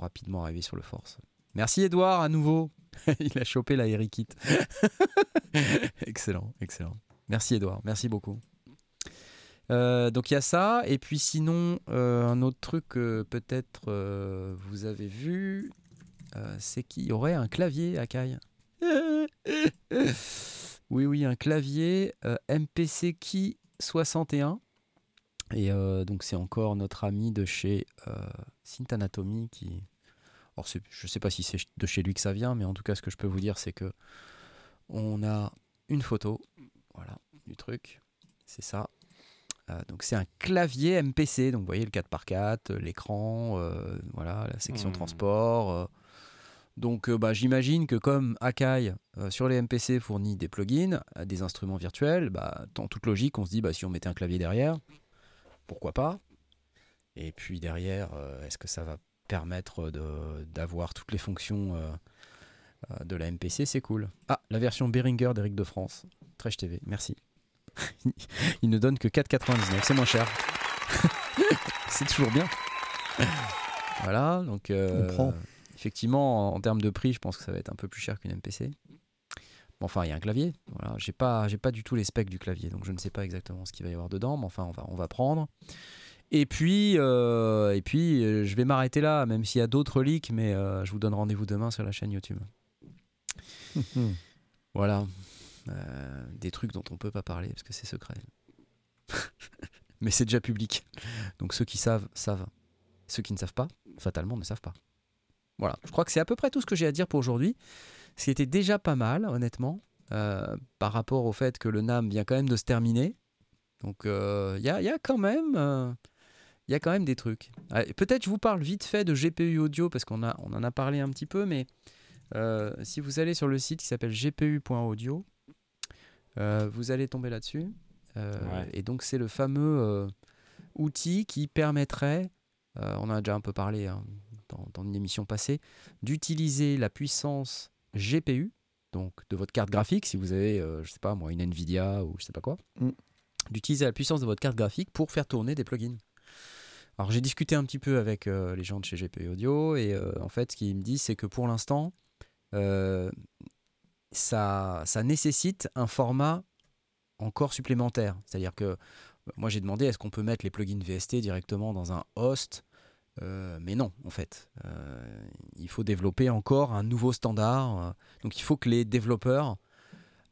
rapidement arriver sur le Force. Merci Edouard à nouveau. Il a chopé la Erikit. excellent, excellent. Merci Edouard, merci beaucoup. Donc il y a ça, et puis sinon, un autre truc que peut-être vous avez vu, c'est qu'il y aurait un clavier à Kai. oui, oui, un clavier euh, MPC Key 61. Et euh, donc c'est encore notre ami de chez euh, Synth Anatomy qui... Alors je ne sais pas si c'est de chez lui que ça vient, mais en tout cas ce que je peux vous dire c'est que on a une photo, voilà, du truc, c'est ça. Euh, donc c'est un clavier MPC, donc vous voyez le 4x4, euh, l'écran, euh, voilà, la section Hmm. transport. Euh. donc euh, bah, j'imagine que comme Akai euh, sur les MPC fournit des plugins, à des instruments virtuels, bah, en toute logique on se dit bah, si on mettait un clavier derrière, pourquoi pas? Et puis derrière, euh, est-ce que ça va permettre d'avoir toutes les fonctions euh, euh, de la MPC C'est cool. Ah, la version Behringer d'Eric de France. Trèche TV, merci. Il ne donne que 4,99, c'est moins cher. c'est toujours bien. Voilà, donc euh, On prend. Effectivement, en, termes de prix, je pense que ça va être un peu plus cher qu'une MPC. Bon, enfin, il y a un clavier. Voilà, j'ai pas, j'ai pas du tout les specs du clavier, donc je ne sais pas exactement ce qu'il va y avoir dedans, mais enfin, on va, on va prendre. Et puis, euh, et puis, euh, je vais m'arrêter là, même s'il y a d'autres leaks, mais euh, je vous donne rendez-vous demain sur la chaîne YouTube. Voilà. Des trucs dont on peut pas parler parce que c'est secret. Mais c'est déjà public. Donc ceux qui savent, savent. Ceux qui ne savent pas, fatalement, ne savent pas. Voilà. Je crois que c'est à peu près tout ce que j'ai à dire pour aujourd'hui. Ce qui était déjà pas mal, honnêtement, euh, par rapport au fait que le NAM vient quand même de se terminer. Donc euh, il y, a, il y a quand même. euh, il y a quand même des trucs. Allez, Peut-être je vous parle vite fait de GPU audio parce qu'on a, on en a parlé un petit peu, mais si vous allez sur le site qui s'appelle gpu.audio, vous allez tomber là-dessus. Ouais. Et donc, c'est le fameux outil qui permettrait, on en a déjà un peu parlé hein, dans, dans une émission passée, d'utiliser la puissance GPU, donc de votre carte graphique, si vous avez, euh, je sais pas moi, une Nvidia ou je sais pas quoi, Mm. d'utiliser la puissance de votre carte graphique pour faire tourner des plugins. Alors j'ai discuté un petit peu avec euh, les gens de chez GPU Audio et euh, en fait ce qu'ils me disent c'est que pour l'instant euh, ça, ça nécessite un format encore supplémentaire. C'est-à-dire que moi j'ai demandé est-ce qu'on peut mettre les plugins VST directement dans un host Euh, mais non, en fait. Euh, il faut développer encore un nouveau standard. euh, donc il faut que les développeurs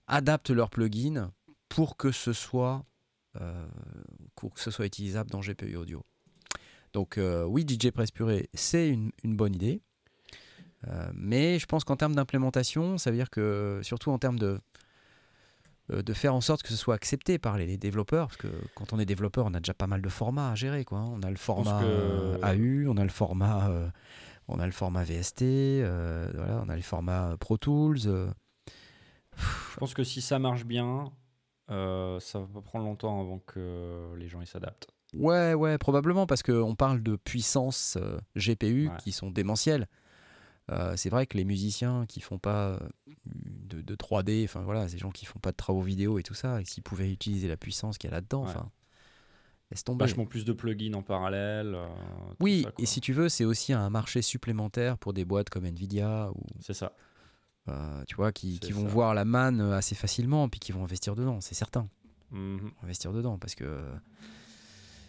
adaptent leurs plugins pour que ce soit, pour que ce soit utilisable dans GPU Audio. Donc oui, DJ Press Purée, c'est une, bonne idée. Mais je pense qu'en termes d'implémentation, ça veut dire que, surtout en termes de, de faire en sorte que ce soit accepté par les, les développeurs, parce que quand on est développeur, on a déjà pas mal de formats à gérer. Quoi. hein. On a le format que- euh, AU, on a le format, euh, on a le format VST, euh, voilà, on a le format Pro Tools. euh. Je pense que si ça marche bien, euh, ça va pas prendre longtemps avant que les gens s'adaptent. Ouais, ouais, probablement, parce qu'on parle de puissance euh, GPU Ouais. qui sont démentielles. Euh, c'est vrai que les musiciens qui font pas euh, de, de 3D, enfin voilà, ces gens qui font pas de travaux vidéo et tout ça, et s'ils pouvaient utiliser la puissance qu'il y a là-dedans, Ouais. enfin, laisse tomber. Vachement plus de plugins en parallèle. euh, Oui, ça, et si tu veux, c'est aussi un marché supplémentaire pour des boîtes comme Nvidia ou C'est ça. euh, tu vois qui, qui vont ça. voir la manne assez facilement, puis qui vont investir dedans, c'est certain. Mhm. investir dedans parce que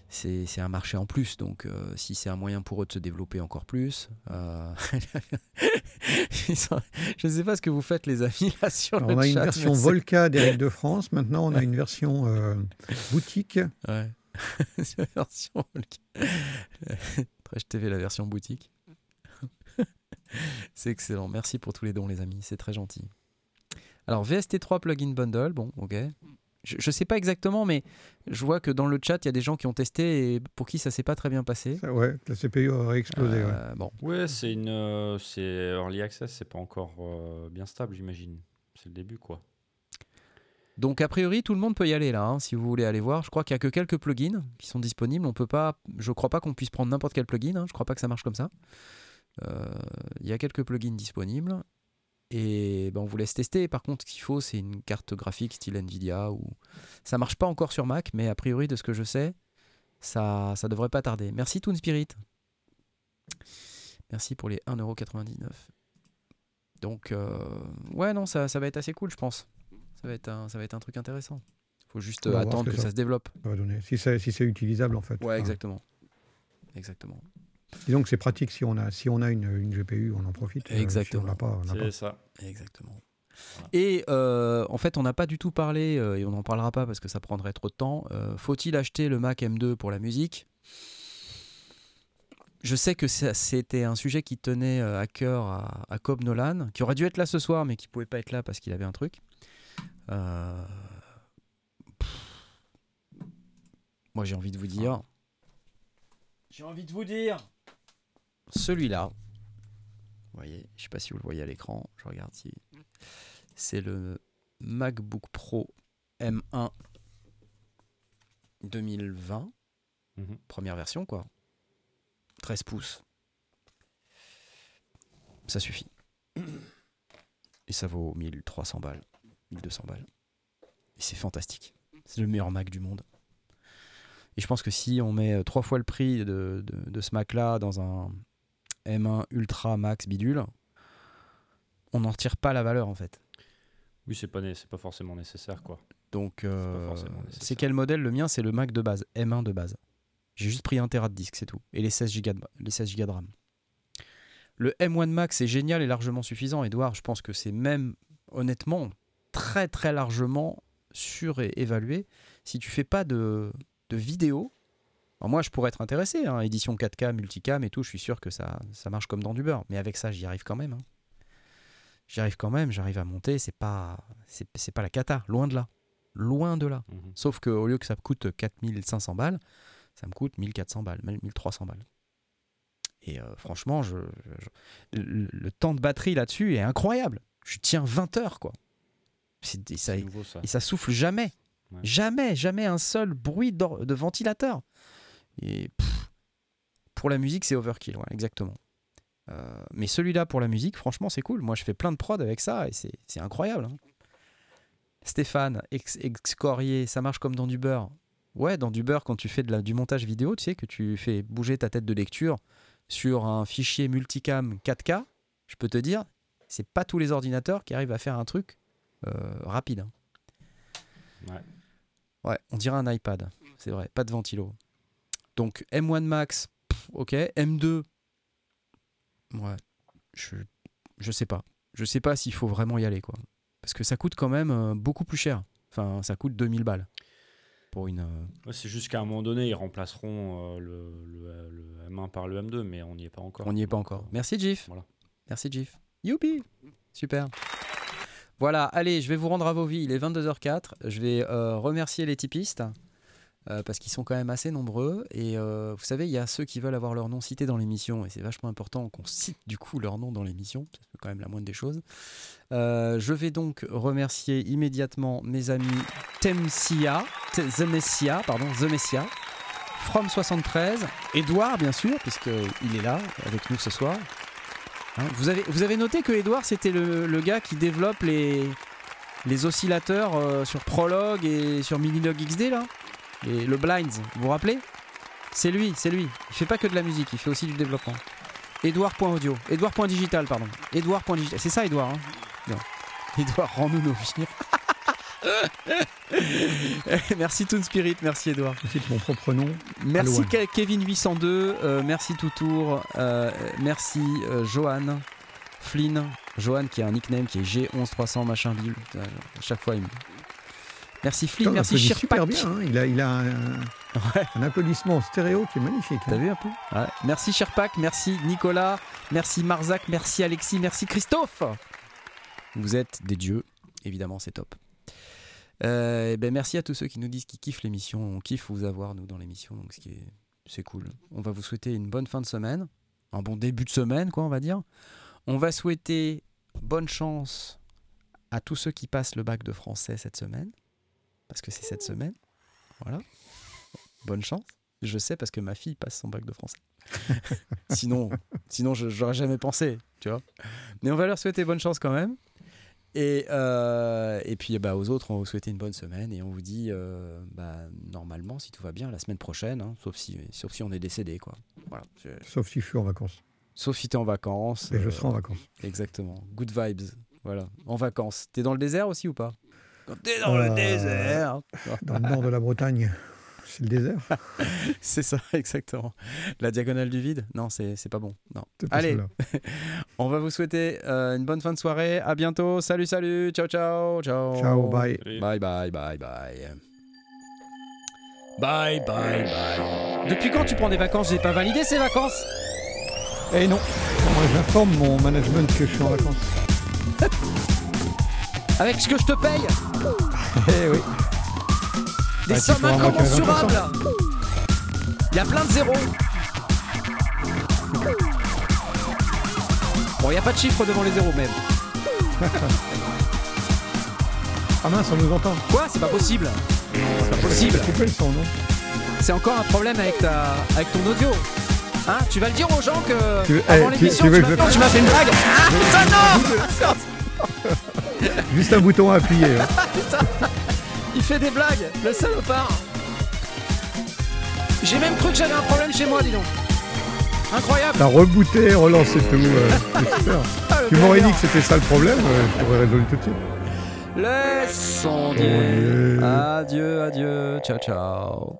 c'est un marché en plus. Donc, euh, si c'est un moyen pour eux de se développer encore plus. euh, sont- Je ne sais pas ce que vous faites, les amis, là sur Alors, le on a une version Volca d'Eric de France. Maintenant, on a une version euh, boutique. Ouais. La version. Trash TV, la version boutique. c'est excellent. Merci pour tous les dons, les amis. C'est très gentil. Alors, VST3 Plugin Bundle. Bon, ok. Je, je sais pas exactement, mais je vois que dans le chat, il y a des gens qui ont testé et pour qui ça s'est pas très bien passé. Ça, ouais, la CPU aurait explosé. ouais. Euh, Bon, Ouais, c'est une, euh, c'est early access, c'est pas encore euh, bien stable, j'imagine. C'est le début, quoi. Donc a priori tout le monde peut y aller là, hein, si vous voulez aller voir. Je crois qu'il y a que quelques plugins qui sont disponibles. On peut pas, je crois pas qu'on puisse prendre n'importe quel plugin. hein, Je crois pas que ça marche comme ça. Euh, Il y a quelques plugins disponibles et ben, on vous laisse tester. Par contre, ce qu'il faut, c'est une carte graphique style Nvidia ou ça marche pas encore sur Mac, mais a priori de ce que je sais, ça, ça devrait pas tarder. Merci Toon Spirit. Merci pour les 1,99€. Donc euh, ouais non, ça, ça va être assez cool, je pense. Ça va être un, ça va être un truc intéressant. Faut juste attendre que que ça ça- se développe. Si c'est si c'est utilisable, en fait. Ouais, exactement. Exactement. Disons que c'est pratique si on a, si on a une, une GPU, on en profite. Euh, Exactement. si on l'a pas, on n'a C'est pas. ça. Exactement. Voilà. Et euh, en fait, on n'a pas du tout parlé, euh, et on n'en parlera pas parce que ça prendrait trop de temps. Euh, Faut-il acheter le Mac M2 pour la musique? Je sais que ça- c'était un sujet qui tenait euh, à cœur à, à Cobb Nolan, qui aurait dû être là ce soir, mais qui pouvait pas être là parce qu'il avait un truc. Euh. Moi, j'ai envie de vous dire. J'ai envie de vous dire. Celui-là. Vous voyez, je sais pas si vous le voyez à l'écran. Je regarde si. C'est le MacBook Pro M1 2020. Mhm. Première version, quoi. 13 pouces. Ça suffit. Et ça vaut 1300 balles. 1200 balles. Et c'est fantastique. C'est le meilleur Mac du monde. Et je pense que si on met trois fois le prix de, de- de ce Mac-là dans un M1 Ultra Max bidule, on n'en retire pas la valeur en fait. Oui, c'est pas, pas forcément nécessaire, quoi. Donc, euh, c'est quel modèle? Le mien, c'est le Mac de base, M1 de base. J'ai juste pris un Tera de disque, c'est tout. Et les 16 Go de, les 16 Go de RAM. Le M1 Max est génial et largement suffisant. Edouard, je pense que c'est même, honnêtement, très très largement surévalué. Si tu fais pas de, de vidéo, alors moi je pourrais être intéressé, hein, édition 4K, multicam et tout, je suis sûr que ça, ça marche comme dans du beurre. Mais avec ça, j'y arrive quand même. hein. J'y arrive quand même, j'arrive à monter, c'est pas, c'est, pas la cata, loin de là. Loin de là. Mhm. Sauf qu'au lieu que ça me coûte 4500 balles, ça me coûte 1400 balles, même 1300 balles. Et euh, franchement, je, je- le, le temps de batterie là-dessus est incroyable. Je tiens 20 heures, quoi. Et ça, C'est nouveau, ça. et ça souffle jamais. Ouais. Jamais, jamais un seul bruit de ventilateur. Et pff, pour la musique, c'est overkill, ouais, exactement. Euh, mais celui-là, pour la musique, franchement, c'est cool. Moi, je fais plein de prod avec ça et c'est incroyable. hein. Stéphane, ex excorier, ça marche comme dans du beurre. Ouais, dans du beurre, quand tu fais de la- du montage vidéo, tu sais, que tu fais bouger ta tête de lecture sur un fichier multicam 4K, je peux te dire, c'est pas tous les ordinateurs qui arrivent à faire un truc euh, rapide. hein. Ouais. Ouais, on dirait un iPad, c'est vrai, pas de ventilo. Donc M1 Max, pff, ok, M2, ouais, je, je sais pas. Je sais pas s'il faut vraiment y aller, quoi. Parce que ça coûte quand même euh, beaucoup plus cher. Enfin, ça coûte 2000 balles pour une. euh, Ouais, c'est juste qu'à un moment donné, ils remplaceront euh, le, le- le M1 par le M2, mais on n'y est pas encore. On n'y est pas encore. Merci, Jif. Voilà. Merci Gif. Youpi Super. Voilà, allez, je vais vous rendre à vos vies. Il est 22h04. Je vais euh, remercier les typistes euh, parce qu'ils sont quand même assez nombreux. Et euh, vous savez, il y a ceux qui veulent avoir leur nom cité dans l'émission et c'est vachement important qu'on cite du coup leur nom dans l'émission. C'est quand même la moindre des choses. Euh, je vais donc remercier immédiatement mes amis Temsia, The Messia, pardon, The Messia, From73, Edouard bien sûr, puisqu'il est là avec nous ce soir. Hein, vous, avez, vous avez noté que Edouard c'était le, gars qui développe les, oscillateurs sur Prolog et sur Minilog XD là? Et le Blinds, vous vous rappelez? C'est lui, c'est lui. Il fait pas que de la musique, il fait aussi du développement. Edouard.audio, Edouard.digital, pardon. Edouard.digital, c'est ça Edouard hein? Non. Edouard, rends-nous nos vies. merci Toon Spirit, merci Edouard. Je cite mon propre nom. Merci Alouane. Ke- Kevin802, euh, merci Toutour, euh, merci euh, Johan, Flynn, Johan qui a un nickname qui est G11300 machin. Putain, À chaque fois il me... Merci Flynn, merci Shirpak. super bien. hein. Il a, il a un, Ouais. un applaudissement stéréo qui est magnifique. hein. T'as vu un peu? Ouais. Merci Sherpak, merci Nicolas, merci Marzac, merci Alexis, merci Christophe. Vous êtes des dieux, évidemment, c'est top. Euh, eh ben merci à tous ceux qui nous disent qu'ils kiffent l'émission. On kiffe vous avoir, nous, dans l'émission, donc ce qui est, c'est cool. On va vous souhaiter une bonne fin de semaine, un bon début de semaine, quoi, on va dire. On va souhaiter bonne chance à tous ceux qui passent le bac de français cette semaine, parce que c'est cette semaine. Voilà. Bonne chance. Je sais parce que ma fille passe son bac de français. sinon, sinon je j'aurais jamais pensé, tu vois. Mais on va leur souhaiter bonne chance quand même. Et, euh, et puis bah, aux autres, on va vous souhaiter une bonne semaine et on vous dit, euh, bah, normalement, si tout va bien, la semaine prochaine, hein, sauf, si, sauf si on est décédé. Quoi. Voilà. Je- Sauf si je suis en vacances. Sauf si t'es en vacances. Et je euh, serai en vacances. Exactement. Good vibes. Voilà. En vacances. T'es dans le désert aussi ou pas? Quand t'es dans Euh, le désert. Dans le nord de la Bretagne, c'est le désert. C'est ça, exactement. La diagonale du vide? Non, c'est c'est pas bon. Non. Allez, on va vous souhaiter euh, une bonne fin de soirée. À bientôt. Salut, salut. Ciao, ciao. Ciao. Ciao, bye. Bye, bye, bye, bye. Bye, bye, bye. Depuis quand tu prends des vacances? J'ai pas validé ces vacances. Eh non, moi j'informe mon management que je suis en vacances? Avec ce que je te paye. Eh oui. Des Bah, sommes incommensurables. Il y a plein de zéros. Bon, il n'y a pas de chiffre devant les zéros même. Ah mince, on nous entend. Quoi? C'est pas possible. C'est pas possible. C'est encore un problème avec, ta... avec ton audio. Hein? Tu vas le dire aux gens que Tu veux- avant eh, tu- l'émission, tu tu, m'as- le tu m'as fait une blague. Ah putain non Juste un bouton à appuyer. hein. Putain Il fait des blagues, le salopard J'ai même cru que j'avais un problème chez moi, dis donc Incroyable T'as rebooté, relancé tout. euh. Ah, Tu m'aurais dit que c'était ça le problème, euh, je t'aurais résolu tout de suite. Laissons Dieu. adieu, adieu, ciao, ciao